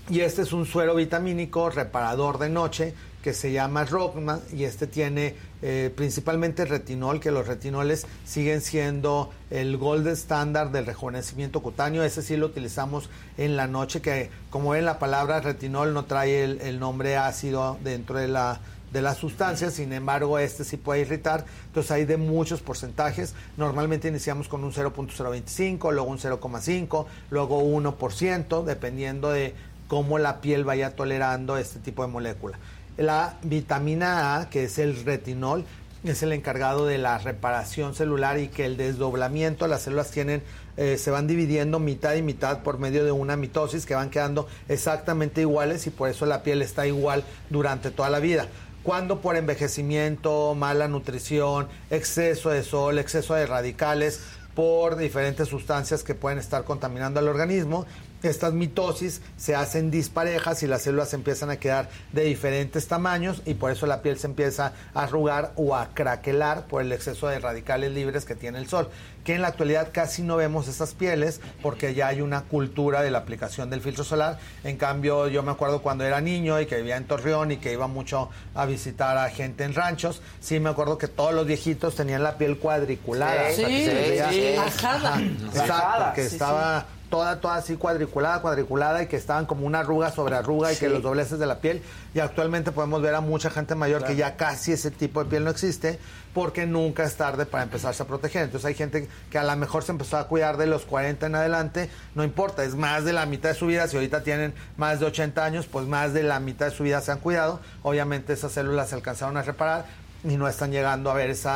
Speaker 17: Y este es un suero vitamínico reparador de noche que se llama Rockman y este tiene eh, principalmente retinol, que los retinoles siguen siendo el gold estándar del rejuvenecimiento cutáneo. Ese sí lo utilizamos en la noche, que como ven la palabra retinol no trae el, el nombre ácido dentro de la, de la sustancia, sin embargo este sí puede irritar, entonces hay de muchos porcentajes, normalmente iniciamos con un 0.025, luego un 0,5, luego 1%, dependiendo de cómo la piel vaya tolerando este tipo de molécula. La vitamina A, que es el retinol, es el encargado de la reparación celular y que el desdoblamiento, las células tienen, eh, se van dividiendo mitad y mitad por medio de una mitosis que van quedando exactamente iguales y por eso la piel está igual durante toda la vida. Cuando por envejecimiento, mala nutrición, exceso de sol, exceso de radicales, por diferentes sustancias que pueden estar contaminando al organismo, estas mitosis se hacen disparejas y las células empiezan a quedar de diferentes tamaños y por eso la piel se empieza a arrugar o a craquelar por el exceso de radicales libres que tiene el sol. Que en la actualidad casi no vemos estas pieles porque ya hay una cultura de la aplicación del filtro solar. En cambio, yo me acuerdo cuando era niño y que vivía en Torreón y que iba mucho a visitar a gente en ranchos, sí me acuerdo que todos los viejitos tenían la piel cuadriculada.
Speaker 10: Sí,
Speaker 17: o sea, que se les veía-
Speaker 10: sí, ajada.
Speaker 17: Ajá, Exacto,
Speaker 10: Ajada.
Speaker 17: que
Speaker 10: Sí,
Speaker 17: estaba toda, toda así cuadriculada, cuadriculada y que estaban como una arruga sobre arruga y que los dobleces de la piel. Y actualmente podemos ver a mucha gente mayor que ya casi ese tipo de piel no existe porque nunca es tarde para empezarse a proteger. Entonces hay gente que a lo mejor se empezó a cuidar de los 40 en adelante, no importa, es más de la mitad de su vida. Si ahorita tienen más de 80 años, pues más de la mitad de su vida se han cuidado. Obviamente esas células se alcanzaron a reparar y no están llegando a ver ese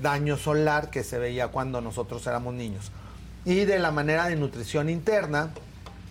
Speaker 17: daño solar que se veía cuando nosotros éramos niños y de la manera de nutrición interna.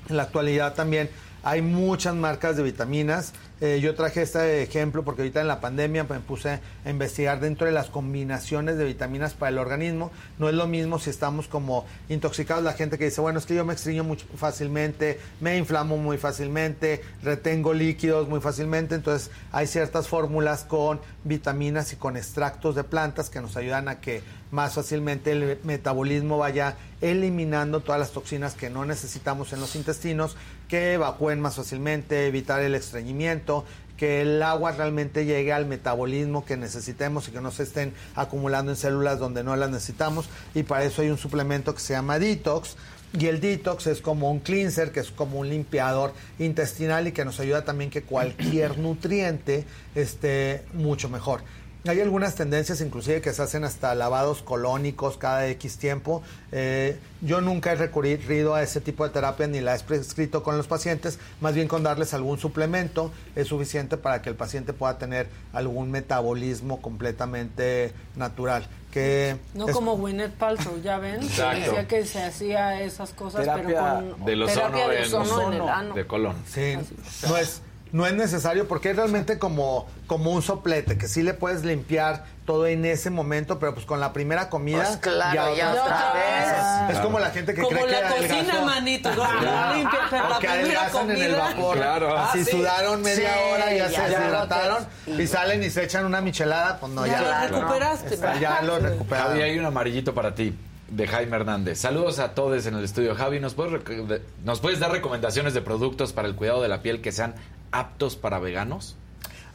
Speaker 17: En la actualidad también hay muchas marcas de vitaminas. Eh, yo traje este ejemplo porque ahorita en la pandemia me puse a investigar dentro de las combinaciones de vitaminas para el organismo. No es lo mismo si estamos como intoxicados, la gente que dice, bueno, es que yo me extraño mucho fácilmente, me inflamo muy fácilmente, retengo líquidos muy fácilmente. Entonces hay ciertas fórmulas con vitaminas y con extractos de plantas que nos ayudan a que más fácilmente el metabolismo vaya eliminando todas las toxinas que no necesitamos en los intestinos, que evacúen más fácilmente, evitar el estreñimiento, que el agua realmente llegue al metabolismo que necesitemos y que no se estén acumulando en células donde no las necesitamos. Y para eso hay un suplemento que se llama Detox. Y el detox es como un cleanser, que es como un limpiador intestinal y que nos ayuda también que cualquier nutriente esté mucho mejor. Hay algunas tendencias inclusive que se hacen hasta lavados colónicos cada X tiempo. Eh, yo nunca he recurrido a ese tipo de terapia ni la he prescrito con los pacientes, más bien con darles algún suplemento es suficiente para que el paciente pueda tener algún metabolismo completamente natural. Que
Speaker 10: No
Speaker 17: es-
Speaker 10: como Gwyneth Paltrow, ya ven, que
Speaker 9: Exacto.
Speaker 10: decía que se hacía esas cosas,
Speaker 17: Terapia
Speaker 10: pero con
Speaker 9: Del ozono,
Speaker 10: terapia de
Speaker 9: en,
Speaker 10: ozono en el ano.
Speaker 9: de colon.
Speaker 17: Sí, no es, no es necesario porque es realmente como, como un soplete, que sí le puedes limpiar todo en ese momento, pero pues con la primera comida
Speaker 1: Pues claro, ya
Speaker 17: otra
Speaker 1: otra
Speaker 17: vez.
Speaker 1: vez.
Speaker 17: Es como la gente que
Speaker 10: Como
Speaker 17: cree que
Speaker 10: la cocina,
Speaker 17: adelgazó.
Speaker 10: manito, no,
Speaker 17: Claro.
Speaker 10: no limpia, pero la primera
Speaker 17: adelgazan en el
Speaker 10: comida.
Speaker 17: vapor.
Speaker 9: Claro.
Speaker 17: Así
Speaker 9: Ah, sí.
Speaker 17: sudaron media
Speaker 1: Sí,
Speaker 17: hora, ya,
Speaker 1: ya,
Speaker 17: se
Speaker 1: Sí.
Speaker 17: y salen y se echan una michelada, pues no,
Speaker 10: Ya
Speaker 17: ya.
Speaker 10: lo recuperaste.
Speaker 17: Ya lo recuperaron.
Speaker 9: Javi, hay un amarillito para ti, de Jaime Hernández. Saludos a todos en el estudio. Javi, ¿nos puedes, rec- de- ¿nos puedes dar recomendaciones de productos para el cuidado de la piel que sean aptos para veganos?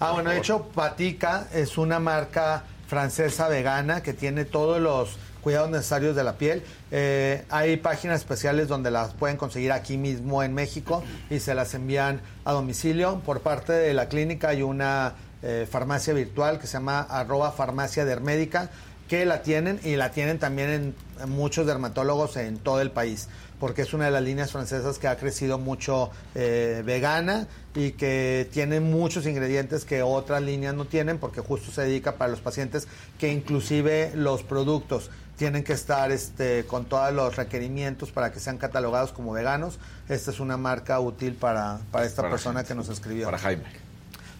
Speaker 17: Ah, bueno, de hecho, Patica es una marca francesa vegana que tiene todos los cuidados necesarios de la piel. Eh, hay páginas especiales donde las pueden conseguir aquí mismo en México y se las envían a domicilio. Por parte de la clínica hay una eh, farmacia virtual que se llama arroba farmacia dermédica que la tienen y la tienen también en, en muchos dermatólogos en todo el país porque es una de las líneas francesas que ha crecido mucho eh, vegana y que tiene muchos ingredientes que otras líneas no tienen porque justo se dedica para los pacientes que inclusive los productos tienen que estar este, con todos los requerimientos para que sean catalogados como veganos. Esta es una marca útil para, para esta
Speaker 9: Para
Speaker 17: persona que nos escribió.
Speaker 9: Para Jaime.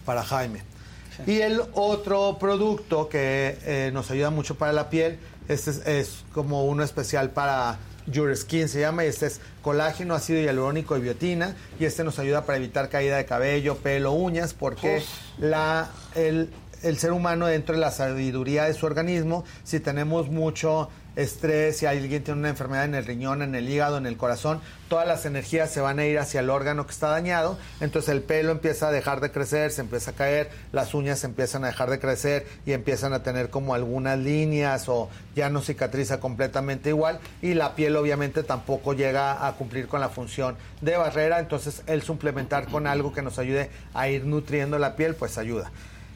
Speaker 17: Para Jaime. Y el otro producto que eh, nos ayuda mucho para la piel, este es, es como uno especial para Your Skin, se llama, y este es colágeno, ácido hialurónico y biotina, y este nos ayuda para evitar caída de cabello, pelo, uñas, porque la, el, el ser humano dentro de la sabiduría de su organismo, si tenemos mucho estrés, si alguien tiene una enfermedad en el riñón, en el hígado, en el corazón, todas las energías se van a ir hacia el órgano que está dañado, entonces el pelo empieza a dejar de crecer, se empieza a caer, las uñas empiezan a dejar de crecer y empiezan a tener como algunas líneas o ya no cicatriza completamente igual. Y la piel obviamente tampoco llega a cumplir con la función de barrera, entonces el suplementar con algo que nos ayude a ir nutriendo la piel pues ayuda.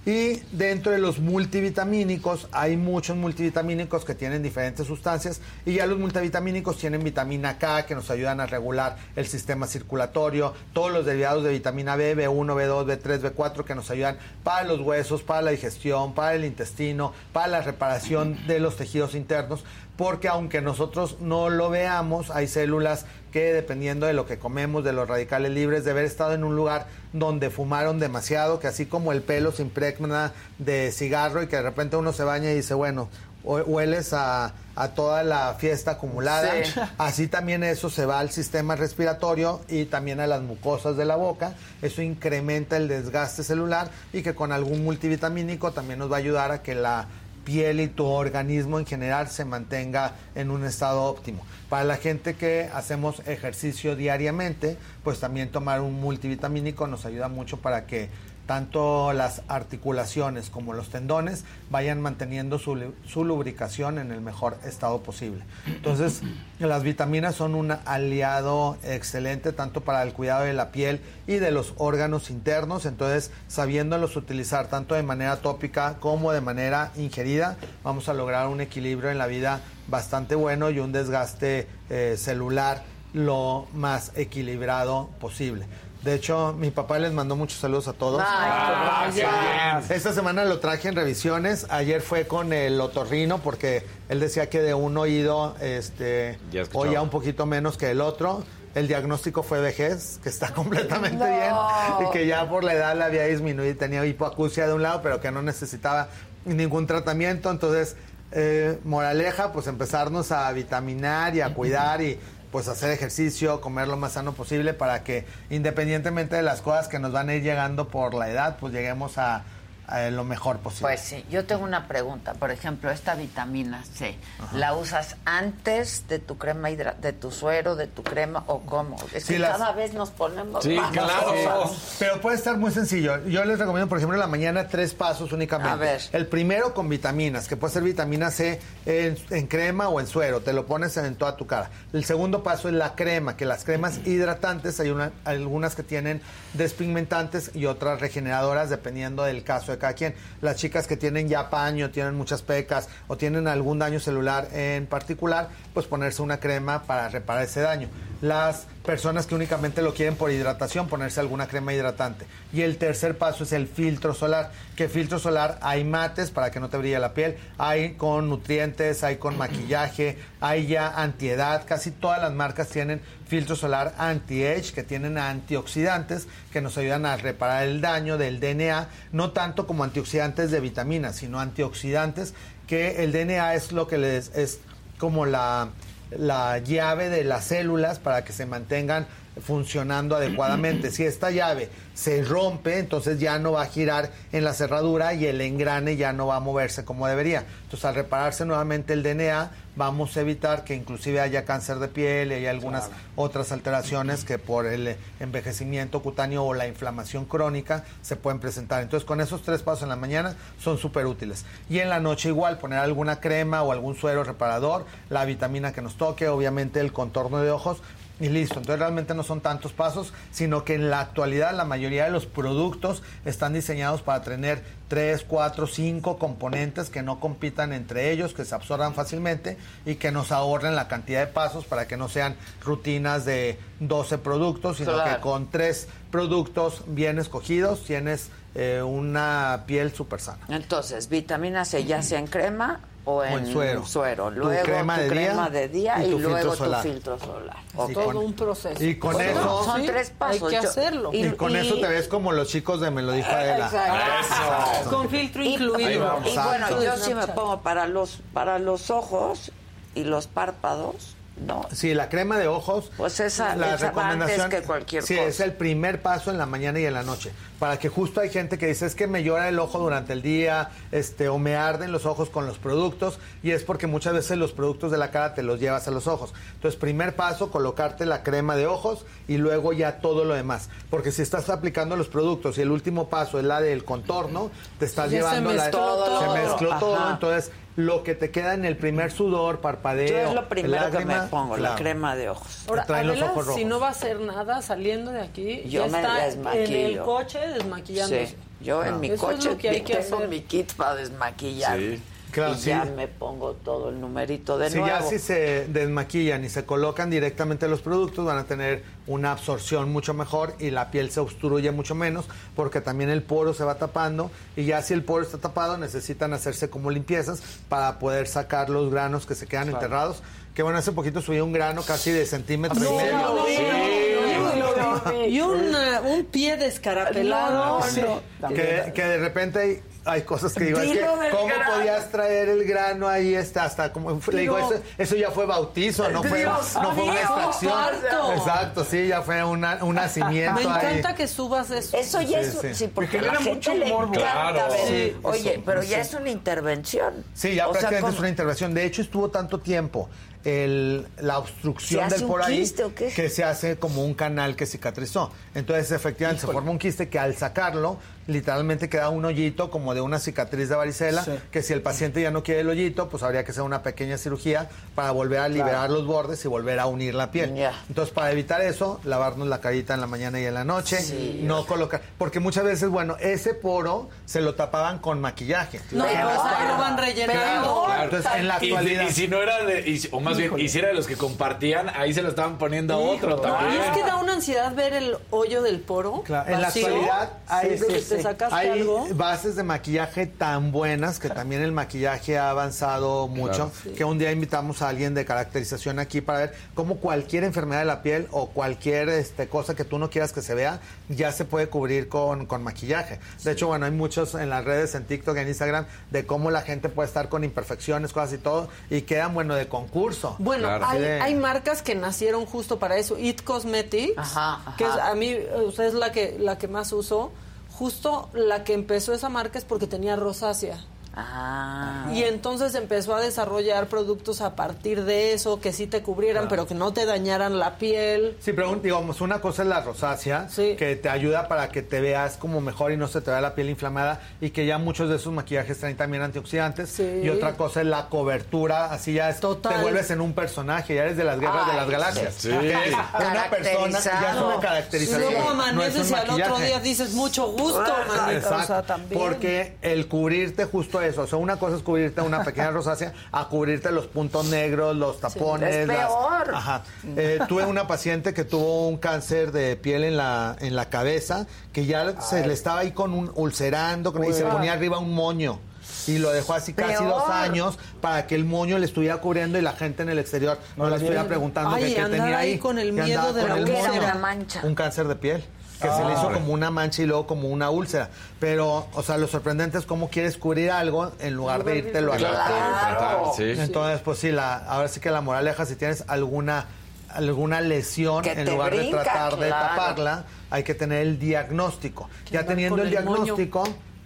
Speaker 17: Y dentro de los multivitamínicos hay muchos multivitamínicos que tienen diferentes sustancias y ya los multivitamínicos tienen vitamina K que nos ayudan a regular el sistema circulatorio, todos los derivados de vitamina B, B1, B2, B3, B4 que nos ayudan para los huesos, para la digestión, para el intestino, para la reparación de los tejidos internos, porque aunque nosotros no lo veamos, hay células que dependiendo de lo que comemos, de los radicales libres, de haber estado en un lugar donde fumaron demasiado, que así como el pelo se impregna de cigarro y que de repente uno se baña y dice, bueno, hue- hueles a, a toda la fiesta acumulada.
Speaker 1: Sí.
Speaker 17: Así también eso se va al sistema respiratorio y también a las mucosas de la boca. Eso incrementa el desgaste celular y que con algún multivitamínico también nos va a ayudar a que la piel y tu organismo en general se mantenga en un estado óptimo. Para la gente que hacemos ejercicio diariamente, pues también tomar un multivitamínico nos ayuda mucho para que tanto las articulaciones como los tendones vayan manteniendo su, su lubricación en el mejor estado posible. Entonces, las vitaminas son un aliado excelente tanto para el cuidado de la piel y de los órganos internos. Entonces, sabiéndolos utilizar tanto de manera tópica como de manera ingerida, vamos a lograr un equilibrio en la vida bastante bueno y un desgaste eh, celular lo más equilibrado posible. De hecho, mi papá les mandó muchos saludos a todos.
Speaker 1: Ay, qué bien.
Speaker 17: Esta semana lo traje en revisiones. Ayer fue con el otorrino porque él decía que de un oído este,
Speaker 9: Ya
Speaker 17: oía un poquito menos que el otro. El diagnóstico fue vejez, que está completamente
Speaker 1: No.
Speaker 17: bien y que ya por la edad le había disminuido, tenía hipoacusia de un lado, pero que no necesitaba ningún tratamiento. Entonces, eh, moraleja, pues empezarnos a vitaminar y a cuidar y pues hacer ejercicio, comer lo más sano posible para que independientemente de las cosas que nos van a ir llegando por la edad, pues lleguemos a, a lo mejor posible.
Speaker 1: Pues sí, yo tengo una pregunta. Por ejemplo, esta vitamina C, ¿la usas antes de tu crema hidra de tu suero, de tu crema o cómo? Es
Speaker 17: Sí,
Speaker 1: que
Speaker 17: las-
Speaker 1: cada vez nos ponemos
Speaker 17: Sí,
Speaker 1: más
Speaker 17: claro.
Speaker 1: cosas.
Speaker 17: Pero puede estar muy sencillo. Yo les recomiendo, por ejemplo, en la mañana tres pasos únicamente.
Speaker 1: A ver.
Speaker 17: El primero con vitaminas, que puede ser vitamina C en, en crema o en suero. Te lo pones en toda tu cara. El segundo paso es la crema, que las cremas hidratantes, hay una- algunas que tienen despigmentantes y otras regeneradoras, dependiendo del caso de cada quien. Las chicas que tienen ya paño, tienen muchas pecas o tienen algún daño celular en particular, pues ponerse una crema para reparar ese daño. Las personas que únicamente lo quieren por hidratación, ponerse alguna crema hidratante. Y el tercer paso es el filtro solar. Que filtro solar hay mates para que no te brille la piel, hay con nutrientes, hay con maquillaje, hay ya antiedad. Casi todas las marcas tienen filtro solar anti-age, que tienen antioxidantes que nos ayudan a reparar el daño del DNA, no tanto como antioxidantes de vitaminas, sino antioxidantes que el DNA es lo que les es como la la llave de las células para que se mantengan funcionando adecuadamente. Si esta llave se rompe, entonces ya no va a girar en la cerradura y el engrane ya no va a moverse como debería. Entonces al repararse nuevamente el DNA, vamos a evitar que inclusive haya cáncer de piel y hay algunas otras alteraciones que por el envejecimiento cutáneo o la inflamación crónica se pueden presentar. Entonces con esos tres pasos en la mañana son súper útiles. Y en la noche igual poner alguna crema o algún suero reparador, la vitamina que nos toque, obviamente el contorno de ojos y listo. Entonces realmente no son tantos pasos, sino que en la actualidad la mayoría de los productos están diseñados para tener 3, 4, 5 componentes que no compitan entre ellos, que se absorban fácilmente y que nos ahorren la cantidad de pasos para que no sean rutinas de 12 productos, sino
Speaker 1: Claro.
Speaker 17: que con tres productos bien escogidos tienes eh, una piel súper sana.
Speaker 1: Entonces, vitamina C ya sea en crema o en,
Speaker 17: en suero. Tu
Speaker 1: Luego
Speaker 17: crema
Speaker 1: tu
Speaker 17: de día
Speaker 1: crema de día
Speaker 17: y
Speaker 1: y,
Speaker 17: tu filtro
Speaker 1: luego
Speaker 17: solar.
Speaker 1: tu filtro solar.
Speaker 17: Con-
Speaker 10: un proceso.
Speaker 17: Y con
Speaker 1: Pues
Speaker 17: eso...
Speaker 1: no, son tres pasos.
Speaker 10: Hay que hacerlo.
Speaker 17: Y, con eso te ves como los chicos de Me lo dijo Adela.
Speaker 1: Exacto.
Speaker 10: Con filtro incluido.
Speaker 1: Y, bueno, yo sí me pongo para los para los ojos y los párpados, ¿no?
Speaker 17: Sí, la crema de ojos.
Speaker 1: Pues esa,
Speaker 17: la
Speaker 1: esa va antes
Speaker 17: recomendación.
Speaker 1: que cualquier
Speaker 17: sí,
Speaker 1: cosa.
Speaker 17: es el primer paso en la mañana y en la noche. Para que justo hay gente que dice es que me llora el ojo durante el día, este, o me arden los ojos con los productos, y es porque muchas veces los productos de la cara te los llevas a los ojos. Entonces, primer paso, colocarte la crema de ojos y luego ya todo lo demás. Porque si estás aplicando los productos y el último paso es la del contorno, te estás
Speaker 10: Ya se
Speaker 17: llevando la
Speaker 10: mezcló todo.
Speaker 17: se mezcló todo, entonces lo que te queda en el primer sudor, parpadeo,
Speaker 1: Yo es lo primero
Speaker 17: lágrima,
Speaker 1: que me pongo, la crema de ojos.
Speaker 10: Ahora,
Speaker 17: traen los
Speaker 10: Adela, si no va a hacer nada saliendo de aquí,
Speaker 1: Yo
Speaker 10: ya
Speaker 1: me
Speaker 10: está
Speaker 1: desmaquillo.
Speaker 10: en el coche desmaquillándose.
Speaker 1: Sí, yo en mi
Speaker 10: Eso es
Speaker 1: coche
Speaker 10: lo que hay que
Speaker 1: tengo
Speaker 10: hacer.
Speaker 1: mi kit para desmaquillar.
Speaker 9: Sí.
Speaker 17: Claro,
Speaker 1: y
Speaker 17: sí.
Speaker 1: ya me pongo todo el numerito de
Speaker 17: si
Speaker 1: nuevo.
Speaker 17: ya si se desmaquillan y se colocan directamente los productos, van a tener una absorción mucho mejor y la piel se obstruye mucho menos porque también el poro se va tapando y ya si el poro está tapado necesitan hacerse como limpiezas para poder sacar los granos que se quedan
Speaker 10: Claro.
Speaker 17: enterrados. Que bueno, hace poquito subí un grano casi de centímetro
Speaker 10: No,
Speaker 17: y medio.
Speaker 10: no,
Speaker 17: Sí.
Speaker 10: Y un, eh, un pie descarapelado.
Speaker 17: Sí. Que, que de repente hay, cosas que digo, es que, ¿cómo
Speaker 10: grano.
Speaker 17: podías traer el grano ahí está, hasta como le digo, eso, eso ya fue bautizo, no fue,
Speaker 10: Dios
Speaker 17: no fue una extracción.
Speaker 10: parto.
Speaker 17: Exacto, sí, ya fue una, un nacimiento
Speaker 10: Me
Speaker 17: ahí.
Speaker 10: encanta que subas eso.
Speaker 1: Eso ya
Speaker 17: Sí,
Speaker 1: es,
Speaker 17: sí.
Speaker 1: sí, porque a la gente
Speaker 17: mucho
Speaker 1: le
Speaker 17: morbo.
Speaker 1: encanta
Speaker 17: Claro.
Speaker 1: ver.
Speaker 17: Sí,
Speaker 1: Oye,
Speaker 17: eso,
Speaker 1: pero ya es una intervención.
Speaker 17: Sí, ya
Speaker 1: O
Speaker 17: prácticamente es una intervención. De hecho, estuvo tanto tiempo el, la obstrucción
Speaker 1: ¿Se hace
Speaker 17: del por ahí
Speaker 1: quiste o qué?
Speaker 17: que se hace como un canal que cicatrizó. Entonces, efectivamente, se forma un quiste que al sacarlo, literalmente queda un hoyito como de una cicatriz de varicela,
Speaker 7: Sí.
Speaker 17: que si el paciente ya no quiere el hoyito, pues habría que hacer una pequeña cirugía para volver a liberar los bordes y volver a unir la piel. Entonces, para evitar eso, lavarnos la carita en la mañana y en la noche,
Speaker 1: Sí.
Speaker 17: no colocar, porque muchas veces, bueno, ese poro se lo tapaban con maquillaje.
Speaker 10: No,
Speaker 17: actualidad-
Speaker 10: lo van rellenando.
Speaker 9: Claro.
Speaker 17: Entonces, en la
Speaker 9: Y
Speaker 17: actualidad.
Speaker 9: Y, si no era de, y si- o más bien, y si era de los que compartían, ahí se lo estaban poniendo a otro
Speaker 10: No,
Speaker 9: también.
Speaker 10: y es que da una ansiedad ver el hoyo del poro.
Speaker 17: Claro, en la actualidad hay,
Speaker 10: que te sacaste
Speaker 17: hay
Speaker 10: algo.
Speaker 17: bases de maquillaje tan buenas que también el maquillaje ha avanzado mucho.
Speaker 9: Claro.
Speaker 17: Que un día invitamos a alguien de caracterización aquí para ver cómo cualquier enfermedad de la piel o cualquier este, cosa que tú no quieras que se vea ya se puede cubrir con, con maquillaje. De hecho, bueno, hay muchos en las redes, en TikTok, en Instagram, de cómo la gente puede estar con imperfecciones, cosas y todo, y quedan, bueno, de concurso.
Speaker 10: Bueno, hay,
Speaker 17: de-
Speaker 10: hay marcas que nacieron justo para eso. It Cosmetics,
Speaker 1: Ajá,
Speaker 10: que es, a mí eh, usted es la que la que más uso. Justo la que empezó esa marca es porque tenía rosácea.
Speaker 1: Ah.
Speaker 10: Y entonces empezó a desarrollar productos a partir de eso, que sí te cubrieran, pero que no te dañaran la piel.
Speaker 17: Sí, pero un- digamos, una cosa es la rosácea, que te ayuda para que te veas como mejor y no se te vea la piel inflamada y que ya muchos de esos maquillajes traen también antioxidantes. Y otra cosa es la cobertura, así ya es, te vuelves en un personaje, ya eres de las guerras de las galaxias.
Speaker 10: sí.
Speaker 17: Que es una persona, ya es una
Speaker 10: Y
Speaker 17: caracterización.
Speaker 10: luego
Speaker 17: no es
Speaker 10: amaneces
Speaker 17: un
Speaker 10: y al otro
Speaker 17: maquillaje.
Speaker 10: día dices mucho gusto, manita.
Speaker 17: Exacto,
Speaker 10: O sea, también.
Speaker 17: porque el cubrirte justo eso, o sea, una cosa es cubrirte una pequeña rosácea a cubrirte los puntos negros, los tapones.
Speaker 1: Es
Speaker 17: las-
Speaker 1: peor.
Speaker 17: Ajá. Eh, tuve una paciente que tuvo un cáncer de piel en la, en la cabeza, que ya se le estaba ahí con un ulcerando con- y se
Speaker 1: Uy.
Speaker 17: ponía arriba un moño. Y lo dejó así casi dos años para que el moño le estuviera cubriendo y la gente en el exterior no, le estuviera preguntando
Speaker 10: Ay,
Speaker 17: que qué tenía
Speaker 10: ahí con el miedo de
Speaker 17: con
Speaker 10: la.
Speaker 1: Una mancha.
Speaker 17: Un cáncer de piel. Que se le
Speaker 1: Ah.
Speaker 17: hizo como una mancha y luego como una úlcera. Pero, o sea, lo sorprendente es cómo quieres cubrir algo en lugar de irte lo
Speaker 9: Claro, tratar, sí.
Speaker 17: Entonces, pues sí, la, ahora sí que la moraleja, si tienes alguna alguna lesión,
Speaker 1: Que
Speaker 17: en lugar
Speaker 1: brinca,
Speaker 17: de tratar de taparla, hay que tener el diagnóstico. Ya teniendo el
Speaker 10: moño.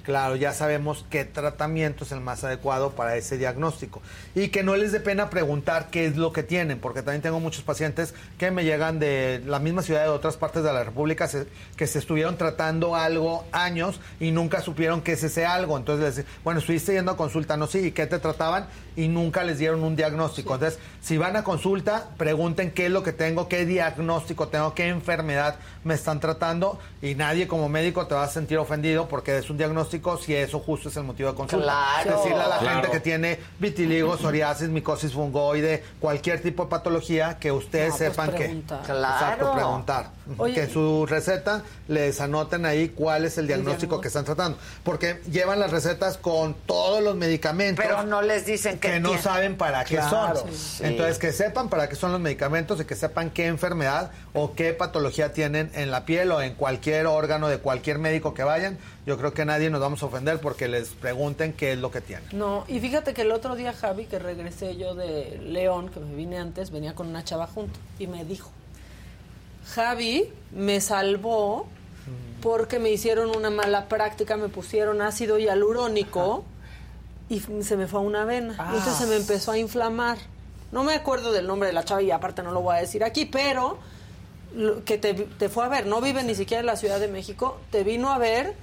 Speaker 17: Claro, ya sabemos qué tratamiento es el más adecuado para ese diagnóstico. Y que no les dé pena preguntar qué es lo que tienen, porque también tengo muchos pacientes que me llegan de la misma ciudad de otras partes de la República se- que se estuvieron tratando algo años y nunca supieron qué es ese algo. Entonces les dicen, bueno, estuviste yendo a consulta, no, sí, ¿y qué te trataban? Y nunca les dieron un diagnóstico. Entonces, si van a consulta, pregunten qué es lo que tengo, qué diagnóstico tengo, qué enfermedad me están tratando y nadie como médico te va a sentir ofendido porque es un diagnóstico si eso justo es el motivo de consulta.
Speaker 1: Claro.
Speaker 17: Decirle a la
Speaker 9: Claro.
Speaker 17: gente que tiene vitiligo, psoriasis, micosis fungoide, cualquier tipo de patología que ustedes
Speaker 10: No, pues
Speaker 17: sepan que
Speaker 10: preguntar.
Speaker 17: exacto
Speaker 1: Claro.
Speaker 17: preguntar
Speaker 10: Oye,
Speaker 17: que en su receta les anoten ahí cuál es el diagnóstico
Speaker 10: diagnóstico.
Speaker 17: que están tratando porque llevan las recetas con todos los medicamentos
Speaker 1: Pero no les dicen que
Speaker 17: que no saben para qué
Speaker 1: Claro.
Speaker 17: son.
Speaker 1: Sí.
Speaker 17: Entonces, que sepan para qué son los medicamentos y que sepan qué enfermedad o qué patología tienen en la piel o en cualquier órgano de cualquier médico que vayan. Yo creo que nadie nos vamos a ofender porque les pregunten qué es lo que tienen.
Speaker 10: No, y fíjate que el otro día, Javi, que regresé yo de León, que me vine antes, venía con una chava junto y me dijo, Javi me salvó porque me hicieron una mala práctica, me pusieron ácido hialurónico y se me fue a una vena. Y entonces se me empezó a inflamar. No me acuerdo del nombre de la chava y aparte no lo voy a decir aquí, pero que te, te fue a ver, no vive ni siquiera en la Ciudad de México, te vino a ver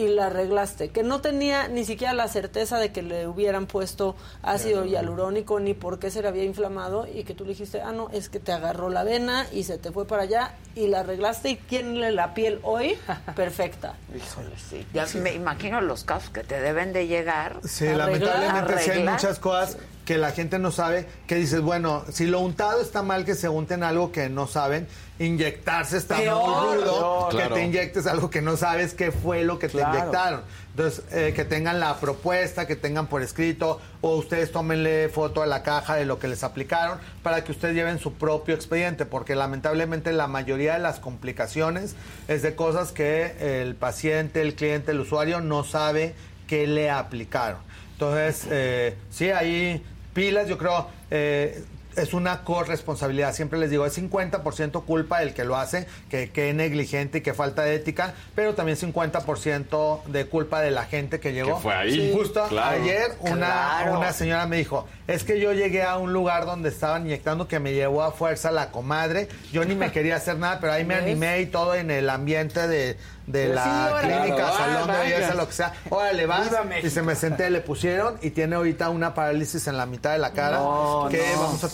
Speaker 10: y la arreglaste, que no tenía ni siquiera la certeza de que le hubieran puesto ácido hialurónico ni por qué se le había inflamado y que tú le dijiste, ah, no, es que te agarró la vena y se te fue para allá y la arreglaste y tiene la piel hoy perfecta.
Speaker 1: Híjole, sí. Ya me imagino los casos que te deben de llegar.
Speaker 17: Sí,
Speaker 1: Arreglar,
Speaker 17: lamentablemente sí hay muchas cosas que la gente no sabe, que dices, bueno, si lo untado está mal que se unten algo que no saben, inyectarse está
Speaker 1: Peor.
Speaker 17: muy rudo,
Speaker 9: Peor.
Speaker 17: que
Speaker 9: Claro.
Speaker 17: te inyectes algo que no sabes qué fue lo que
Speaker 7: Claro.
Speaker 17: te inyectaron. Entonces, eh, que tengan la propuesta, que tengan por escrito, o ustedes tómenle foto a la caja de lo que les aplicaron para que ustedes lleven su propio expediente, porque lamentablemente la mayoría de las complicaciones es de cosas que el paciente, el cliente, el usuario no sabe qué le aplicaron. Entonces, eh, sí, ahí pilas, yo creo, eh, es una corresponsabilidad. Siempre les digo, es 50% culpa del que lo hace, que, que es negligente y que falta de ética, pero también 50% de culpa de la gente que llegó.
Speaker 9: Que fue ahí.
Speaker 17: Sí. Justo
Speaker 9: Claro.
Speaker 17: ayer una,
Speaker 1: Claro.
Speaker 17: una señora me dijo, es que yo llegué a un lugar donde estaban inyectando que me llevó a fuerza la comadre. Yo ni me quería hacer nada, pero ahí me animé y todo en el ambiente de, de la
Speaker 10: sí, órale.
Speaker 17: clínica,
Speaker 9: Claro,
Speaker 17: salón de belleza, lo que sea. Órale, vas. Y se me senté, le pusieron y tiene ahorita una parálisis en la mitad de la cara
Speaker 7: No,
Speaker 17: que
Speaker 7: no.
Speaker 17: vamos a...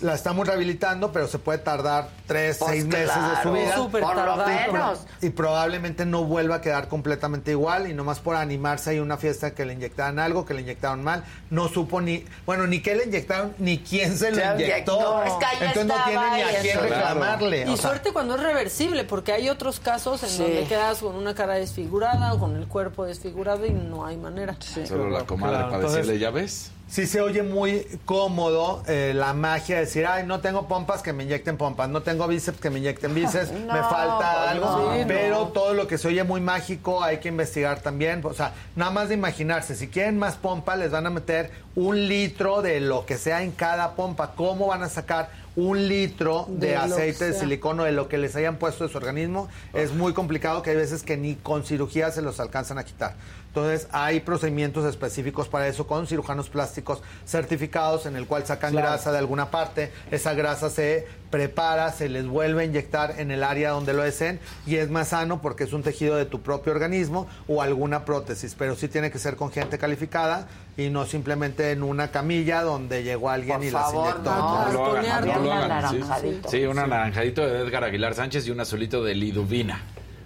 Speaker 17: La estamos rehabilitando, pero se puede tardar tres,
Speaker 1: Pues
Speaker 17: seis meses de su vida.
Speaker 10: Súper
Speaker 1: por lo
Speaker 10: tardado.
Speaker 1: menos.
Speaker 17: Y probablemente no vuelva a quedar completamente igual y nomás por animarse hay una fiesta que le inyectaron algo, que le inyectaron mal, no supo ni, bueno, ni qué le inyectaron, ni quién se lo inyectó.
Speaker 1: inyectó. Es que ahí
Speaker 17: Entonces no tiene ni a
Speaker 1: y
Speaker 17: quién
Speaker 1: eso.
Speaker 17: reclamarle.
Speaker 10: Y
Speaker 17: o sea,
Speaker 10: suerte cuando es reversible, porque hay otros casos en
Speaker 1: Sí.
Speaker 10: donde quedas con una cara desfigurada o con el cuerpo desfigurado y no hay manera.
Speaker 9: Solo la comadre
Speaker 17: Claro,
Speaker 9: para
Speaker 17: entonces-
Speaker 9: decirle, ¿ya ves?
Speaker 17: Sí se oye muy cómodo eh, la magia de decir, ay, no tengo pompas que me inyecten pompas, no tengo bíceps que me inyecten bíceps,
Speaker 1: No,
Speaker 17: me falta
Speaker 1: pues
Speaker 17: algo,
Speaker 1: no. Sí,
Speaker 17: pero
Speaker 10: no.
Speaker 17: todo lo que se oye muy mágico hay que investigar también, o sea, nada más de imaginarse, si quieren más pompa les van a meter un litro de lo que sea en cada pompa, ¿cómo van a sacar un litro de, aceite de
Speaker 10: sea.
Speaker 17: silicona de lo que les hayan puesto de su organismo? Es muy complicado que hay veces que ni con cirugía se los alcanzan a quitar. Entonces hay procedimientos específicos para eso con cirujanos plásticos certificados en el cual sacan
Speaker 7: Claro.
Speaker 17: grasa de alguna parte, esa grasa se prepara, se les vuelve a inyectar en el área donde lo deseen y es más sano porque es un tejido de tu propio organismo o alguna prótesis, pero sí tiene que ser con gente calificada y no simplemente en una camilla donde llegó alguien
Speaker 1: Por
Speaker 17: y
Speaker 1: favor,
Speaker 17: las inyectó.
Speaker 1: no.
Speaker 9: No lo hagan,
Speaker 10: poner-
Speaker 9: no lo
Speaker 1: Había
Speaker 9: hagan, sí.
Speaker 1: naranjadito.
Speaker 9: Sí, un anaranjadito de Edgar Aguilar Sánchez y un azulito de Liduvina.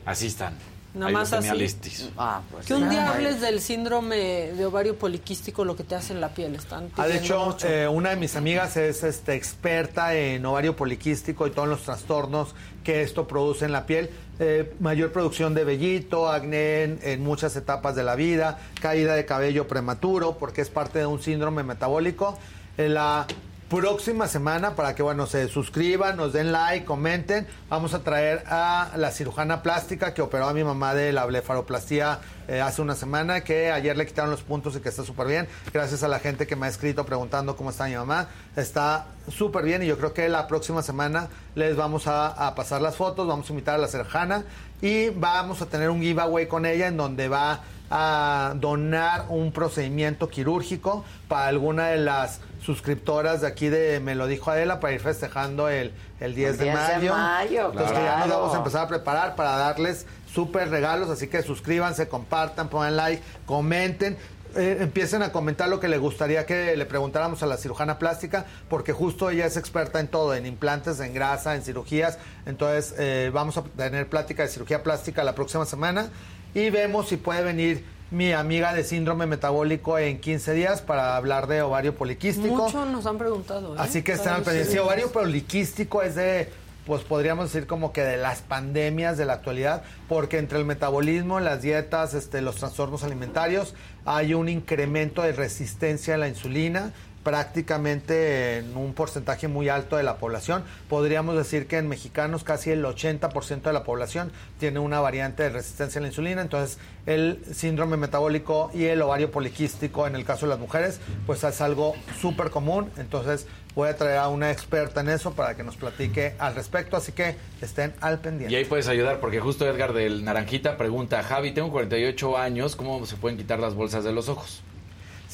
Speaker 9: Así están.
Speaker 10: Nada
Speaker 9: Ahí
Speaker 10: más
Speaker 9: los tenía
Speaker 10: así.
Speaker 9: listis.
Speaker 1: Ah, pues
Speaker 10: Que un día hables del síndrome de ovario poliquístico, lo que te hace en la piel. Están
Speaker 17: Ah, de hecho,
Speaker 10: mucho.
Speaker 17: eh, una de mis amigas es este, experta en ovario poliquístico y todos los trastornos que esto produce en la piel. Eh, mayor producción de vellito, acné en, en muchas etapas de la vida, caída de cabello prematuro, porque es parte de un síndrome metabólico. En la próxima semana, para que bueno, se suscriban, nos den like, comenten, vamos a traer a la cirujana plástica que operó a mi mamá de la blefaroplastía eh, hace una semana, que ayer le quitaron los puntos y que está súper bien. Gracias a la gente que me ha escrito preguntando cómo está mi mamá. Está súper bien y yo creo que la próxima semana les vamos a, a pasar las fotos, vamos a invitar a la cirujana y vamos a tener un giveaway con ella en donde va a donar un procedimiento quirúrgico para alguna de las suscriptoras de aquí de Me lo dijo Adela para ir festejando el, el 10,
Speaker 1: El
Speaker 17: de
Speaker 1: 10 de
Speaker 17: mayo.
Speaker 1: mayo,
Speaker 17: Entonces que ya nos
Speaker 1: claro.
Speaker 17: vamos a empezar a preparar para darles súper regalos, así que suscríbanse, compartan, pongan like, comenten. eh, empiecen a comentar lo que le gustaría que le preguntáramos a la cirujana plástica, porque justo ella es experta en todo, en implantes, en grasa, en cirugías. Entonces, eh, vamos a tener plática de cirugía plástica la próxima semana y vemos si puede venir mi amiga de síndrome metabólico en 15 días para hablar de ovario poliquístico.
Speaker 10: Muchos nos han preguntado. ¿eh?
Speaker 17: Así que están al pendiente. Sí, ovario poliquístico es de, pues podríamos decir como que de las pandemias de la actualidad, porque entre el metabolismo, las dietas, este, los trastornos alimentarios, hay un incremento de resistencia a la insulina prácticamente en un porcentaje muy alto de la población. Podríamos decir que en mexicanos casi el 80% de la población tiene una variante de resistencia a la insulina, entonces el síndrome metabólico y el ovario poliquístico en el caso de las mujeres, pues es algo súper común, entonces voy a traer a una experta en eso para que nos platique al respecto, así que estén al pendiente.
Speaker 9: Y ahí puedes ayudar, porque justo Edgar del Naranjita pregunta, Javi, tengo 48 años, ¿cómo se pueden quitar las bolsas de los ojos?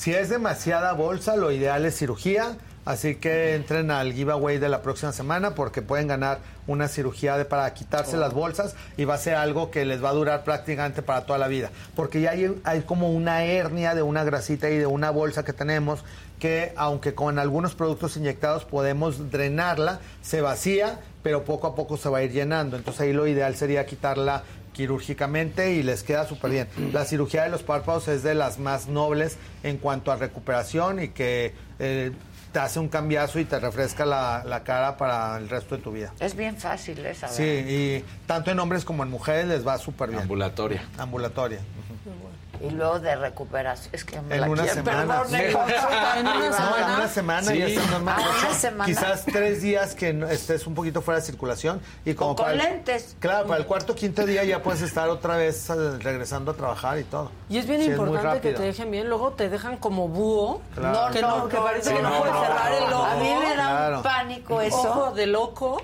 Speaker 17: Si es demasiada bolsa, lo ideal es cirugía Así que entren al giveaway de la próxima semana porque pueden ganar una cirugía de, para quitarse las bolsas y va a ser algo que les va a durar prácticamente para toda la vida. Porque ya hay, hay como una hernia de una grasita y de una bolsa que tenemos que aunque con algunos productos inyectados podemos drenarla, se vacía, pero poco a poco se va a ir llenando. Entonces ahí lo ideal sería quitarla quirúrgicamente y les queda súper bien. La cirugía de los párpados es de las más nobles en cuanto a recuperación y que eh, te hace un cambiazo y te refresca la, la cara para el resto de tu vida.
Speaker 1: Es bien fácil esa.
Speaker 17: Sí, y tanto en hombres como en mujeres les va súper bien.
Speaker 9: Ambulatoria.
Speaker 17: Ambulatoria.
Speaker 1: Y luego de recuperación. Es que me
Speaker 17: En
Speaker 1: la
Speaker 17: una semana.
Speaker 1: perdón, en una
Speaker 17: No, en una semana
Speaker 1: Sí.
Speaker 17: y eso no es más.
Speaker 1: Ah, una semana.
Speaker 17: Quizás tres días que estés un poquito fuera de circulación y como
Speaker 1: O con
Speaker 17: para el-
Speaker 1: lentes.
Speaker 17: claro, para el cuarto o quinto día ya puedes estar otra vez eh, regresando a trabajar y todo.
Speaker 10: Y es bien
Speaker 17: Sí,
Speaker 10: importante que te dejen bien, luego te dejan como búho.
Speaker 17: Claro.
Speaker 10: Que
Speaker 1: No,
Speaker 10: no,
Speaker 1: no,
Speaker 10: que parece que no,
Speaker 1: no,
Speaker 10: puedes
Speaker 1: no,
Speaker 10: cerrar el
Speaker 1: no.
Speaker 10: ojo.
Speaker 1: A mí me da
Speaker 17: Claro.
Speaker 1: un pánico eso.
Speaker 10: Ojo de loco.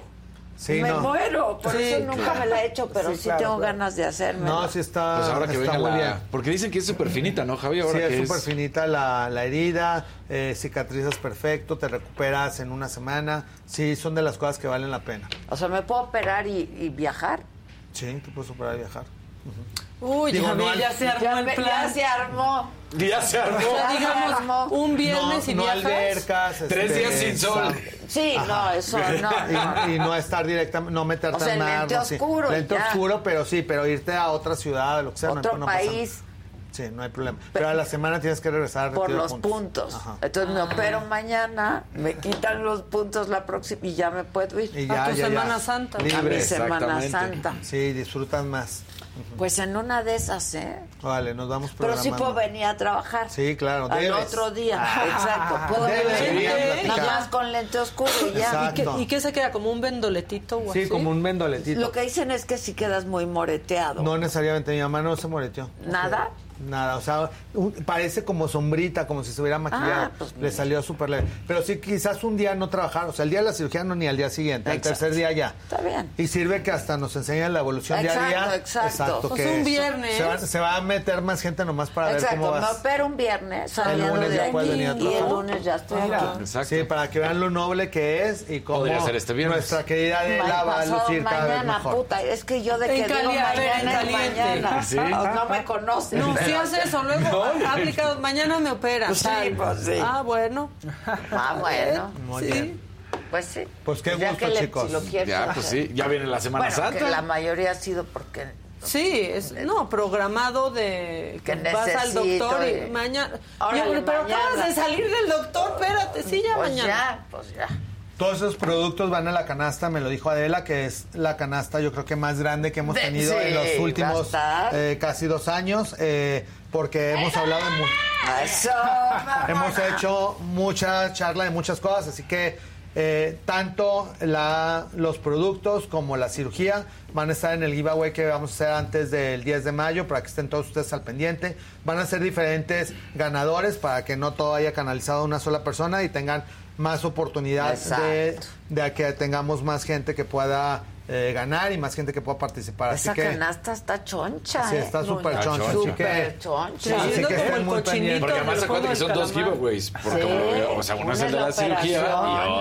Speaker 17: Sí,
Speaker 1: me
Speaker 17: no.
Speaker 1: muero, por
Speaker 10: Sí,
Speaker 1: eso nunca
Speaker 10: claro.
Speaker 1: me la he hecho, pero
Speaker 17: Sí,
Speaker 1: sí,
Speaker 17: claro,
Speaker 1: tengo
Speaker 17: claro.
Speaker 1: ganas de hacerme.
Speaker 17: No, sí está,
Speaker 9: Pues ahora que
Speaker 17: está
Speaker 9: venga
Speaker 17: muy
Speaker 9: la...
Speaker 17: bien.
Speaker 9: Porque dicen que es súper finita, ¿no, Javi? Ahora
Speaker 17: sí,
Speaker 9: que
Speaker 17: es súper finita la, la herida, eh, cicatrizas perfecto, te recuperas en una semana. Sí, son de las cosas que valen la pena.
Speaker 1: O sea, ¿me puedo operar y, y viajar?
Speaker 17: Sí, te puedes operar y viajar.
Speaker 10: Uy,
Speaker 17: Digo,
Speaker 10: Javi,
Speaker 17: no
Speaker 10: ya se armó
Speaker 1: Ya,
Speaker 10: el plan.
Speaker 1: ya se armó.
Speaker 9: Ya se armó.
Speaker 10: O sea, digamos, un viernes
Speaker 17: no,
Speaker 10: y
Speaker 17: no
Speaker 10: viajas.
Speaker 17: albercas.
Speaker 9: Tres
Speaker 17: este,
Speaker 9: días sin sol.
Speaker 1: Sí, no, eso no.
Speaker 17: Y, y no estar directamente, no meterte
Speaker 1: O sea,
Speaker 17: al mar.
Speaker 1: lente
Speaker 17: sí.
Speaker 1: oscuro y
Speaker 17: Lente
Speaker 1: ya.
Speaker 17: oscuro, pero sí, pero irte a otra ciudad, lo que sea.
Speaker 1: Otro
Speaker 17: no
Speaker 1: país
Speaker 17: Sí, no hay problema. Pero a la semana tienes que regresar
Speaker 1: por los puntos.
Speaker 17: Ajá.
Speaker 1: Entonces me opero mañana, me quitan los puntos la próxima y ya me puedo ir.
Speaker 17: Y ya,
Speaker 10: A tu
Speaker 17: ya, ya.
Speaker 10: Semana Santa.
Speaker 1: A mi
Speaker 17: Libre,
Speaker 1: Semana. Santa.
Speaker 17: Sí, disfrutan más.
Speaker 1: Pues en una de esas, ¿eh?
Speaker 17: Vale, nos vamos
Speaker 1: Pero sí puedo venir a trabajar.
Speaker 17: Sí, claro,
Speaker 1: Al
Speaker 17: debes.
Speaker 1: otro día, exacto. Puedo
Speaker 17: Debes
Speaker 1: venir nada más con lente oscuro y ya.
Speaker 10: ¿Y qué, ¿Y qué se queda? ¿Como un vendoletito o
Speaker 17: Sí,
Speaker 10: así?
Speaker 17: como un vendoletito.
Speaker 1: Lo que dicen es que si quedas muy moreteado.
Speaker 17: No necesariamente, mi mamá no se moreteó.
Speaker 1: ¿Nada?
Speaker 17: Nada, o sea, un- parece como sombrita, como si se hubiera maquillado.
Speaker 1: Ah, pues
Speaker 17: Le
Speaker 1: mira.
Speaker 17: salió súper leve. Pero sí, quizás un día no trabajar, o sea, el día de la cirugía no ni al día siguiente, al
Speaker 1: Exacto.
Speaker 17: tercer día ya.
Speaker 1: Está bien.
Speaker 17: Y sirve que hasta nos enseñan la evolución día a
Speaker 1: Exacto,
Speaker 17: día.
Speaker 1: exacto.
Speaker 10: Pues
Speaker 17: que
Speaker 10: un viernes.
Speaker 17: Se va, se va a meter más gente nomás para ver
Speaker 1: Exacto,
Speaker 17: cómo vas.
Speaker 1: opero un viernes
Speaker 17: El lunes
Speaker 1: de
Speaker 17: ya puedes venir a
Speaker 1: y el lunes ya estoy aquí.
Speaker 9: Exacto.
Speaker 17: Sí, para que vean lo noble que es y cómo
Speaker 9: Podría ser este viernes.
Speaker 17: nuestra querida Adela va a lucir cada vez
Speaker 1: mañana,
Speaker 17: mejor.
Speaker 1: puta, es que yo de
Speaker 10: En
Speaker 1: que digo mañana mañana.
Speaker 9: Sí.
Speaker 1: No me conocen.
Speaker 10: No, hace eso, luego ha aplicado, mañana me operan.
Speaker 1: Pues sí, pues sí.
Speaker 10: Ah, bueno.
Speaker 1: Ah, bueno.
Speaker 17: Muy
Speaker 10: sí.
Speaker 17: bien.
Speaker 1: Pues sí.
Speaker 17: Pues qué
Speaker 1: Ya
Speaker 17: gusto,
Speaker 1: que le-
Speaker 17: chicos.
Speaker 1: si lo quieres
Speaker 9: Ya, pues sí, ya viene la Semana
Speaker 1: Bueno,
Speaker 9: Santa.
Speaker 1: que la mayoría ha sido porque
Speaker 10: Sí, es no programado de
Speaker 1: Que
Speaker 10: vas al doctor y,
Speaker 1: y-
Speaker 10: mañana.
Speaker 1: Órale,
Speaker 10: Yo, pero
Speaker 1: mañana.
Speaker 10: acabas de salir del doctor, espérate, sí ya
Speaker 1: pues
Speaker 10: mañana.
Speaker 1: ya, pues ya.
Speaker 17: Todos esos productos van a la canasta, me lo dijo Adela, que es la canasta yo creo que más grande que hemos
Speaker 1: De-
Speaker 17: tenido
Speaker 1: sí,
Speaker 17: en los últimos eh, casi dos años, eh, porque hemos hablado de... mu-
Speaker 1: Eso.
Speaker 17: Hemos hecho mucha charla de muchas cosas, así que eh, tanto la- los productos como la cirugía van a estar en el giveaway que vamos a hacer antes del 10 de mayo para que estén todos ustedes al pendiente. Van a ser diferentes ganadores para que no todo haya canalizado a una sola persona y tengan más oportunidad de, de que tengamos más gente que pueda eh, ganar y más gente que pueda participar.
Speaker 1: Esa
Speaker 17: así que
Speaker 1: canasta está choncha.
Speaker 17: sí,
Speaker 1: ¿eh?
Speaker 17: está súper
Speaker 9: Está
Speaker 17: choncha.
Speaker 1: Súper choncha.
Speaker 17: Sí, así que estén muy pendientes.
Speaker 9: Porque además acuérdate que son dos giveaways. Porque
Speaker 1: Sí.
Speaker 9: o sea, uno
Speaker 1: Una
Speaker 9: es el de
Speaker 1: la
Speaker 9: cirugía y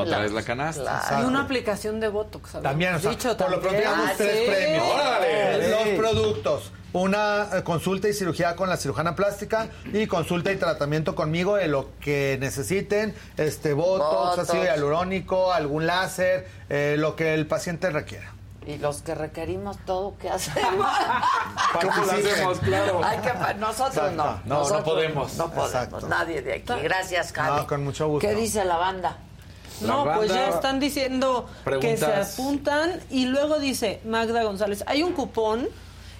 Speaker 9: otra
Speaker 1: la-
Speaker 9: es la canasta.
Speaker 1: Claro.
Speaker 10: Y una aplicación de Botox. habíamos
Speaker 17: También, o sea,
Speaker 10: dicho
Speaker 17: por lo pronto
Speaker 10: también.
Speaker 17: tenemos
Speaker 10: Ah,
Speaker 17: tres
Speaker 10: sí.
Speaker 17: premios.
Speaker 9: ¡Órale!
Speaker 17: Los productos. Una eh, consulta y cirugía con la cirujana plástica y consulta y tratamiento conmigo de lo que necesiten, este botox, ácido hialurónico, algún láser, eh, lo que el paciente requiera.
Speaker 1: Y los que requerimos todo, ¿qué hacemos?
Speaker 9: ¿Cómo lo hacemos? Claro.
Speaker 1: Hay que, nosotros
Speaker 17: Exacto.
Speaker 1: no.
Speaker 9: No, no
Speaker 1: nosotros
Speaker 9: podemos.
Speaker 1: No podemos,
Speaker 17: Exacto.
Speaker 1: nadie de aquí. Gracias, Javi.
Speaker 17: No, con mucho gusto.
Speaker 1: ¿Qué dice la banda?
Speaker 10: No, pues ya están diciendo que se apuntan y luego dice Magda González, hay un cupón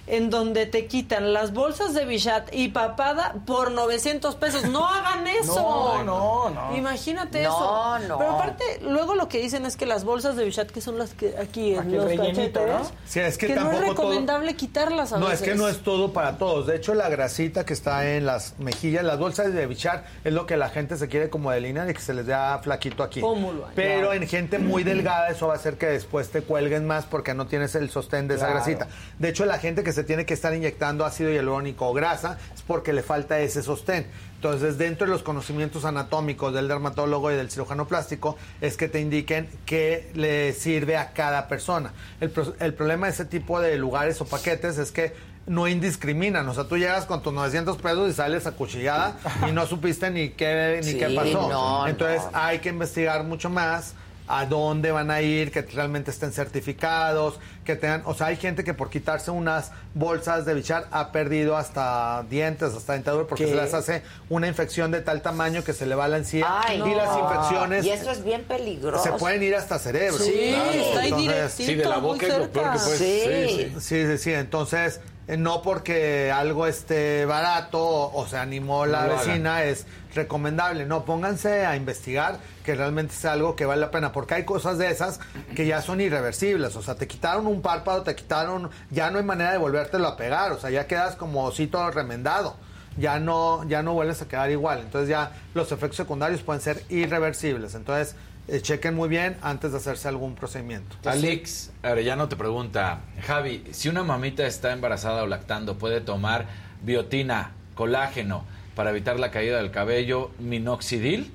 Speaker 10: en donde te quitan las bolsas de Bichat y papada por 900 pesos. No hagan eso.
Speaker 7: No, no, no.
Speaker 10: Imagínate
Speaker 1: No,
Speaker 10: eso.
Speaker 1: no.
Speaker 10: Pero aparte, luego lo que dicen es que las bolsas de Bichat, que son las que aquí en
Speaker 7: Aquí
Speaker 10: los cachetes,
Speaker 7: ¿no?
Speaker 17: Sí, es que
Speaker 10: no es
Speaker 17: todo-
Speaker 10: recomendable quitarlas a
Speaker 17: No,
Speaker 10: veces.
Speaker 17: es que no es todo para todos. De hecho, la grasita que está en las mejillas, las bolsas de bichar, es lo que la gente se quiere como delinear y que se les da flaquito aquí.
Speaker 10: Pómulo.
Speaker 17: Pero en gente muy delgada eso va a hacer que después te cuelguen más porque no tienes el sostén de esa grasita. De hecho, la gente que se tiene que estar inyectando ácido hialurónico o grasa es porque le falta ese sostén. Entonces, dentro de los conocimientos anatómicos del dermatólogo y del cirujano plástico es que te indiquen qué le sirve a cada persona. El, el problema de ese tipo de lugares o paquetes es que no indiscriminan. O sea, tú llegas con tus 900 pesos y sales acuchillada y no supiste ni qué, ni
Speaker 1: Sí,
Speaker 17: qué pasó.
Speaker 1: no,
Speaker 17: Entonces
Speaker 1: no.
Speaker 17: hay que investigar mucho más a dónde van a ir, que realmente estén certificados, que tengan, o sea, hay gente que por quitarse unas bolsas de bichar ha perdido hasta dientes, hasta dentadura, porque
Speaker 1: ¿Qué?
Speaker 17: se les hace una infección de tal tamaño que se le va la encía
Speaker 1: Ay,
Speaker 17: y las infecciones
Speaker 1: Y eso es bien peligroso.
Speaker 17: se pueden ir hasta cerebro.
Speaker 1: Sí, está ahí directito,
Speaker 9: Sí, de la boca es lo peor que puedes-
Speaker 1: Sí.
Speaker 9: sí, sí.
Speaker 17: Sí, sí, sí. Entonces, no porque algo esté barato o, o se animó la
Speaker 9: No
Speaker 17: vecina es recomendable. No, pónganse a investigar que realmente sea algo que vale la pena. Porque hay cosas de esas que ya son irreversibles. O sea, te quitaron un párpado, te quitaron... Ya no hay manera de volvértelo a pegar. O sea, ya quedas como osito remendado. Ya no, ya no vuelves a quedar igual. Entonces ya los efectos secundarios pueden ser irreversibles. Entonces, eh, chequen muy bien antes de hacerse algún procedimiento.
Speaker 9: Alex Arellano te pregunta, Javi, si una mamita está embarazada o lactando, ¿puede tomar biotina, colágeno para evitar la caída del cabello, minoxidil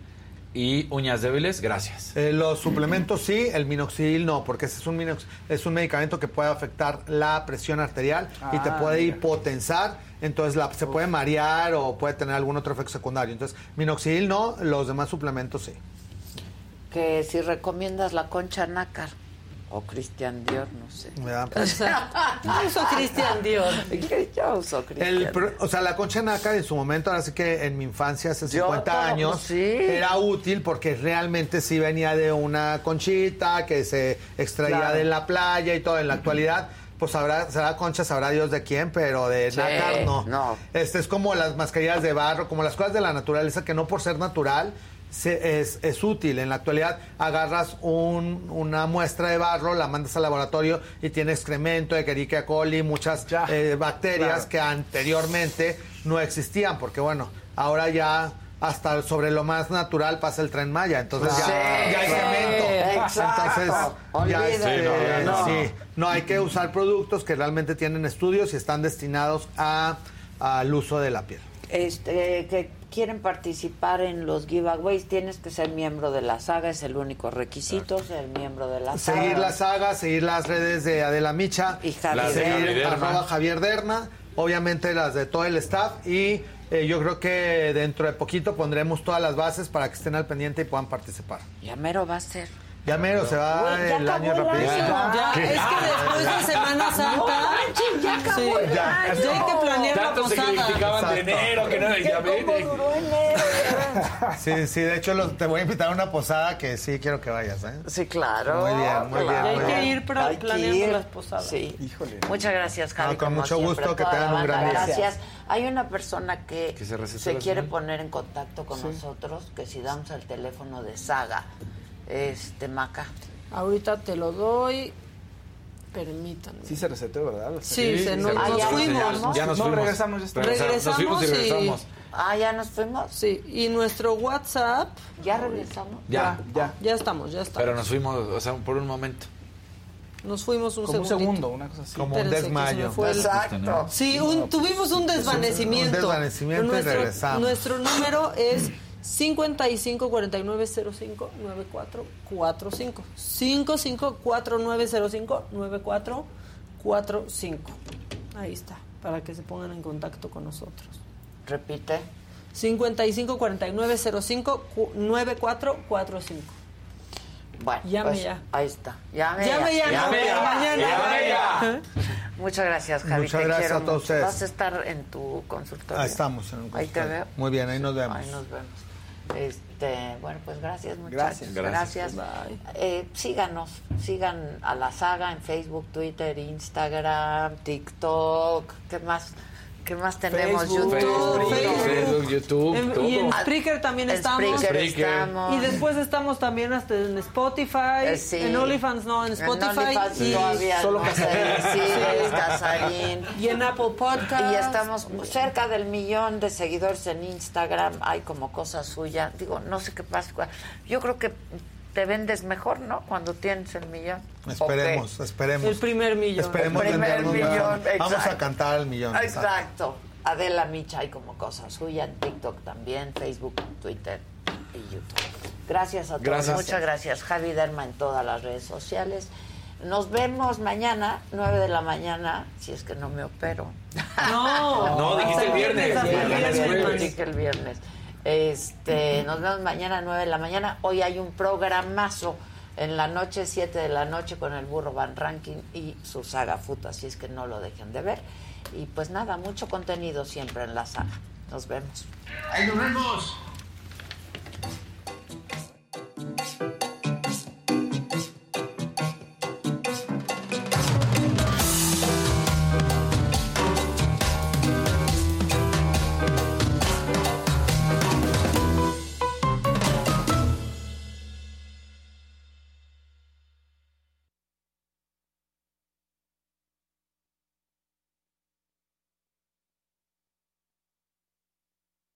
Speaker 9: y uñas débiles? Gracias.
Speaker 17: Eh, los suplementos sí, el minoxidil no, porque ese es un, minox- es un medicamento que puede afectar la presión arterial y te
Speaker 7: Ah,
Speaker 17: puede
Speaker 7: mira.
Speaker 17: hipotensar, entonces la- se puede marear o puede tener algún otro efecto secundario. Entonces, minoxidil no, los demás suplementos sí.
Speaker 1: Que si recomiendas la concha nácar o Cristian Dior, no sé.
Speaker 17: ¿verdad?
Speaker 10: Yo uso Cristian Dior.
Speaker 1: Yo uso Cristian
Speaker 17: El
Speaker 1: Dior.
Speaker 17: o sea, la concha nácar en su momento, ahora sí que en mi infancia, hace
Speaker 1: Yo
Speaker 17: 50
Speaker 1: todo,
Speaker 17: años,
Speaker 1: sí.
Speaker 17: era útil porque realmente sí venía de una conchita que se extraía
Speaker 1: Claro.
Speaker 17: de la playa y todo. En la actualidad, pues habrá, será concha, sabrá Dios de quién, pero de
Speaker 1: Sí,
Speaker 17: nácar no.
Speaker 1: no.
Speaker 17: Este es como las mascarillas de barro, como las cosas de la naturaleza que no por ser natural se- es, es útil. En la actualidad agarras un- una muestra de barro, la mandas al laboratorio y tiene excremento de Escherichia coli, muchas eh, bacterias
Speaker 7: claro.
Speaker 17: que anteriormente no existían, porque bueno, ahora ya hasta sobre lo más natural pasa el tren Maya, entonces ya,
Speaker 1: Sí,
Speaker 17: ya hay cemento.
Speaker 1: exacto.
Speaker 17: Entonces, ya
Speaker 1: Olvídate.
Speaker 17: este,
Speaker 9: Sí, no, ya no.
Speaker 17: sí, no hay que usar productos que realmente tienen estudios y están destinados a- al uso de la piel.
Speaker 1: Este, que quieren participar en los giveaways, tienes que ser miembro de la saga, es el único requisito, ser miembro de la saga.
Speaker 17: Seguir la saga, seguir las redes de Adela Micha,
Speaker 1: Y Javier
Speaker 9: Las de
Speaker 1: Derma.
Speaker 9: Javier
Speaker 17: seguir arroba Javier Derna, obviamente las de todo el staff y eh, yo creo que dentro de poquito pondremos todas las bases para que estén al pendiente y puedan participar.
Speaker 1: Ya mero va a ser.
Speaker 17: Ya mero, se va
Speaker 1: ya
Speaker 17: el año rapidísimo.
Speaker 1: año.
Speaker 10: Ya,
Speaker 17: ¿Qué?
Speaker 10: es que después de Semana Santa.
Speaker 1: No manches, ya acabó
Speaker 10: Sí.
Speaker 1: el
Speaker 10: Ya.
Speaker 1: año.
Speaker 10: Ya hay que planear la
Speaker 9: se
Speaker 10: posada.
Speaker 9: criticaban de enero, que no
Speaker 1: ¿Qué,
Speaker 9: ya
Speaker 1: ¿Cómo duró enero?
Speaker 17: Sí, sí, de hecho los- te voy a invitar a una posada que sí quiero que vayas, ¿eh?
Speaker 1: Sí, claro.
Speaker 17: Muy bien, muy bien.
Speaker 10: Hay que ir
Speaker 1: Hay que
Speaker 10: planeando
Speaker 1: ir.
Speaker 10: las posadas.
Speaker 1: Sí.
Speaker 7: Híjole.
Speaker 1: Muchas gracias, Javi.
Speaker 17: No, con mucho
Speaker 1: siempre,
Speaker 17: gusto, que
Speaker 1: la
Speaker 17: tengan un gran día.
Speaker 1: Gracias. Hay una persona que,
Speaker 9: Que se
Speaker 1: se quiere poner en contacto con nosotros, que si damos el teléfono de Saga, este Maca.
Speaker 10: Ahorita te lo doy. Permítanme.
Speaker 7: Sí se reseteó, ¿verdad?
Speaker 10: Sí, se nos,
Speaker 1: Ah,
Speaker 10: nos fuimos.
Speaker 1: regresamos.
Speaker 9: Ya nos
Speaker 7: No,
Speaker 9: fuimos.
Speaker 7: regresamos, ya está.
Speaker 9: Regresa- Nos fuimos y
Speaker 10: Regresamos y-
Speaker 9: regresamos.
Speaker 1: Ah, ya nos fuimos.
Speaker 10: Sí, y nuestro WhatsApp,
Speaker 1: Ya regresamos.
Speaker 9: Ya.
Speaker 7: Ya.
Speaker 10: ya estamos, ya estamos.
Speaker 9: Pero nos fuimos, o sea, por un momento.
Speaker 10: Nos fuimos un
Speaker 7: Como un segundo, una cosa así.
Speaker 17: Como un
Speaker 10: Espérense,
Speaker 17: desmayo.
Speaker 10: fue el-
Speaker 1: Exacto.
Speaker 10: Sí, un- tuvimos un desvanecimiento.
Speaker 17: Un desvanecimiento y regresamos.
Speaker 10: Nuestro número es 55 49 05 94 45. 55 4905 94 45. Ahí está, para que se pongan en contacto con nosotros.
Speaker 1: Repite.
Speaker 10: 55 49 05 94 45.
Speaker 1: Bueno,
Speaker 10: Llame
Speaker 1: pues,
Speaker 10: ya.
Speaker 1: ahí está. Llame,
Speaker 10: Llame ya,
Speaker 1: Llame
Speaker 10: no,
Speaker 1: ya.
Speaker 10: mañana.
Speaker 9: Llame ya.
Speaker 1: Muchas gracias, Javi.
Speaker 17: Muchas
Speaker 1: te
Speaker 17: gracias
Speaker 1: quiero
Speaker 17: a todos
Speaker 1: mucho.
Speaker 17: ustedes.
Speaker 1: Vas a estar en tu consultorio.
Speaker 17: Ahí estamos. En un
Speaker 1: Ahí te
Speaker 17: consultorio.
Speaker 1: veo.
Speaker 17: Muy bien, ahí nos vemos.
Speaker 1: Ahí nos vemos. Este, bueno, pues gracias, muchachos.
Speaker 7: Gracias.
Speaker 1: Gracias. Eh, síganos, sigan a la saga en Facebook, Twitter, Instagram, TikTok. ¿Qué más? ¿Qué más tenemos?
Speaker 7: Facebook,
Speaker 1: YouTube.
Speaker 10: Facebook.
Speaker 9: Facebook, YouTube,
Speaker 10: En-
Speaker 9: todo.
Speaker 10: y en Spreaker también
Speaker 1: En
Speaker 10: estamos.
Speaker 1: Spreaker
Speaker 9: Spreaker.
Speaker 1: estamos.
Speaker 10: Y después estamos también hasta en Spotify,
Speaker 1: Eh, sí.
Speaker 10: en OnlyFans no, en Spotify
Speaker 1: OnlyFans
Speaker 10: y,
Speaker 1: todavía
Speaker 7: Solo
Speaker 1: no
Speaker 7: Casarín.
Speaker 1: sé, sí, Casarín.
Speaker 10: y en Apple Podcast.
Speaker 1: Y estamos cerca del millón de seguidores en Instagram. Hay como cosa suya. Digo, no sé qué pasa. Yo creo que te vendes mejor, ¿no? Cuando tienes el millón.
Speaker 17: Esperemos, esperemos.
Speaker 10: El primer millón.
Speaker 17: Esperemos
Speaker 1: El primer millón.
Speaker 17: Vamos a cantar el millón.
Speaker 1: Exacto. Adela Micha hay como cosa suya en TikTok también, Facebook, Twitter. Y YouTube. Gracias a todos.
Speaker 9: Gracias.
Speaker 1: Muchas gracias. Javi Derma en todas las redes sociales. Nos vemos mañana, 9 de la mañana, si es que no me opero.
Speaker 10: No,
Speaker 9: No, dijiste el viernes.
Speaker 1: El viernes,
Speaker 9: jueves.
Speaker 1: dije el viernes. Este, nos vemos mañana a 9 de la mañana. Hoy hay un programazo en la noche, 7 de la noche, con el burro Van Ranking y su saga Futa. Así es que no lo dejen de ver. Y pues nada, mucho contenido siempre en la saga. Nos vemos.
Speaker 8: Ahí nos vemos.